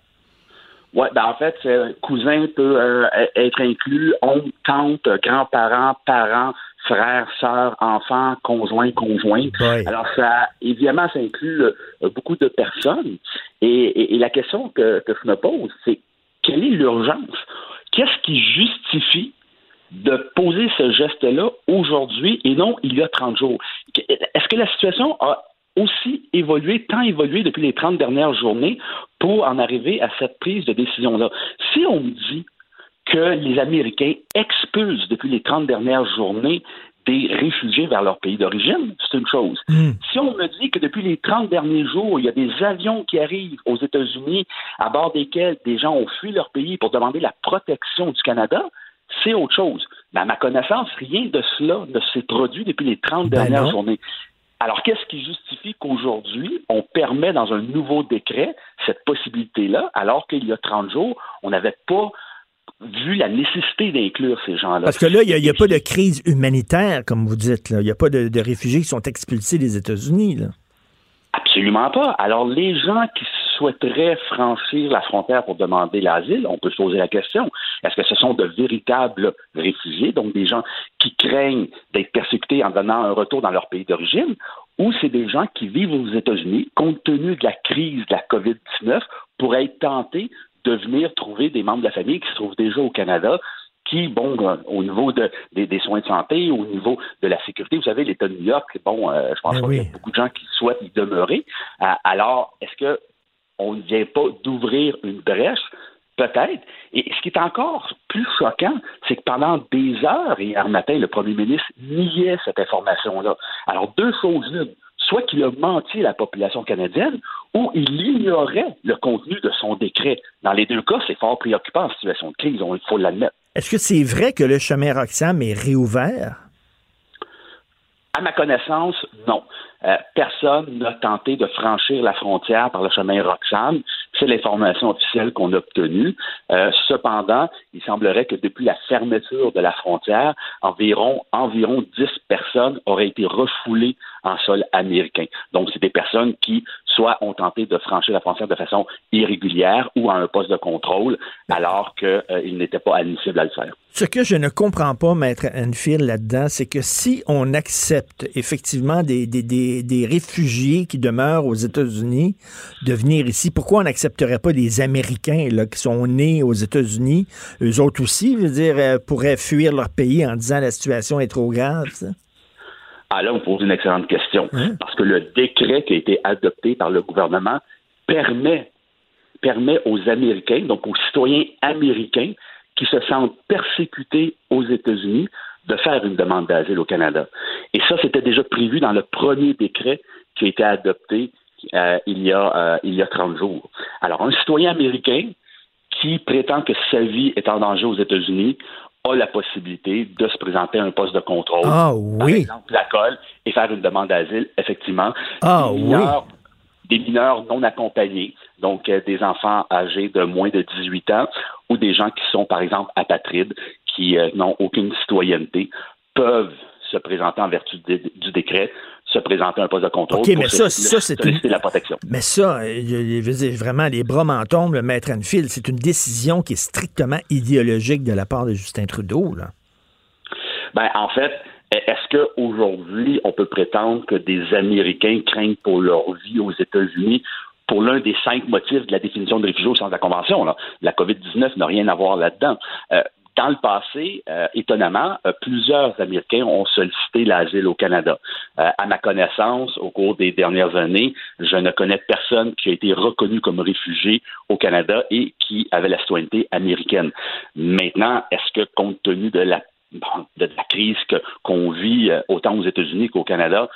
Ouais, ben en fait, cousin peut euh, être inclus, oncle, tante, grands-parents, parents, frères, sœurs, enfants, conjoints, conjointes.
Ouais.
Alors ça, évidemment, ça inclut euh, beaucoup de personnes. Et, et- et la question que, que je me pose, c'est quelle est l'urgence? Qu'est-ce qui justifie de poser ce geste-là aujourd'hui et non il y a 30 jours? Est-ce que la situation a aussi évolué, tant évolué depuis les 30 dernières journées pour en arriver à cette prise de décision-là? Si on me dit que les Américains expulsent depuis les 30 dernières journées des réfugiés vers leur pays d'origine, c'est une chose. Si on me dit que depuis les 30 derniers jours, il y a des avions qui arrivent aux États-Unis à bord desquels des gens ont fui leur pays pour demander la protection du Canada, c'est autre chose. Mais à ma connaissance, rien de cela ne s'est produit depuis les 30
Ben
dernières
non.
journées. Alors, qu'est-ce qui justifie qu'aujourd'hui, on permet dans un nouveau décret cette possibilité-là, alors qu'il y a 30 jours, on n'avait pas vu la nécessité d'inclure ces gens-là?
Parce que là, il n'y a, pas de crise humanitaire, comme vous dites. là. Il n'y a pas de, de réfugiés qui sont expulsés des États-Unis.
Absolument pas. Alors, les gens qui souhaiteraient franchir la frontière pour demander l'asile, on peut se poser la question, est-ce que ce sont de véritables réfugiés, donc des gens qui craignent d'être persécutés en donnant un retour dans leur pays d'origine, ou c'est des gens qui vivent aux États-Unis, compte tenu de la crise de la COVID-19, pourraient être tentés de venir trouver des membres de la famille qui se trouvent déjà au Canada, qui, bon, euh, au niveau de, des, des soins de santé, au niveau de la sécurité, vous savez, l'État de New York, bon, euh, je pense pas qu'il y a beaucoup de gens qui souhaitent y demeurer. Euh, alors, est-ce que on ne vient pas d'ouvrir une brèche? Peut-être. Et ce qui est encore plus choquant, c'est que pendant des heures hier matin, le premier ministre niait cette information-là. Alors, deux choses l'une. Soit qu'il a menti à la population canadienne, ou il ignorait le contenu de son décret. Dans les deux cas, c'est fort préoccupant en situation de crise, il faut l'admettre.
Est-ce que c'est vrai que le chemin Roxham est réouvert?
À ma connaissance, non. Euh, personne n'a tenté de franchir la frontière par le chemin Roxham. C'est l'information officielle qu'on a obtenue. Euh, cependant, il semblerait que depuis la fermeture de la frontière, environ, environ 10 personnes auraient été refoulées en sol américain. Donc, c'est des personnes qui soit ont tenté de franchir la frontière de façon irrégulière ou à un poste de contrôle, alors qu'ils n'étaient pas admissibles à le faire.
Ce que je ne comprends pas, Maître Enfield, là-dedans, c'est que si on accepte effectivement des, des, des réfugiés qui demeurent aux États-Unis de venir ici, pourquoi on n'accepterait pas des Américains là, qui sont nés aux États-Unis, eux autres aussi, je veux dire, euh, pourraient fuir leur pays en disant la situation est trop grave? ça?
Ah là, vous posez une excellente question. Parce que le décret qui a été adopté par le gouvernement permet, permet aux Américains, donc aux citoyens américains qui se sentent persécutés aux États-Unis, de faire une demande d'asile au Canada. Et ça, c'était déjà prévu dans le premier décret qui a été adopté euh, il, y a, euh, il y a 30 jours. Alors, un citoyen américain qui prétend que sa vie est en danger aux États-Unis a la possibilité de se présenter à un poste de contrôle.
Ah
Par
oui.
exemple, la colle et faire une demande d'asile, effectivement.
Ah.
Des mineurs non accompagnés, donc euh, des enfants âgés de moins de 18 ans ou des gens qui sont, par exemple, apatrides, qui euh, n'ont aucune citoyenneté, peuvent se présenter en vertu du, décret, se présenter à un poste de contrôle
OK, mais ça, ça, c'est une-
la protection.
Mais ça, euh, je, veux dire, vraiment, les bras m'en tombent, le Maître Enfield, c'est une décision qui est strictement idéologique de la part de Justin Trudeau. Là.
Ben, en fait, est-ce qu'aujourd'hui, on peut prétendre que des Américains craignent pour leur vie aux États-Unis pour l'un des cinq motifs de la définition de réfugié au sens de la Convention? La COVID-19 n'a rien à voir là-dedans. Euh, dans le passé, euh, étonnamment, euh, plusieurs Américains ont sollicité l'asile au Canada. À ma connaissance, au cours des dernières années, je ne connais personne qui a été reconnu comme réfugié au Canada et qui avait la citoyenneté américaine. Maintenant, est-ce que compte tenu de la bon, de la crise que, qu'on vit euh, autant aux États-Unis qu'au Canada,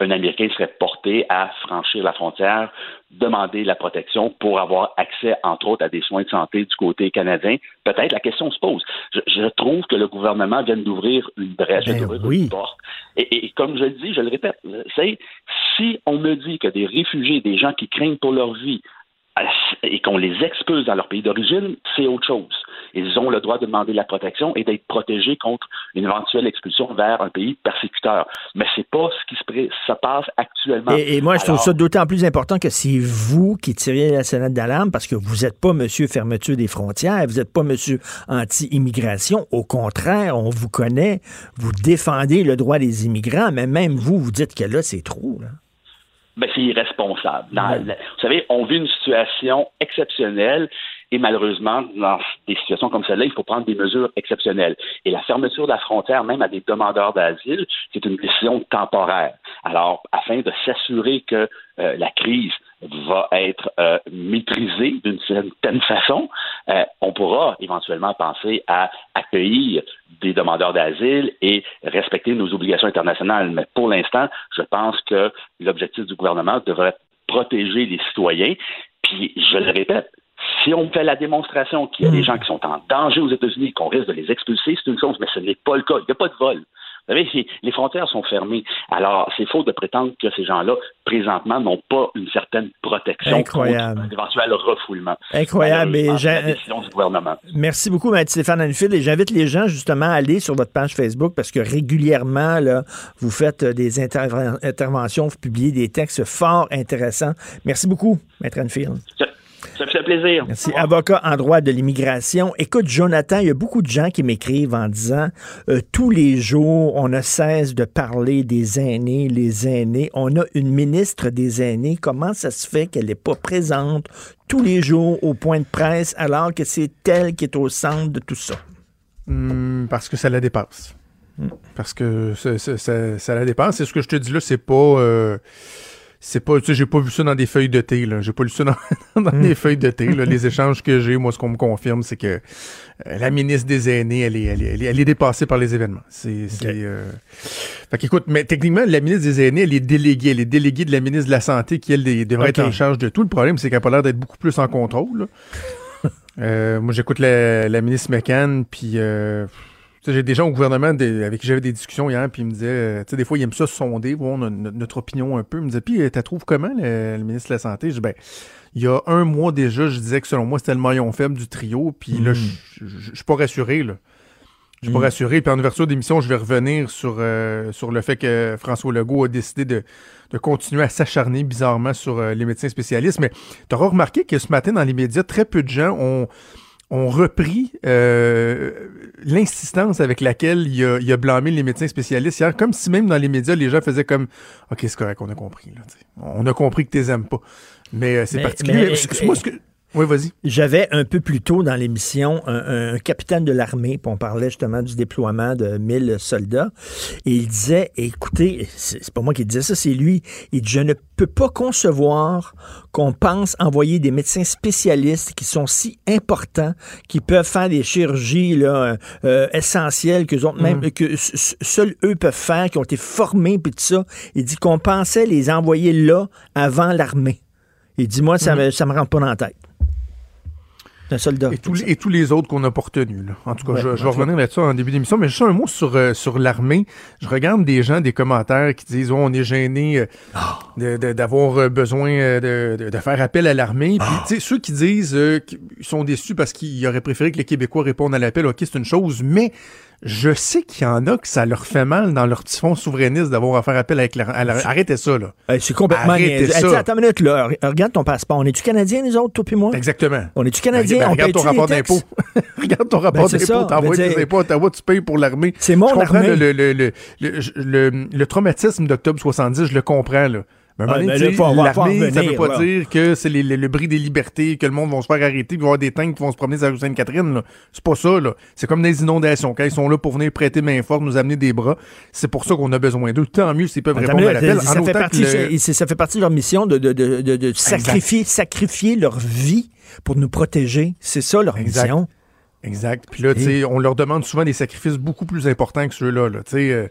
un Américain serait porté à franchir la frontière, demander la protection pour avoir accès, entre autres, à des soins de santé du côté canadien. Peut-être la question se pose. Je, je trouve que le gouvernement vient d'ouvrir une brèche,
Ben
d'ouvrir
oui.
une porte. Et, et comme je le dis, je le répète, c'est si on me dit que des réfugiés, des gens qui craignent pour leur vie, et qu'on les expulse dans leur pays d'origine, c'est autre chose. Ils ont le droit de demander la protection et d'être protégés contre une éventuelle expulsion vers un pays persécuteur. Mais c'est pas ce qui se, passe actuellement.
Et, et moi, je trouve ça d'autant plus important que c'est vous qui tirez la sonnette d'alarme parce que vous n'êtes pas monsieur fermeture des frontières, vous n'êtes pas monsieur anti-immigration. Au contraire, on vous connaît, vous défendez le droit des immigrants, mais même vous, vous dites que là, c'est trop. Là.
ben, c'est irresponsable. Dans la- vous savez, on vit une situation exceptionnelle et malheureusement, dans des situations comme celle-là, il faut prendre des mesures exceptionnelles. Et la fermeture de la frontière, même à des demandeurs d'asile, c'est une décision temporaire. Alors, afin de s'assurer que euh, la crise va être euh, maîtrisée d'une certaine façon, euh, on pourra éventuellement penser à accueillir des demandeurs d'asile et respecter nos obligations internationales. Mais pour l'instant, je pense que l'objectif du gouvernement devrait être protéger les citoyens. Puis, je le répète, si on fait la démonstration qu'il y a des gens qui sont en danger aux États-Unis et qu'on risque de les expulser, c'est une chose, mais ce n'est pas le cas. Il n'y a pas de vol. Vous savez, les frontières sont fermées. Alors, c'est faux de prétendre que ces gens-là, présentement, n'ont pas une certaine protection
Incroyable.
contre un éventuel refoulement.
Incroyable. Et
la décision du gouvernement.
Merci beaucoup, Maître Stéphane Anfield. Et j'invite les gens justement à aller sur votre page Facebook parce que régulièrement, là, vous faites euh, des interven- interventions, vous publiez des textes fort intéressants. Merci beaucoup, Maître Anfield.
Ça me fait plaisir.
Merci. Avocat en droit de l'immigration. Écoute, Jonathan, il y a beaucoup de gens qui m'écrivent en disant euh, tous les jours, on ne cesse de parler des aînés, les aînés. On a une ministre des aînés. Comment ça se fait qu'elle n'est pas présente tous les jours au point de presse alors que c'est elle qui est au centre de tout ça?
Hmm, parce que ça la dépasse. Parce que ça, ça- ça- ça la dépasse. Et ce que je te dis là, c'est pas. euh, c'est pas. Tu sais, j'ai pas vu ça dans des feuilles de thé, là. J'ai pas lu ça dans, <laughs> dans des feuilles de thé. là. Les <laughs> échanges que j'ai, moi, ce qu'on me confirme, c'est que euh, la ministre des aînés, elle est, elle est, elle est, elle est dépassée par les événements. C'est. c'est, euh, Fait qu'écoute, mais techniquement, la ministre des aînés, elle est déléguée. Elle est déléguée de la ministre de la Santé qui, elle, devrait être en charge de tout. Le problème, c'est qu'elle a pas l'air d'être beaucoup plus en contrôle, là. <laughs> Euh, moi, j'écoute la, la ministre McCann, puis euh, j'ai des gens au gouvernement des- avec qui j'avais des discussions hier, puis ils me disaient, euh, tu sais, des fois, ils aiment ça sonder, voir no- no- notre opinion un peu. Ils me disaient, puis, euh, t'as trouves comment, le, le ministre de la Santé? Je dis, ben, il y a un mois déjà, je disais que selon moi, c'était le maillon faible du trio, puis là, je je- suis pas rassuré, là. Je suis pas
Mm.
rassuré. Puis en ouverture d'émission, je vais revenir sur, euh, sur le fait que François Legault a décidé de, de continuer à s'acharner bizarrement sur euh, les médecins spécialistes. Mais tu auras remarqué que ce matin, dans les médias, très peu de gens ont, ont repris euh, l'insistance avec laquelle il a, il a blâmé les médecins spécialistes hier, comme si même dans les médias, les gens faisaient comme OK, c'est correct, on a compris. Là, on a compris que tu aimes pas. Mais euh, c'est particulier.
mais-
C'est- moi, ce que- Oui, vas-y.
J'avais un peu plus tôt dans l'émission un, un capitaine de l'armée, puis on parlait justement du déploiement de 1000 soldats, et il disait, écoutez, c'est pas moi qui disais ça, c'est lui, il dit, je ne peux pas concevoir qu'on pense envoyer des médecins spécialistes qui sont si importants, qui peuvent faire des chirurgies là, euh, essentielles que, autres, même, que seuls eux peuvent faire, qui ont été formés, puis tout ça. Il dit qu'on pensait les envoyer là avant l'armée. Il dit, moi, ça, me, ça me rentre pas dans la tête. C'est un soldat.
Et, tous les- et tous les autres qu'on n'a pas retenus. là. En tout cas,
Ouais,
je, vais revenir là-dessus en début d'émission, mais juste un mot sur, euh, sur l'armée. Je regarde des gens, des commentaires qui disent oh, on est gêné euh,
Ah.
d'avoir euh, besoin de, de- de faire appel à l'armée. Puis,
Ah.
tu sais, ceux qui disent euh, qu'ils sont déçus parce qu'ils auraient préféré que les Québécois répondent à l'appel, OK, c'est une chose, mais je sais qu'il y en a que ça leur fait mal dans leur petit fond souverainiste d'avoir à faire appel avec la, à la- Arrêtez ça, là.
Hey, c'est complètement
Arrêtez ça.
attends une minute, là. Re- Regarde ton passeport. On est-tu Canadien, nous autres, toi puis moi?
Exactement.
On est-tu Canadien?
Ben,
on
regarde ton rapport
taxes?
d'impôt. <laughs> regarde ton rapport
Ben,
d'impôt. T'envoies tes impôts à Ottawa, tu payes pour l'armée.
C'est mon
Je comprends
armée.
Le, le, le, le, le- le traumatisme d'octobre 70, je le comprends, là. Mais
Ah, ben là, faut
l'armée, ça veut pas
là.
dire que c'est les- les- le bris des libertés, que le monde va se faire arrêter, puis il va y avoir des tanks qui vont se promener sur la rue Sainte-Catherine. C'est pas ça, là. C'est comme des inondations. Quand ils sont là pour venir prêter main forte, nous amener des bras, c'est pour ça qu'on a besoin d'eux. Tant mieux s'ils peuvent
Attends,
répondre à l'appel.
ça,
en
fait partie,
le-
ça fait partie de leur mission de, de, de, de- de sacrifier, sacrifier leur vie pour nous protéger. C'est ça leur
Exact.
mission.
Exact. Puis là, tu sais, on leur demande souvent des sacrifices beaucoup plus importants que ceux-là. Là. Tu sais, euh,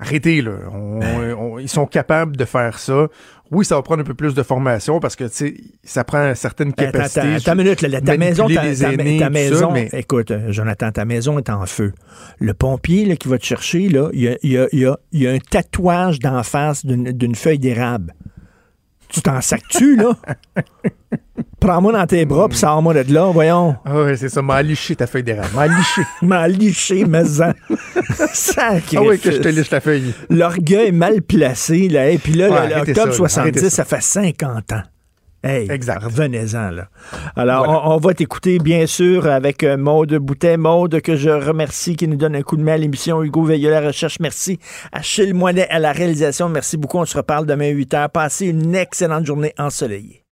arrêtez, là. On- on- ils sont capables de faire ça. Oui, ça va prendre un peu plus de formation parce que, tu sais, ça prend certaines
Attends,
capacités.
une minute, là, ta maison, ta, ta- ta maison,
ça, mais-
écoute, euh, Jonathan, ta maison est en feu. Le pompier là, qui va te chercher, là, il y a, y a- y a- il y a un tatouage d'en face d'une feuille d'érable. Tu t'en sacs-tu, là? <laughs> Prends-moi dans tes bras, puis sors-moi de là, voyons.
Ah ouais, c'est ça. M'a liché ta feuille d'érable. M'a liché.
M'a liché, mais en. <laughs> Sacré
Ah oui, que je te liche la feuille.
L'orgueil mal placé, là. Et puis là,
Ouais,
le-
arrêtez
octobre
ça, là,
70,
arrêtez
ça.
ça.
fait 50 ans. Hey,
Exact.
revenez-en, là. Alors, on, on va t'écouter, bien sûr, avec euh, Maude Boutet. Maude, que je remercie, qui nous donne un coup de main à l'émission. Hugo Veilleux à la recherche. Merci. Achille Moinet à la réalisation. Merci beaucoup. On se reparle demain à 8 h. Passez une excellente journée ensoleillée.